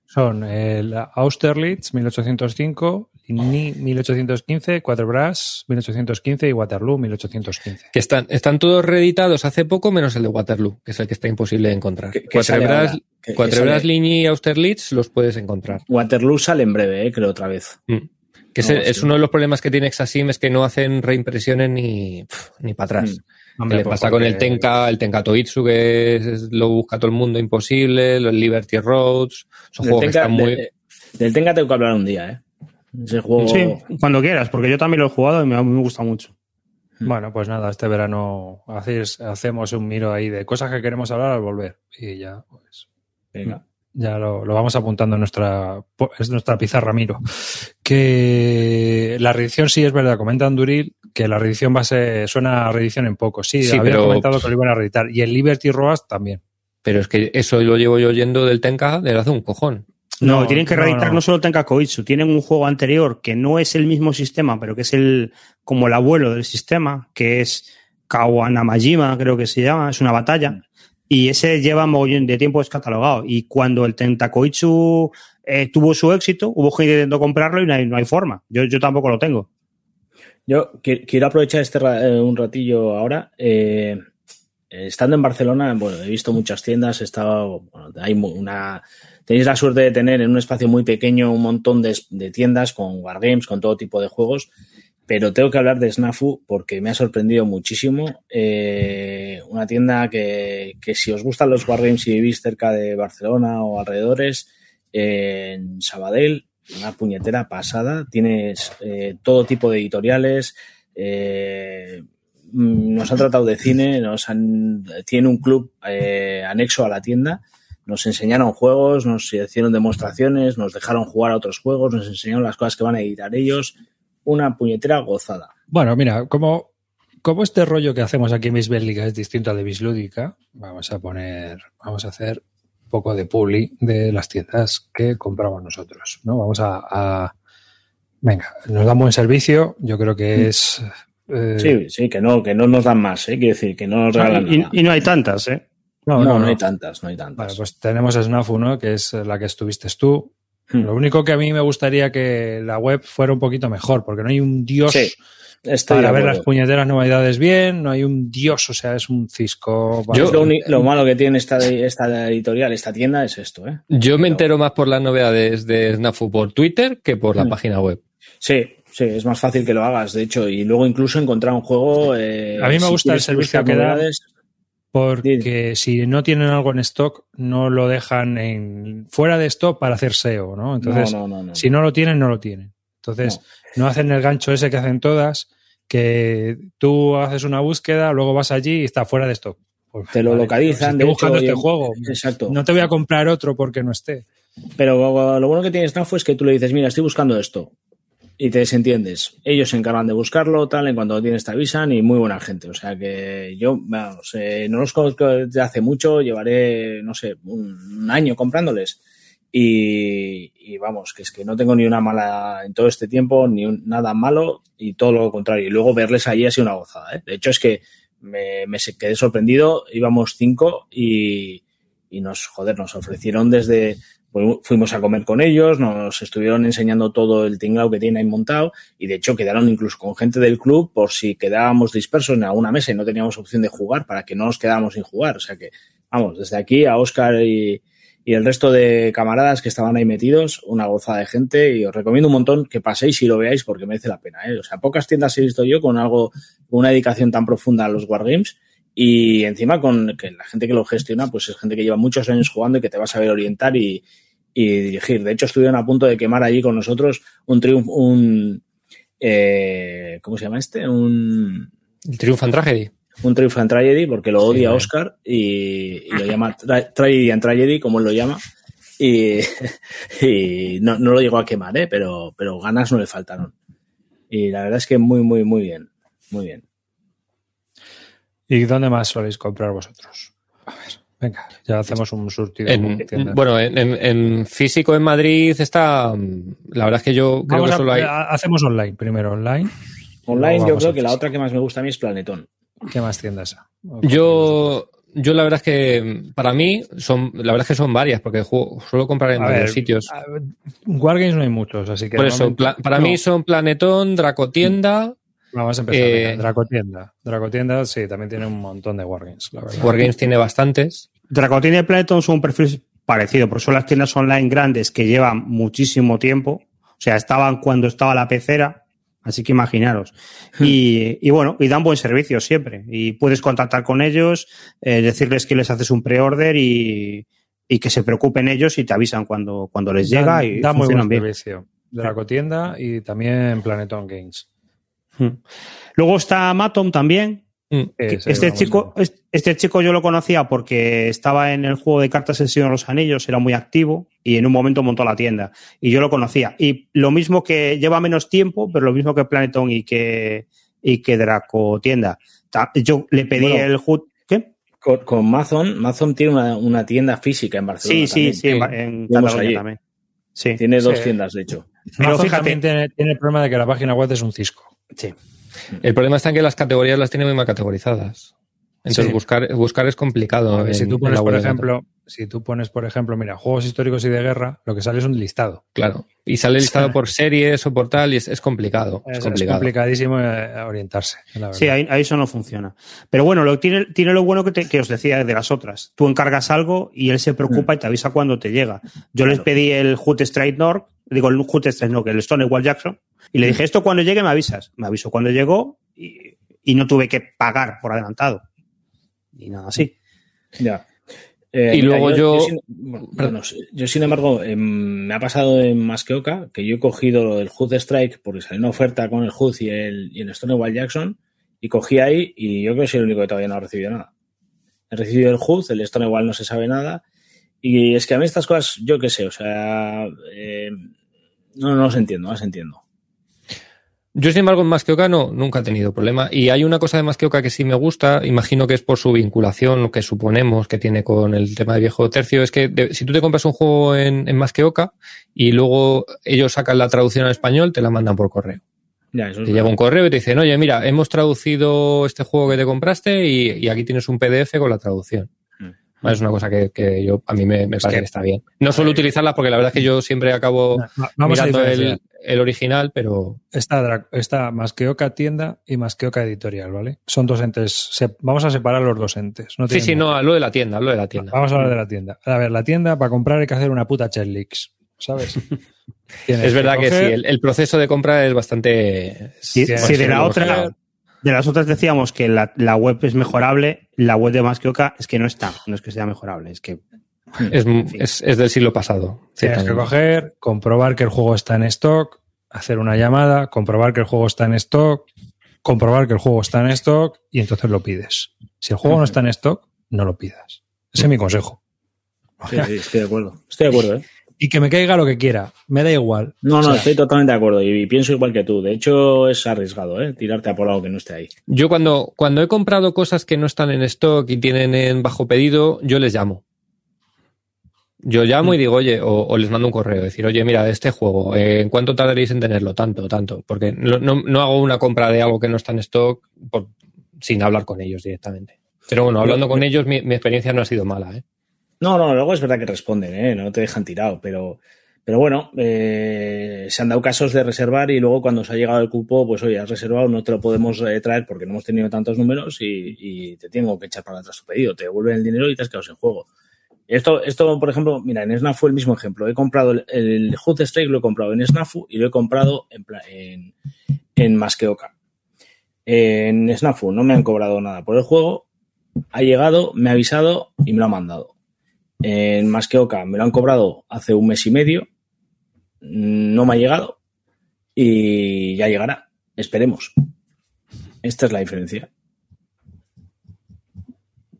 Son el Austerlitz 1805, Ligny 1815, Quatre Bras 1815 y Waterloo 1815. Que están, están todos reeditados hace poco, menos el de Waterloo, que es el que está imposible de encontrar. Que- que Quatre Bras, Quatre Ligny y Austerlitz los puedes encontrar. Waterloo sale en breve, ¿eh? Creo otra vez. Mm. Que es, No, es sí. uno de los problemas que tiene Exasim es que no hacen reimpresiones ni, ni para atrás. Mm. Que Hombre, le pues pasa con el Tenka, el Tenka Toitsu, que es- lo busca todo el mundo imposible, los Liberty Roads, son juegos que están muy... de- del Tenga tengo que hablar un día, ¿eh? Ese juego. Sí, cuando quieras, porque yo también lo he jugado y me, me gusta mucho. Bueno, pues nada, este verano hacéis- hacemos un miro ahí de cosas que queremos hablar al volver. Y ya, pues, Venga. ya lo, lo vamos apuntando en nuestra, es nuestra pizarra, miro. Que la reedición sí es verdad, comenta Anduril que la reedición va a ser, suena a reedición en poco. Sí, Sí, había pero- comentado que lo iban a reeditar. Y el Liberty Roast también. Pero es que eso lo llevo yo oyendo del Tenka desde hace un cojón. No, No, tienen que no, reeditar no, no. solo Tenka Koitsu, tienen un juego anterior que no es el mismo sistema, pero que es el como el abuelo del sistema, que es Kawanamajima, creo que se llama, es una batalla. Y ese lleva mogollón de tiempo descatalogado. Y cuando el Tentakoitsu eh, tuvo su éxito, hubo gente intentando comprarlo y no hay, no hay forma. Yo, yo tampoco lo tengo. Yo qui- quiero aprovechar este ra- eh, un ratillo ahora. Eh, estando en Barcelona, bueno, he visto muchas tiendas, he estado, bueno, hay una, tenéis la suerte de tener en un espacio muy pequeño un montón de, de tiendas con wargames, con todo tipo de juegos, pero tengo que hablar de Snafu porque me ha sorprendido muchísimo. Eh, una tienda que, que si os gustan los wargames y vivís cerca de Barcelona o alrededores, eh, en Sabadell, una puñetera pasada. Tienes eh, todo tipo de editoriales. eh, nos han tratado de cine, nos han, tiene un club eh, anexo a la tienda. Nos enseñaron juegos, nos hicieron demostraciones, nos dejaron jugar a otros juegos, nos enseñaron las cosas que van a editar ellos. Una puñetera gozada. Bueno, mira, como, como este rollo que hacemos aquí en Bisbélica es distinto al de Bislúdica, vamos a poner, vamos a hacer un poco de publi de las tiendas que compramos nosotros, ¿no? Vamos a, a- venga, nos dan buen servicio, yo creo que es eh, Sí, sí, que no, que no nos dan más, ¿eh? quiero decir, que no nos regalan Y, nada. y no hay tantas, ¿eh? no, No, no, no, no. hay tantas, no hay tantas. Vale, pues tenemos Snafu, ¿no? Que es la que estuviste tú. Hmm. Lo único que a mí me gustaría que la web fuera un poquito mejor, porque no hay un dios Sí, estoy para ver las puñeteras novedades bien, no hay un dios, o sea, es un cisco. Yo- lo, malo que tiene esta, esta editorial, esta tienda, es esto, ¿eh? Yo me entero más por las novedades de Snafu por Twitter que por la Mm. página web. Sí, sí, es más fácil que lo hagas, de hecho, y luego incluso encontrar un juego. eh, A mí me si gusta el servicio que da. porque si no tienen algo en stock, no lo dejan en fuera de stock para hacer SEO, ¿no? Entonces, no, no, no, si no lo tienen, no lo tienen. Entonces, no. hacen el gancho ese que hacen todas, que tú haces una búsqueda, luego vas allí y está fuera de stock. Pues, te lo vale, localizan. Pues, de buscando hecho, este juego. Exacto. No te voy a comprar otro porque no esté. Pero lo bueno que tiene Snapfo es que tú le dices, mira, estoy buscando esto. Y te desentiendes. Ellos se encargan de buscarlo, tal, en cuanto lo tienes te avisan y muy buena gente. O sea que yo, vamos, eh, no los conozco desde hace mucho, llevaré, no sé, un, año comprándoles. Y, vamos, que es que no tengo ni una mala en todo este tiempo, ni un, nada malo, y todo lo contrario. Y luego verles allí ha sido una gozada. ¿eh? De hecho, es que me, me quedé sorprendido, íbamos cinco y, y nos, joder, nos ofrecieron desde, fuimos a comer con ellos, nos estuvieron enseñando todo el tinglao que tienen ahí montado y de hecho quedaron incluso con gente del club por si quedábamos dispersos en alguna mesa y no teníamos opción de jugar para que no nos quedáramos sin jugar. O sea que, vamos, desde aquí a Oscar y, el resto de camaradas que estaban ahí metidos, una gozada de gente y os recomiendo un montón que paséis y lo veáis porque merece la pena. ¿eh? O sea, pocas tiendas he visto yo con algo, una dedicación tan profunda a los Wargames y encima con que la gente que lo gestiona pues es gente que lleva muchos años jugando y que te va a saber orientar y, y dirigir. De hecho, estuvieron a punto de quemar allí con nosotros un triunfo, un eh, ¿cómo se llama este? Un el Triumph and Tragedy. Un Triumph and Tragedy porque lo odia sí, Oscar y, y, lo llama tra Tragedy and Tragedy, como él lo llama. Y, y no, no, lo llegó a quemar, ¿eh? pero, pero ganas no le faltaron. Y la verdad es que muy, muy, muy bien. Muy bien. ¿Y dónde más soléis comprar vosotros? A ver, venga, ya hacemos un surtido. En, bueno, en, en, físico en Madrid está. La verdad es que yo creo Vamos que solo a, hay. Hacemos online primero, online. Online, yo creo que la otra que más me gusta a mí es Planetón. ¿Qué más tiendas? Yo. Yo la verdad es que para mí son la verdad es que son varias porque juego, suelo comprar en A varios ver, sitios. Wargames no hay muchos, así que Por eso, para no. mí son Planetón, Dracotienda, Vamos a empezar. Eh, Dracotienda. Dracotienda, sí, también tiene un montón de Wargames, la verdad. Wargames tiene bastantes. Dracotín y Planeton son un perfil parecido, porque son las tiendas online grandes que llevan muchísimo tiempo. O sea, estaban cuando estaba la pecera, así que imaginaros. Y, y bueno, y dan buen servicio siempre. Y puedes contactar con ellos, eh, decirles que les haces un pre-order y, y que se preocupen ellos y te avisan cuando, cuando les llega y da muy buen bien. servicio. Dracotienda y también Planeton Games. Mm. Luego está Matom también. Mm. Este chico, este- este chico yo lo conocía porque estaba en el juego de cartas El Señor de los Anillos, era muy activo y en un momento montó la tienda. Y yo lo conocía. Y lo mismo que lleva menos tiempo, pero lo mismo que Planeton y que, y que Draco Tienda. Yo le pedí Bueno. el HUD. ¿Qué? Con, con Mazon, Mazon tiene una, una tienda física en Barcelona. Sí, sí, también. sí, en, en Fuimos Cataluña allí. también. Sí. Tiene dos Sí. tiendas, de hecho. Pero Amazon fíjate- también tiene, tiene el problema de que la página web es un cisco. Sí. El problema está en que las categorías las tiene muy mal categorizadas. Entonces Sí. buscar, buscar es complicado. A ver, si tú pones, por ejemplo, si tú pones, por ejemplo, mira, juegos históricos y de guerra, lo que sale es un listado. Claro. Y sale listado por series o por tal y es, es complicado. Es, Es, es complicado. complicadísimo eh, orientarse. la. Sí, ahí, ahí eso no funciona. Pero bueno, lo tiene, tiene lo bueno que, te- que os decía de las otras. Tú encargas algo y él se preocupa y te avisa cuando te llega. Yo les pedí el Hoot Strike North, digo el Hoot Strike North, el Stonewall Jackson, y le dije, esto cuando llegue me avisas. Me avisó cuando llegó y, y no tuve que pagar por adelantado. Y nada así. Ya. Eh, Y luego yo- sin, bueno, bueno, yo, sin embargo, em, me ha pasado en Masqueoka que yo he cogido lo del Hood Strike porque salió una oferta con el Hood y el, y el Stonewall Jackson y cogí ahí y yo creo que soy el único que todavía no ha recibido nada. He recibido el Hood, el Stonewall no se sabe nada y es que a mí estas cosas, yo qué sé, o sea, eh, no, no las entiendo, no las entiendo. Yo, sin embargo, en Masqueoka no, nunca he tenido problema. Y hay una cosa de Masqueoka que sí me gusta, imagino que es por su vinculación, lo que suponemos que tiene con el tema de viejo tercio, es que de- si tú te compras un juego en, en Masqueoka y luego ellos sacan la traducción al español, te la mandan por correo. Ya, eso es Te llega un correo y te dicen, oye, mira, hemos traducido este juego que te compraste y, y aquí tienes un PDF con la traducción. Vale, Es una cosa que, que yo a mí me, parece que- que está bien. No suelo utilizarla porque la verdad es que yo siempre acabo a mirando el, el original, pero Está, está Masqueoka tienda y Masqueoka editorial, ¿vale? Son dos entes. se- vamos a separar los dos entes. No sí, sí, nada. no, hablo de la tienda, hablo de la tienda. Vamos a hablar de la tienda. A ver, la tienda para comprar hay que hacer una puta checklist, ¿sabes? Tienes Es verdad que sí, el, el proceso de compra es bastante. Si, si de la otra. De las otras decíamos que la, la web es mejorable, la web de Masqueoka es que no está, no es que sea mejorable, es que Es, es- es del siglo pasado. Tienes que coger, comprobar que el juego está en stock, hacer una llamada, comprobar que el juego está en stock, comprobar que el juego está en stock y entonces lo pides. Si el juego no está en stock, no lo pidas. Ese es mi consejo. Sí, sí, estoy de acuerdo. Estoy de acuerdo, ¿eh? Y que me caiga lo que quiera, me da igual. No, no, O sea, estoy totalmente de acuerdo y, pienso igual que tú. De hecho, es arriesgado, ¿eh? Tirarte a por algo que no esté ahí. Yo cuando, cuando he comprado cosas que no están en stock y tienen en bajo pedido, yo les llamo. Yo llamo y digo, oye, o, o les mando un correo, decir, oye, mira, este juego, eh, ¿en cuánto tardaréis en tenerlo? Tanto, tanto. Porque no, no- no hago una compra de algo que no está en stock por- sin hablar con ellos directamente. Pero bueno, hablando con ellos, mi, mi experiencia no ha sido mala, ¿eh? No, no, luego es verdad que responden, ¿eh? No te dejan tirado, pero, pero bueno, eh, se han dado casos de reservar y luego cuando se ha llegado el cupo, pues oye, has reservado, no te lo podemos eh, traer porque no hemos tenido tantos números y, te tengo que echar para atrás tu pedido. Te devuelven el dinero y te has quedado sin juego. Esto, esto, por ejemplo, mira, en Snafu el mismo ejemplo. He comprado el, el Strike, lo he comprado en Snafu y lo he comprado en, en, en Masqueoka. En Snafu no me han cobrado nada por el juego, ha llegado, me ha avisado y me lo ha mandado. En Masqueoka me lo han cobrado hace un mes y medio, no me ha llegado y ya llegará. Esperemos. Esta es la diferencia.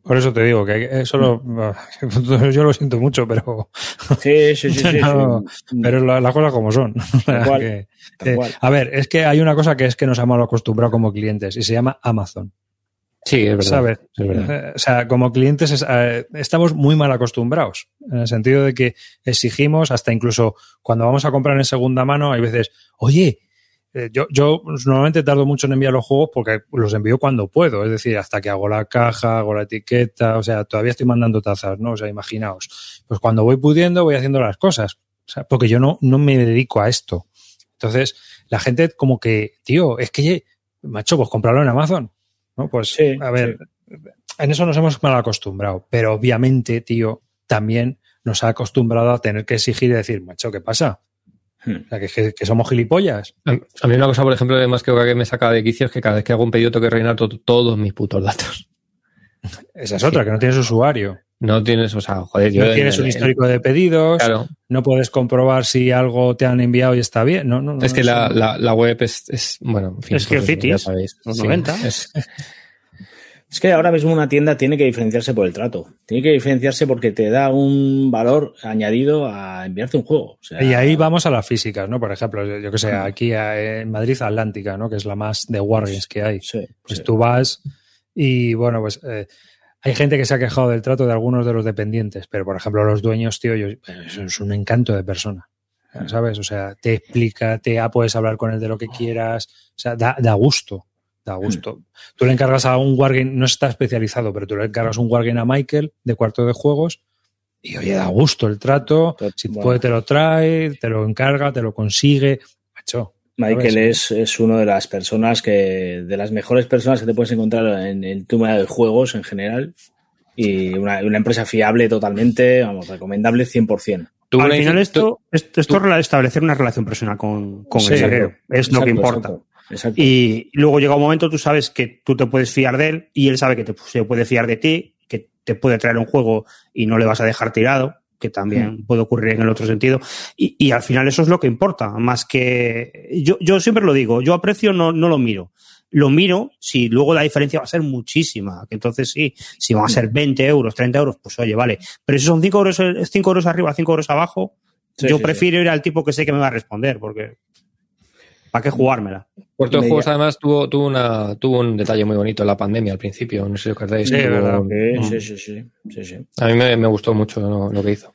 Por eso te digo que eso lo, yo lo siento mucho, pero, Sí, sí, sí. sí, No, sí. pero la- las cosas como son. Cual, Que- eh, a ver, es que hay una cosa que es que nos hemos acostumbrado como clientes y se llama Amazon. Sí, es verdad. ¿Sabes? Es verdad. Eh, O sea, como clientes es- eh, estamos muy mal acostumbrados, en el sentido de que exigimos, hasta incluso cuando vamos a comprar en segunda mano, hay veces, oye, eh, yo, yo normalmente tardo mucho en enviar los juegos porque los envío cuando puedo, es decir, hasta que hago la caja, hago la etiqueta, o sea, todavía estoy mandando tazas, ¿no? O sea, imaginaos. Pues cuando voy pudiendo, voy haciendo las cosas, o sea, porque yo no, no me dedico a esto. Entonces, la gente como que, tío, es que, macho, pues comprarlo en Amazon. ¿No? Pues, Sí, a ver, en eso nos hemos mal acostumbrado, pero obviamente, tío, también nos ha acostumbrado a tener que exigir y decir, macho, ¿qué pasa? Hmm. O sea, que, que- que somos gilipollas. A a mí una cosa, por ejemplo, de más que que me saca de quicio es que cada vez que hago un pedido tengo que rellenar to- todos mis putos datos. Esa es otra, que no tienes usuario. No tienes, o sea, joder, yo... No tienes un histórico de pedidos, Claro, no puedes comprobar si algo te han enviado y está bien. No, no, no, es que la, la, la web es, es, bueno, en fin, Es pues Geocities, ya sabéis. los Sí, 90. es- Es que ahora mismo una tienda tiene que diferenciarse por el trato. Tiene que diferenciarse porque te da un valor añadido a enviarte un juego. O sea, Y ahí vamos a las físicas, ¿no? Por ejemplo, yo, que sé, aquí eh, en Madrid Atlántica, ¿no? Que es la más de Wargames que hay. Sí, Pues sí. tú vas y, bueno, pues eh, hay gente que se ha quejado del trato de algunos de los dependientes, pero, por ejemplo, los dueños, tío, yo, eso es un encanto de persona, ¿sabes? O sea, te explica, te ah, puedes hablar con él de lo que quieras, o sea, da, da gusto, da gusto. Tú le encargas a un Wargame, no está especializado, pero tú le encargas un Wargame a Michael de cuarto de juegos y, oye, da gusto el trato, si bueno. puede te lo trae, te lo encarga, te lo consigue, macho. Michael es, es una de las personas que, de las mejores personas que te puedes encontrar en el tema de juegos en general. Y una, una empresa fiable totalmente, vamos, recomendable 100%. Tú Al final tú- esto, esto, esto establecer una relación personal con, con Sí, el saquero. Es lo que importa. Exacto, exacto. Y luego llega un momento, tú sabes que tú te puedes fiar de él y él sabe que te, se puede fiar de ti, que te puede traer un juego y no le vas a dejar tirado, que también puede ocurrir en el otro sentido. Y, y al final eso es lo que importa, más que yo, yo siempre lo digo, yo a precio no, no lo miro. Lo miro si luego la diferencia va a ser muchísima, que entonces sí, si van a ser 20 euros, 30 euros, pues oye, vale. Pero si son 5 euros, 5 euros arriba, 5 euros abajo, Sí, yo sí, prefiero ir al tipo que sé que me va a responder, porque ¿para qué jugármela? Puerto de Juegos además tuvo, tuvo, una, tuvo un detalle muy bonito en la pandemia al principio, no sé si os acordáis. Sí, Tuvo- verdad. Sí, sí, sí, sí, sí, sí. A mí me, me gustó mucho lo, lo que hizo.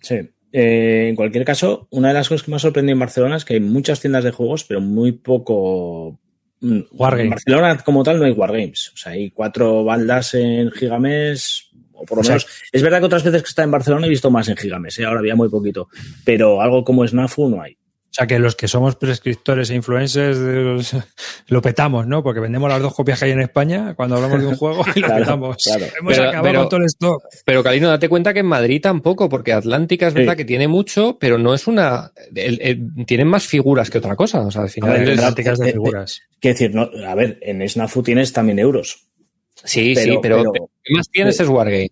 Sí. Eh, en cualquier caso, una de las cosas que me ha sorprendido en Barcelona es que hay muchas tiendas de juegos, pero muy poco. mm, Wargames. En Barcelona, como tal, no hay Wargames. O sea, hay cuatro baldas en Gigamés, o por lo O sea, menos. Es verdad que otras veces que está en Barcelona he visto más en Gigamés, ¿eh? ahora había muy poquito. Pero algo como Snafu no hay. O sea, que los que somos prescriptores e influencers lo petamos, ¿no? Porque vendemos las dos copias que hay en España cuando hablamos de un juego y lo Claro, petamos. claro. Hemos Pero- acabado pero- con todo el stock. Pero Calino, date cuenta que en Madrid tampoco, porque Atlántica es Sí. verdad que tiene mucho, pero no es una. el- el- tienen más figuras que otra cosa. O sea, al final. ver, es- de eh, eh, figuras. Quiero decir, no, a ver, en Snafu tienes también euros. sí, pero- sí, pero, pero- que más tienes es Wargame.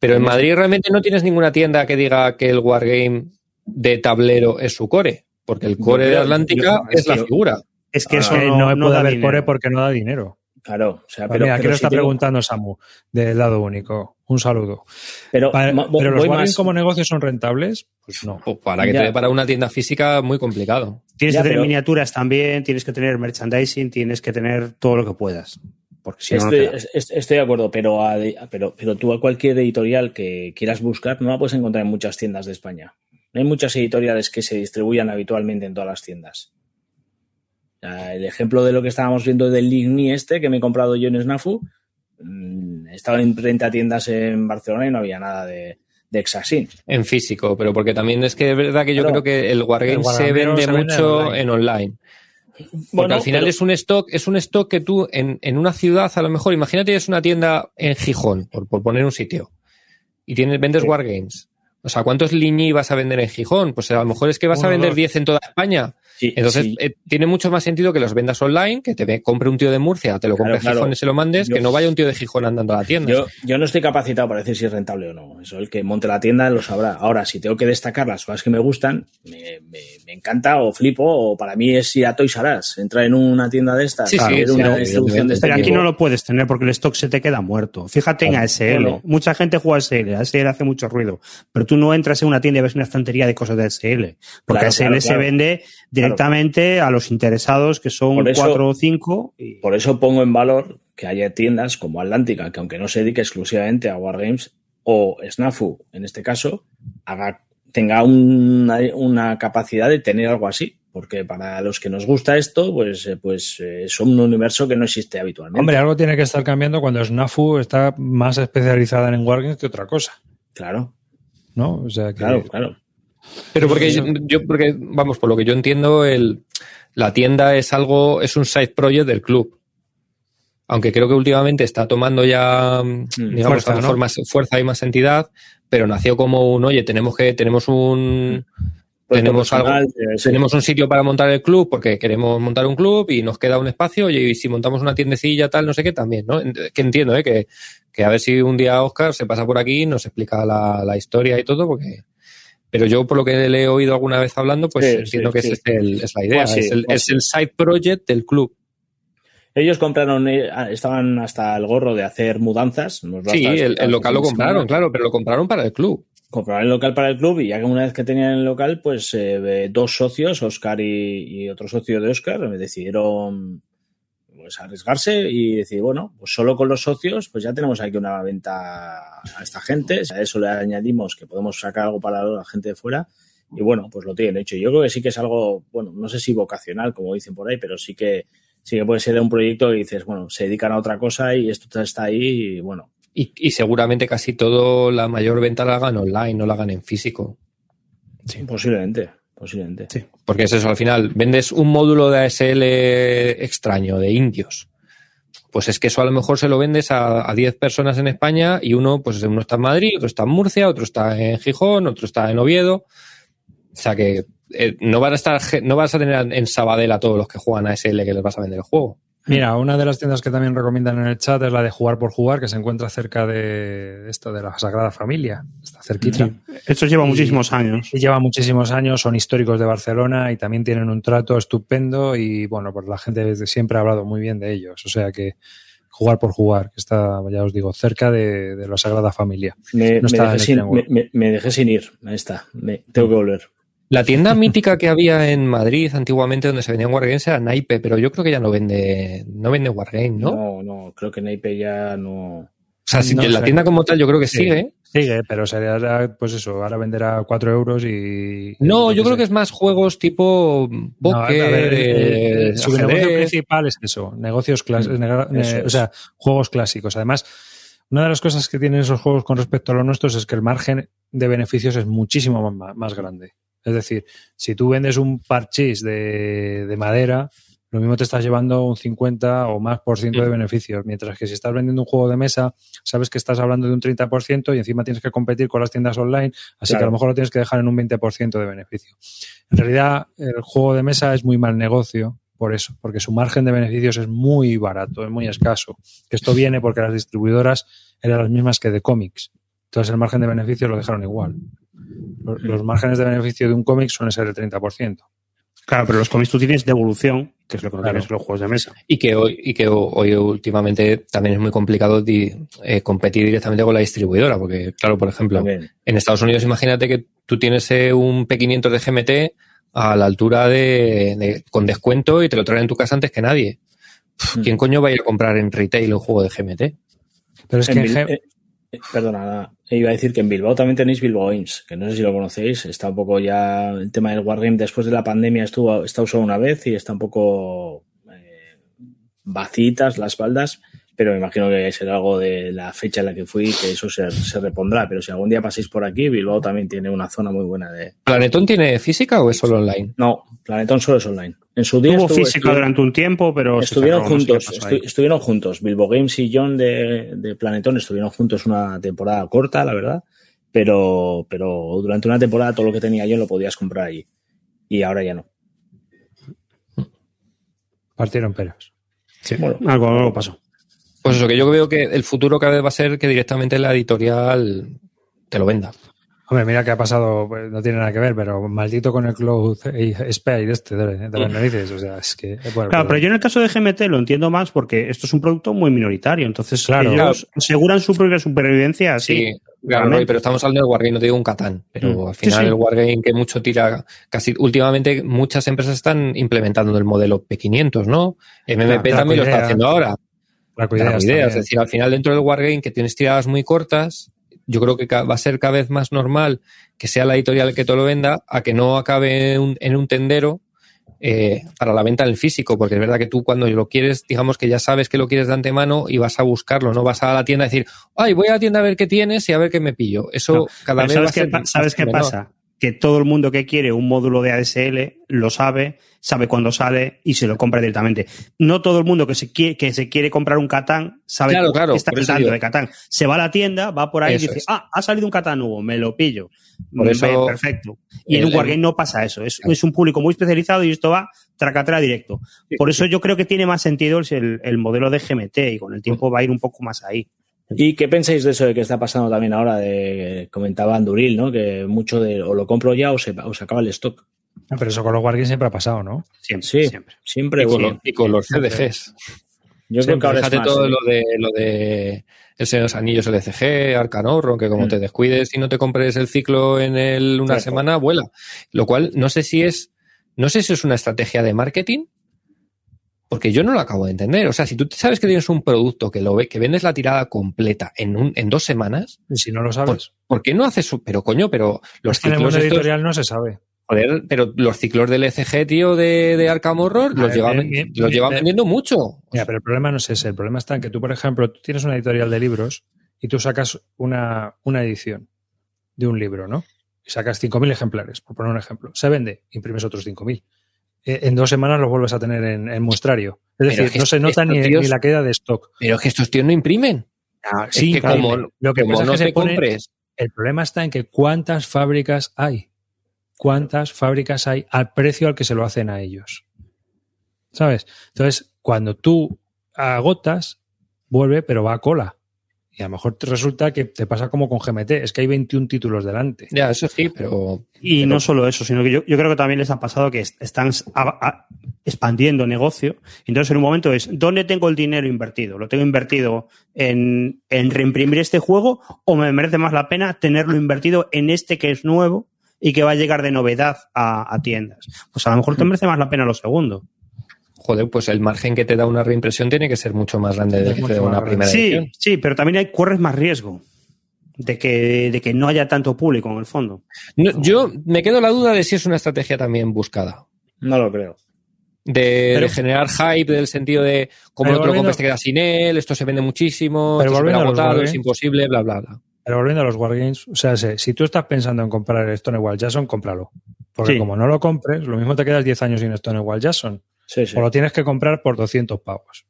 Pero en Madrid realmente no tienes ninguna tienda que diga que el Wargame de tablero es su core, porque el core de Atlántica es la figura. Es que Ah, eso que no, no, no puede haber dinero. core porque no da dinero. Claro, o sea, Pues pero, mira, aquí lo si está tengo- preguntando Samu, del lado único. Un saludo. Pero, ma- los más- como negocios son rentables, pues no. Pues para que Ya. te dé para una tienda física, muy complicado. Tienes Ya, que tener pero- miniaturas también, tienes que tener merchandising, tienes que tener todo lo que puedas. Porque si no, no Estoy, estoy de acuerdo, pero, a- pero, pero tú a cualquier editorial que quieras buscar no la puedes encontrar en muchas tiendas de España. No hay muchas editoriales que se distribuyan habitualmente en todas las tiendas. El ejemplo de lo que estábamos viendo del Ligni este que me he comprado yo en Snafu, mm, estaba en 30 tiendas en Barcelona y no había nada de, de Exasin. En físico, pero porque también es que es verdad que yo Claro. creo que el Wargame El se vende se vende mucho online. en online. Porque Bueno, al final pero- es un stock, es un stock que tú en, en una ciudad, a lo mejor, imagínate es una tienda en Gijón, por, por poner un sitio, y tienes, vendes Sí. Wargames. O sea, ¿cuántos Liñi vas a vender en Gijón? Pues a lo mejor es que vas a vender dos. 10 en toda España. Sí, Entonces, sí. eh, tiene mucho más sentido que los vendas online, que te ve- compre un tío de Murcia, te lo compre Claro, claro. Gijón y se lo mandes, Yo- que no vaya un tío de Gijón andando a la tienda. Yo, yo no estoy capacitado para decir si es rentable o no. Eso el que monte la tienda lo sabrá. Ahora, si tengo que destacar las cosas que me gustan, me, me- me encanta o flipo, o para mí es ir a Toys R Us, entrar en una tienda de estas, Sí, sí, ver sí, una no, distribución de este Pero aquí tipo. no lo puedes tener porque el stock se te queda muerto. Fíjate en ASL. bueno. Mucha gente juega ASL. ASL hace mucho ruido. Pero tú no entras en una tienda y ves una estantería de cosas de ASL. Porque Claro, ASL claro, se vende directamente a los interesados, que son eso- cuatro o cinco. y- Por eso pongo en valor que haya tiendas como Atlántica, que aunque no se dedique exclusivamente a Wargames, o Snafu, en este caso, haga, tenga una, una capacidad de tener algo así. Porque para los que nos gusta esto, pues, eh, pues eh, son un universo que no existe habitualmente. Hombre, algo tiene que estar cambiando cuando Snafu está más especializada en Wargames que otra cosa, claro, ¿no? O sea que claro, claro. Pero porque yo, yo- porque, vamos, por lo que yo entiendo, el, la tienda es algo, es un side project del club. Aunque creo que últimamente está tomando ya, digamos, fuerza, a lo mejor ¿no? más fuerza y más entidad, pero nació como un, oye, tenemos que, tenemos un, Pues tenemos algo, sí. tenemos un sitio para montar el club porque queremos montar un club y nos queda un espacio oye, y si montamos una tiendecilla tal no sé qué también no que entiendo ¿eh? que, que a ver si un día Oscar se pasa por aquí y nos explica la, la historia y todo porque pero yo por lo que le he oído alguna vez hablando pues Sí, entiendo sí, que sí. es, el- es la idea Pues es, el, pues es el side project del club Ellos compraron, eh, estaban hasta el gorro de hacer mudanzas. nos sí el, local lo compraron claro pero lo compraron para el club Compraron el local para el club y ya que una vez que tenían el local, pues eh, dos socios, Oscar y, y otro socio de Oscar, decidieron pues, arriesgarse y decir, bueno, pues solo con los socios, pues ya tenemos aquí una venta a esta gente. A eso le añadimos que podemos sacar algo para la gente de fuera. Y bueno, pues lo tienen hecho. Yo creo que sí que es algo, bueno, no sé si vocacional, como dicen por ahí, pero sí que sí que puede ser un proyecto que dices, bueno, se dedican a otra cosa y esto está ahí y bueno, y, y seguramente casi todo la mayor venta la hagan online no la hagan en físico posiblemente, posiblemente. Sí. Porque es eso, al final, vendes un módulo de ASL extraño, de indios. Pues es que eso a lo mejor se lo vendes a, a 10 personas en España y uno, pues uno está en Madrid, otro está en Murcia, otro está en Gijón, otro está en Oviedo. O sea que eh, no, van a estar, no vas a tener en Sabadell a todos los que juegan ASL que les vas a vender el juego. Mira, una de las tiendas que también recomiendan en el chat es la de Jugar por Jugar, que se encuentra cerca de esto, de la Sagrada Familia. Está cerquita. Esto lleva Y- muchísimos años. Y lleva muchísimos años, son históricos de Barcelona y también tienen un trato estupendo y bueno, pues la gente desde siempre ha hablado muy bien de ellos. O sea que jugar por jugar, que está, ya os digo, cerca de, de la Sagrada Familia. Me, No dejé sin, me- me- me dejé sin ir. Ahí está. Me- tengo que volver. La tienda mítica que había en Madrid antiguamente donde se vendían Wargames era Naipe, pero yo creo que ya no vende, no vende Wargame, ¿no? No, no, creo que Naipe ya no. O sea, si- No la sé. tienda como tal yo creo que Sí. sigue. Sigue, pero sería, pues eso, ahora venderá 4 euros y... No, yo creo sé. que es más juegos tipo No, a póker, ver, eh, eh, su negocio principal es eso, negocios clásicos, Mm, eso o es. sea, juegos clásicos. Además, una de las cosas que tienen esos juegos con respecto a los nuestros es que el margen de beneficios es muchísimo más, más grande. Es decir, si tú vendes un parchís de, de madera, lo mismo te estás llevando un 50 o más por ciento de Mm. beneficios, mientras que si estás vendiendo un juego de mesa, sabes que estás hablando de un 30% y encima tienes que competir con las tiendas online, así que a lo mejor lo tienes que dejar en un 20% de beneficio. En realidad, el juego de mesa es muy mal negocio por eso, porque su margen de beneficios es muy barato, es muy escaso. Que esto viene porque las distribuidoras eran las mismas que de cómics. Entonces el margen de beneficios lo dejaron igual. Los, los márgenes de beneficio de un cómic suelen ser el 30%. Claro, pero los cómics tú tienes de evolución, que es lo que no Claro. tienes en los juegos de mesa. Y que hoy, y que ho- hoy últimamente también es muy complicado di- eh, competir directamente con la distribuidora, porque, claro, por ejemplo, También. en Estados Unidos imagínate que tú tienes eh, un P500 de GMT a la altura de, de- con descuento y te lo traen en tu casa antes que nadie. Mm. ¿Quién coño va a ir a comprar en retail un juego de GMT? Pero es que En perdona, iba a decir que en Bilbao también tenéis Bilbao Games, que no sé si lo conocéis, está un poco ya el tema del Wargame después de la pandemia estuvo está usado una vez y está un poco eh, vacitas las baldas, pero me imagino que será algo de la fecha en la que fui que eso se, se repondrá, pero si algún día pasáis por aquí, Bilbao también tiene una zona muy buena de... ¿Planetón tiene física o es solo online? No, Planetón solo es online. En su día Tuvo estuvo- física estuvo- durante un tiempo, pero se Estuvieron juntos, estu- estuvieron juntos. Bilbo Games y John de, de Planetón estuvieron juntos una temporada corta, la verdad, pero, pero durante una temporada todo lo que tenía yo lo podías comprar allí. Y ahora ya no. partieron peras. Bueno, Algo, algo pasó. Pues eso, que yo veo que el futuro cada vez va a ser que directamente la editorial te lo venda. Hombre, mira que ha pasado, pues, no tiene nada que ver, pero maldito con el Cloud Spade este de, de las narices. O sea, es que. Bueno, Claro, pero yo en el caso de GMT lo entiendo más porque esto es un producto muy minoritario. Entonces, Claro. ellos aseguran su propia supervivencia así. Sí, claro. Roy, pero estamos hablando del Wargame, no te digo un Catán, pero Mm. al Sí, final sí. el Wargame que mucho tira, casi últimamente muchas empresas están implementando el modelo P500, ¿no? MMP Claro, también lo está haciendo ahora. Es decir, al final dentro del Wargame que tienes tiradas muy cortas, yo creo que va a ser cada vez más normal que sea la editorial que te lo venda a que no acabe en un, en un tendero eh, para la venta en el físico, porque es verdad que tú cuando lo quieres, digamos que ya sabes que lo quieres de antemano y vas a buscarlo, no vas a la tienda a decir, ay, voy a la tienda a ver qué tienes y a ver qué me pillo. Eso No, cada vez va ¿Sabes qué, ser pa- más ¿sabes qué menor. pasa? Que todo el mundo que quiere un módulo de ASL lo sabe, sabe cuándo sale y se lo compra directamente. No todo el mundo que se quiere, que se quiere comprar un Catán sabe Claro, claro, qué está digo. de Catán. Se va a la tienda, va por ahí Eso y dice, es. ah, ha salido un Catán nuevo, me lo pillo. Por eso- Perfecto. Y en un Wargame no pasa eso. Es, Claro. es un público muy especializado y esto va tracatra directo. Por eso yo creo que tiene más sentido el, el modelo de GMT y con el tiempo va a ir un poco más ahí. ¿Y qué pensáis de eso de que está pasando también ahora? De, comentaba Anduril, ¿no? Que mucho de o lo compro ya o se, o se acaba el stock. Ah, Pero eso con los Wargames siempre ha pasado, ¿no? Siempre, Sí, siempre. siempre. Y con, sí. los, y con los CDGs. Yo creo que ahora Fíjate es más. todo ¿eh? lo de lo de los Anillos LCG, Arcanorro, que como Mm. te descuides y no te compres el ciclo en el, una Claro. semana, vuela. Lo cual no sé si es, no sé si es una estrategia de marketing, porque yo no lo acabo de entender. O sea, si tú sabes que tienes un producto que lo ve, que vendes la tirada completa en un, en dos semanas, Y si no lo sabes. ¿por qué no haces pero coño, pero los que en el ciclos mundo estos, editorial no se sabe. joder, pero los ciclos del ECG, tío, de, de Arkham Horror, los ver, llevan, bien, bien, los bien, llevan bien. vendiendo mucho. Mira, pero el problema no es ese. El problema está en que tú, por ejemplo, tú tienes una editorial de libros y tú sacas una, una edición de un libro, ¿no? Y sacas 5.000 ejemplares, por poner un ejemplo. Se vende, imprimes otros 5.000. Eh, En dos semanas los vuelves a tener en, en muestrario. Es decir, es no se nota ni, tíos- ni la queda de stock. Pero es que estos tíos no imprimen. Ah, es que como, lo que como pasa es no que se te pone- compres El problema está en que cuántas fábricas hay. ¿Cuántas fábricas hay al precio al que se lo hacen a ellos? ¿Sabes? Entonces, cuando tú agotas, vuelve, pero va a cola. Y a lo mejor te resulta que te pasa como con GMT, es que hay 21 títulos delante. Ya, eso sí, pero. Y pero- no solo eso, sino que yo, yo creo que también les ha pasado que est- están a- a- expandiendo negocio. Entonces, en un momento es, ¿dónde tengo el dinero invertido? ¿Lo tengo invertido en, en reimprimir este juego o me merece más la pena tenerlo invertido en este que es nuevo y que va a llegar de novedad a, a tiendas? Pues a lo mejor te merece más la pena lo segundo. Joder, pues el margen que te da una reimpresión tiene que ser mucho más grande de Es que te mucho da más una primera Sí, edición. sí, pero también hay, corres más riesgo de que, de que no haya tanto público en el fondo. No, yo me quedo la duda de si es una estrategia también buscada. No lo creo. De, Pero- de generar hype, del sentido de como lo volviendo- compres te quedas sin él, esto se vende muchísimo, Pero esto se volviendo a los agotado, es imposible, bla, bla, bla. Pero volviendo a los Wargames, o sea, si si tú estás pensando en comprar el Stonewall Jackson, cómpralo. Porque Sí. como no lo compres, lo mismo te quedas 10 años sin Stonewall Jackson. Sí, sí. O lo tienes que comprar por 200 pavos,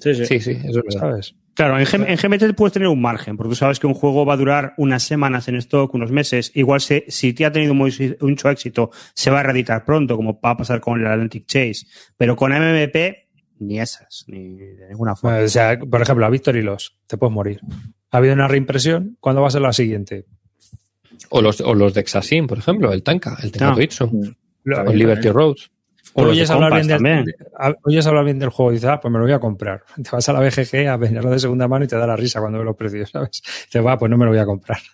sí, sí. Sí, sí, eso es verdad. ¿sabes? Claro, en, G- en GMT puedes tener un margen, porque tú sabes que un juego va a durar unas semanas en stock, unos meses. Igual se- si te ha tenido mucho éxito, se va a reeditar pronto, como va a pasar con el Atlantic Chase. Pero con MMP, ni esas, ni de ninguna forma. O sea, por ejemplo, a Victory Loss, te puedes morir. Ha habido una reimpresión, ¿cuándo va a ser la siguiente? O los, o los de Exasim, por ejemplo, el Tanka, el No. Tenkakuitsu, Lo- o el Liberty Roads. O los de oyes hablar, bien del, también. a- oyes hablar bien del juego y dices, ah, pues me lo voy a comprar. Te vas a la BGG a venderlo de segunda mano y te da la risa cuando ves los precios, ¿sabes? Te va, pues no me lo voy a comprar.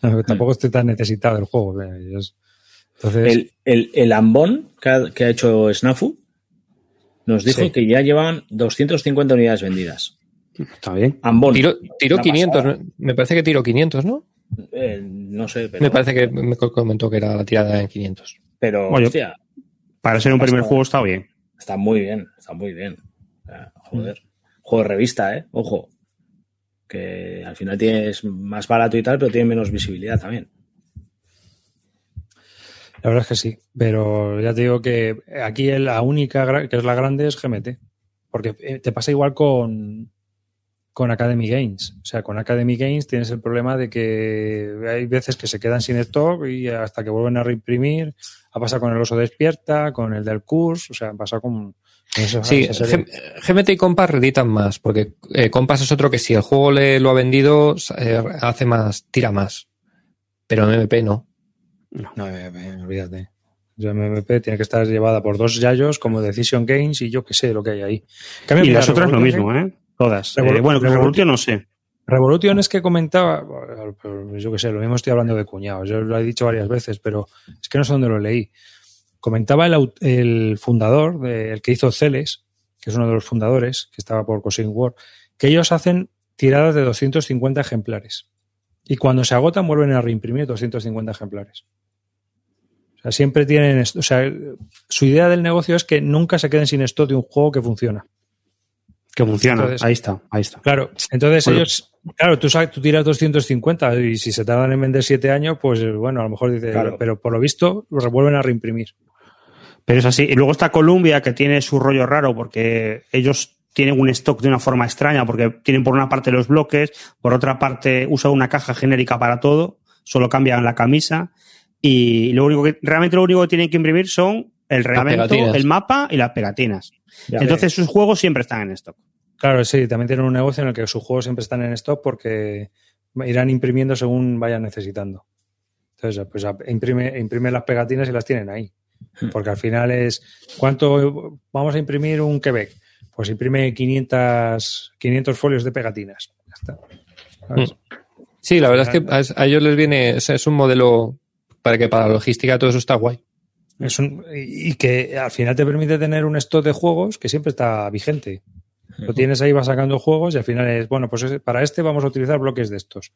No, tampoco estoy tan necesitado del juego. eh, es- Entonces, El, el, el Ambon que ha, que ha hecho Snafu nos dijo Sí. que ya llevaban 250 unidades vendidas. Está bien. Ambon. Tiro, tiro Una 500, pasada. ¿no? me parece que tiro 500, ¿no? Eh, no sé, pero. Me parece que me co- comentó que era la tirada en 500. Pero, Oye. hostia, Para ser un primer Está- juego está bien. está muy bien, está muy bien. Joder. Juego de revista, ¿eh? Ojo. Que al final tienes más barato y tal, pero tiene menos visibilidad también. la verdad es que sí. Pero ya te digo que aquí la única que es la grande es GMT. Porque eh, te pasa igual con, con Academy Games. O sea, con Academy Games tienes el problema de que hay veces que se quedan sin stock y hasta que vuelven a reimprimir. Ha pasado con el oso despierta, con el del curso, o sea, ha pasado con, Sí, GMT y Compass reeditan más, porque eh, Compass es otro que si el juego le lo ha vendido, eh, hace más, tira más. Pero MMP no. No, eh, eh, olvídate. Yo MMP tiene que estar llevada por dos yayos como Decision Games y yo qué sé lo que hay ahí. Cambio, Y mira, las otras lo mismo, ¿eh? Todas. Revol- Eh, bueno, Revol- Revolution no sé. Revolution es que comentaba, yo qué sé, lo mismo estoy hablando de cuñados, yo lo he dicho varias veces, pero es que no sé dónde lo leí. Comentaba el, fundador, de- el que hizo Celes, que es uno de los fundadores, que estaba por Cosing War, que ellos hacen tiradas de 250 ejemplares. Y cuando se agotan vuelven a reimprimir 250 ejemplares. O sea, siempre tienen esto. O sea, su idea del negocio es que nunca se queden sin stock de un juego que funciona. Que funciona. Entonces- ahí está, ahí está. Claro, entonces Bueno. ellos, claro, tú, sabes, tú tiras 250 y si se tardan en vender 7 años, pues bueno, a lo mejor dice, Claro. pero por lo visto lo vuelven a reimprimir. Pero es así. Y luego está Columbia, que tiene su rollo raro, porque ellos tienen un stock de una forma extraña, porque tienen por una parte los bloques, por otra parte usa una caja genérica para todo, solo cambian la camisa, y lo único que, realmente lo único que tienen que imprimir son el reglamento, el mapa y las pegatinas. Ya Entonces sus juegos siempre están en stock. Claro, sí, también tienen un negocio en el que sus juegos siempre están en stock porque irán imprimiendo según vayan necesitando. Entonces, pues imprime, imprime las pegatinas y las tienen ahí. Porque al final es, ¿cuánto vamos a imprimir un Quebec? Pues imprime 500, 500 folios de pegatinas. Ya está. ¿Sabes? Sí, la verdad es que a, ellos les viene, es, es un modelo para que para la logística todo eso está guay. Es un- y que al final te permite tener un stock de juegos que siempre está vigente. Lo tienes ahí, vas sacando juegos y al final es, bueno, pues es- para este vamos a utilizar bloques de estos.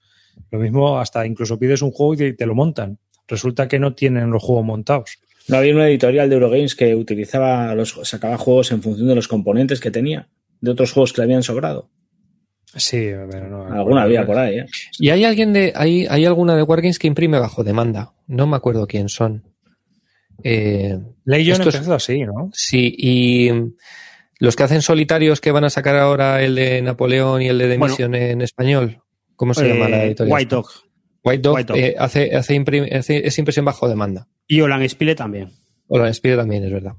Lo mismo, hasta incluso pides un juego y te, te lo montan. Resulta que no tienen los juegos montados. No había una editorial de Eurogames que utilizaba los, sacaba juegos en función de los componentes que tenía, de otros juegos que le habían sobrado. Sí, pero no. Alguna había por ahí, ¿eh? Y hay alguien de, hay, hay alguna de Wargames que imprime bajo demanda. No me acuerdo quién son. Eh, Legion Esto es- empezó así, ¿no? sí, y los que hacen solitarios que van a sacar ahora el de Napoleón y el de Bueno. Demisión en español. ¿Cómo se llama la Eh, editorial? White Dog. White Dog, White Dog. eh, hace, hace, es impresión bajo demanda. Y Olan Spile también. O la despido también, es verdad.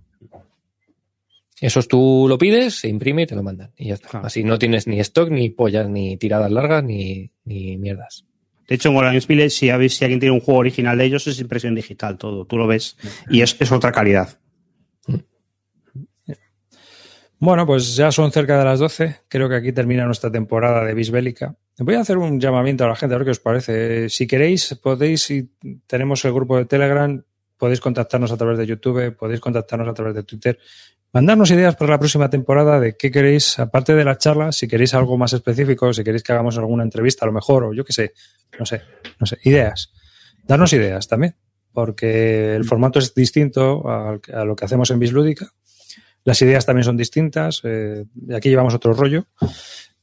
Esos tú lo pides, se imprime y te lo mandan. Y ya está. Claro. Así no tienes ni stock, ni pollas, ni tiradas largas, ni, ni mierdas. De hecho, en Olan Spile, si, alguien tiene un juego original de ellos, es impresión digital todo. Tú lo ves y es, es otra calidad. Bueno, pues ya son cerca de las 12. Creo que aquí termina nuestra temporada de Bisbélica. Voy a hacer un llamamiento a la gente, a ver qué os parece. Si queréis, podéis, si tenemos el grupo de Telegram, podéis contactarnos a través de YouTube, podéis contactarnos a través de Twitter. Mandarnos ideas para la próxima temporada de qué queréis, aparte de la charla, si queréis algo más específico, si queréis que hagamos alguna entrevista a lo mejor, o yo qué sé, no sé, no sé, ideas. Darnos ideas también, porque el formato es distinto a, a lo que hacemos en Bislúdica. Las ideas también son distintas. eh, aquí llevamos otro rollo.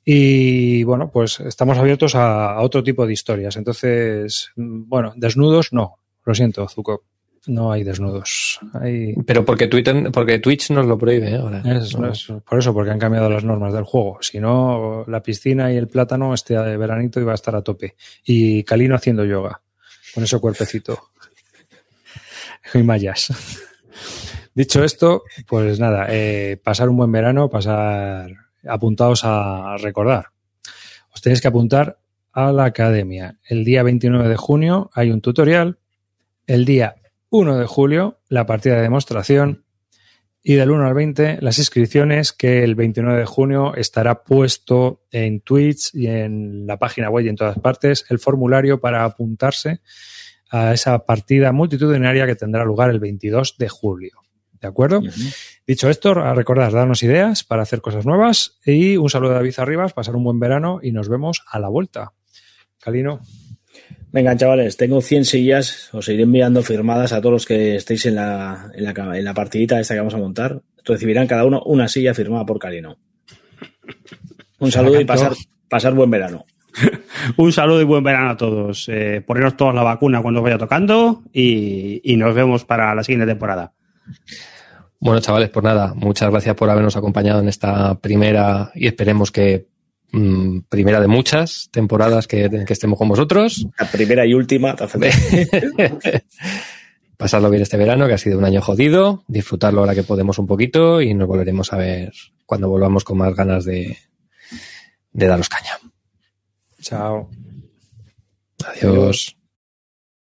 Y bueno, pues estamos abiertos a, a otro tipo de historias. Entonces, bueno, desnudos no. Lo siento, Zuko. No hay desnudos. Hay... Pero porque Twitter, porque Twitch nos lo prohíbe ¿eh? ahora. Es, es por eso, porque han cambiado las normas del juego. Si no, la piscina y el plátano este de veranito iba a estar a tope. Y Calino haciendo yoga. Con ese cuerpecito. y mallas. Dicho esto, pues nada, eh, pasar un buen verano, pasar apuntados a recordar. Os tenéis que apuntar a la academia. El día 29 de junio hay un tutorial. El día 1 de julio, la partida de demostración. Y del 1 al 20, las inscripciones, que el 29 de junio estará puesto en Twitch y en la página web y en todas partes el formulario para apuntarse a esa partida multitudinaria que tendrá lugar el 22 de julio. ¿De acuerdo? Uh -huh. Dicho esto, a recordar, darnos ideas para hacer cosas nuevas y un saludo a David Arribas, pasar un buen verano y nos vemos a la vuelta. Calino. Venga, chavales, tengo 100 sillas, os iré enviando firmadas a todos los que estéis en la, en la, en la partidita esta que vamos a montar. Recibirán cada uno una silla firmada por Calino. Un saludo y pasar, pasar buen verano. Un saludo y buen verano a todos. Eh, poneros todos la vacuna cuando vaya tocando y, y nos vemos para la siguiente temporada. Bueno, chavales, pues nada, muchas gracias por habernos acompañado en esta primera y esperemos que mmm, primera de muchas temporadas que, que, estemos con vosotros. La primera y última. Pasarlo bien este verano, que ha sido un año jodido, disfrutarlo ahora que podemos un poquito y nos volveremos a ver cuando volvamos con más ganas de, de daros caña. Chao. Adiós. Adiós.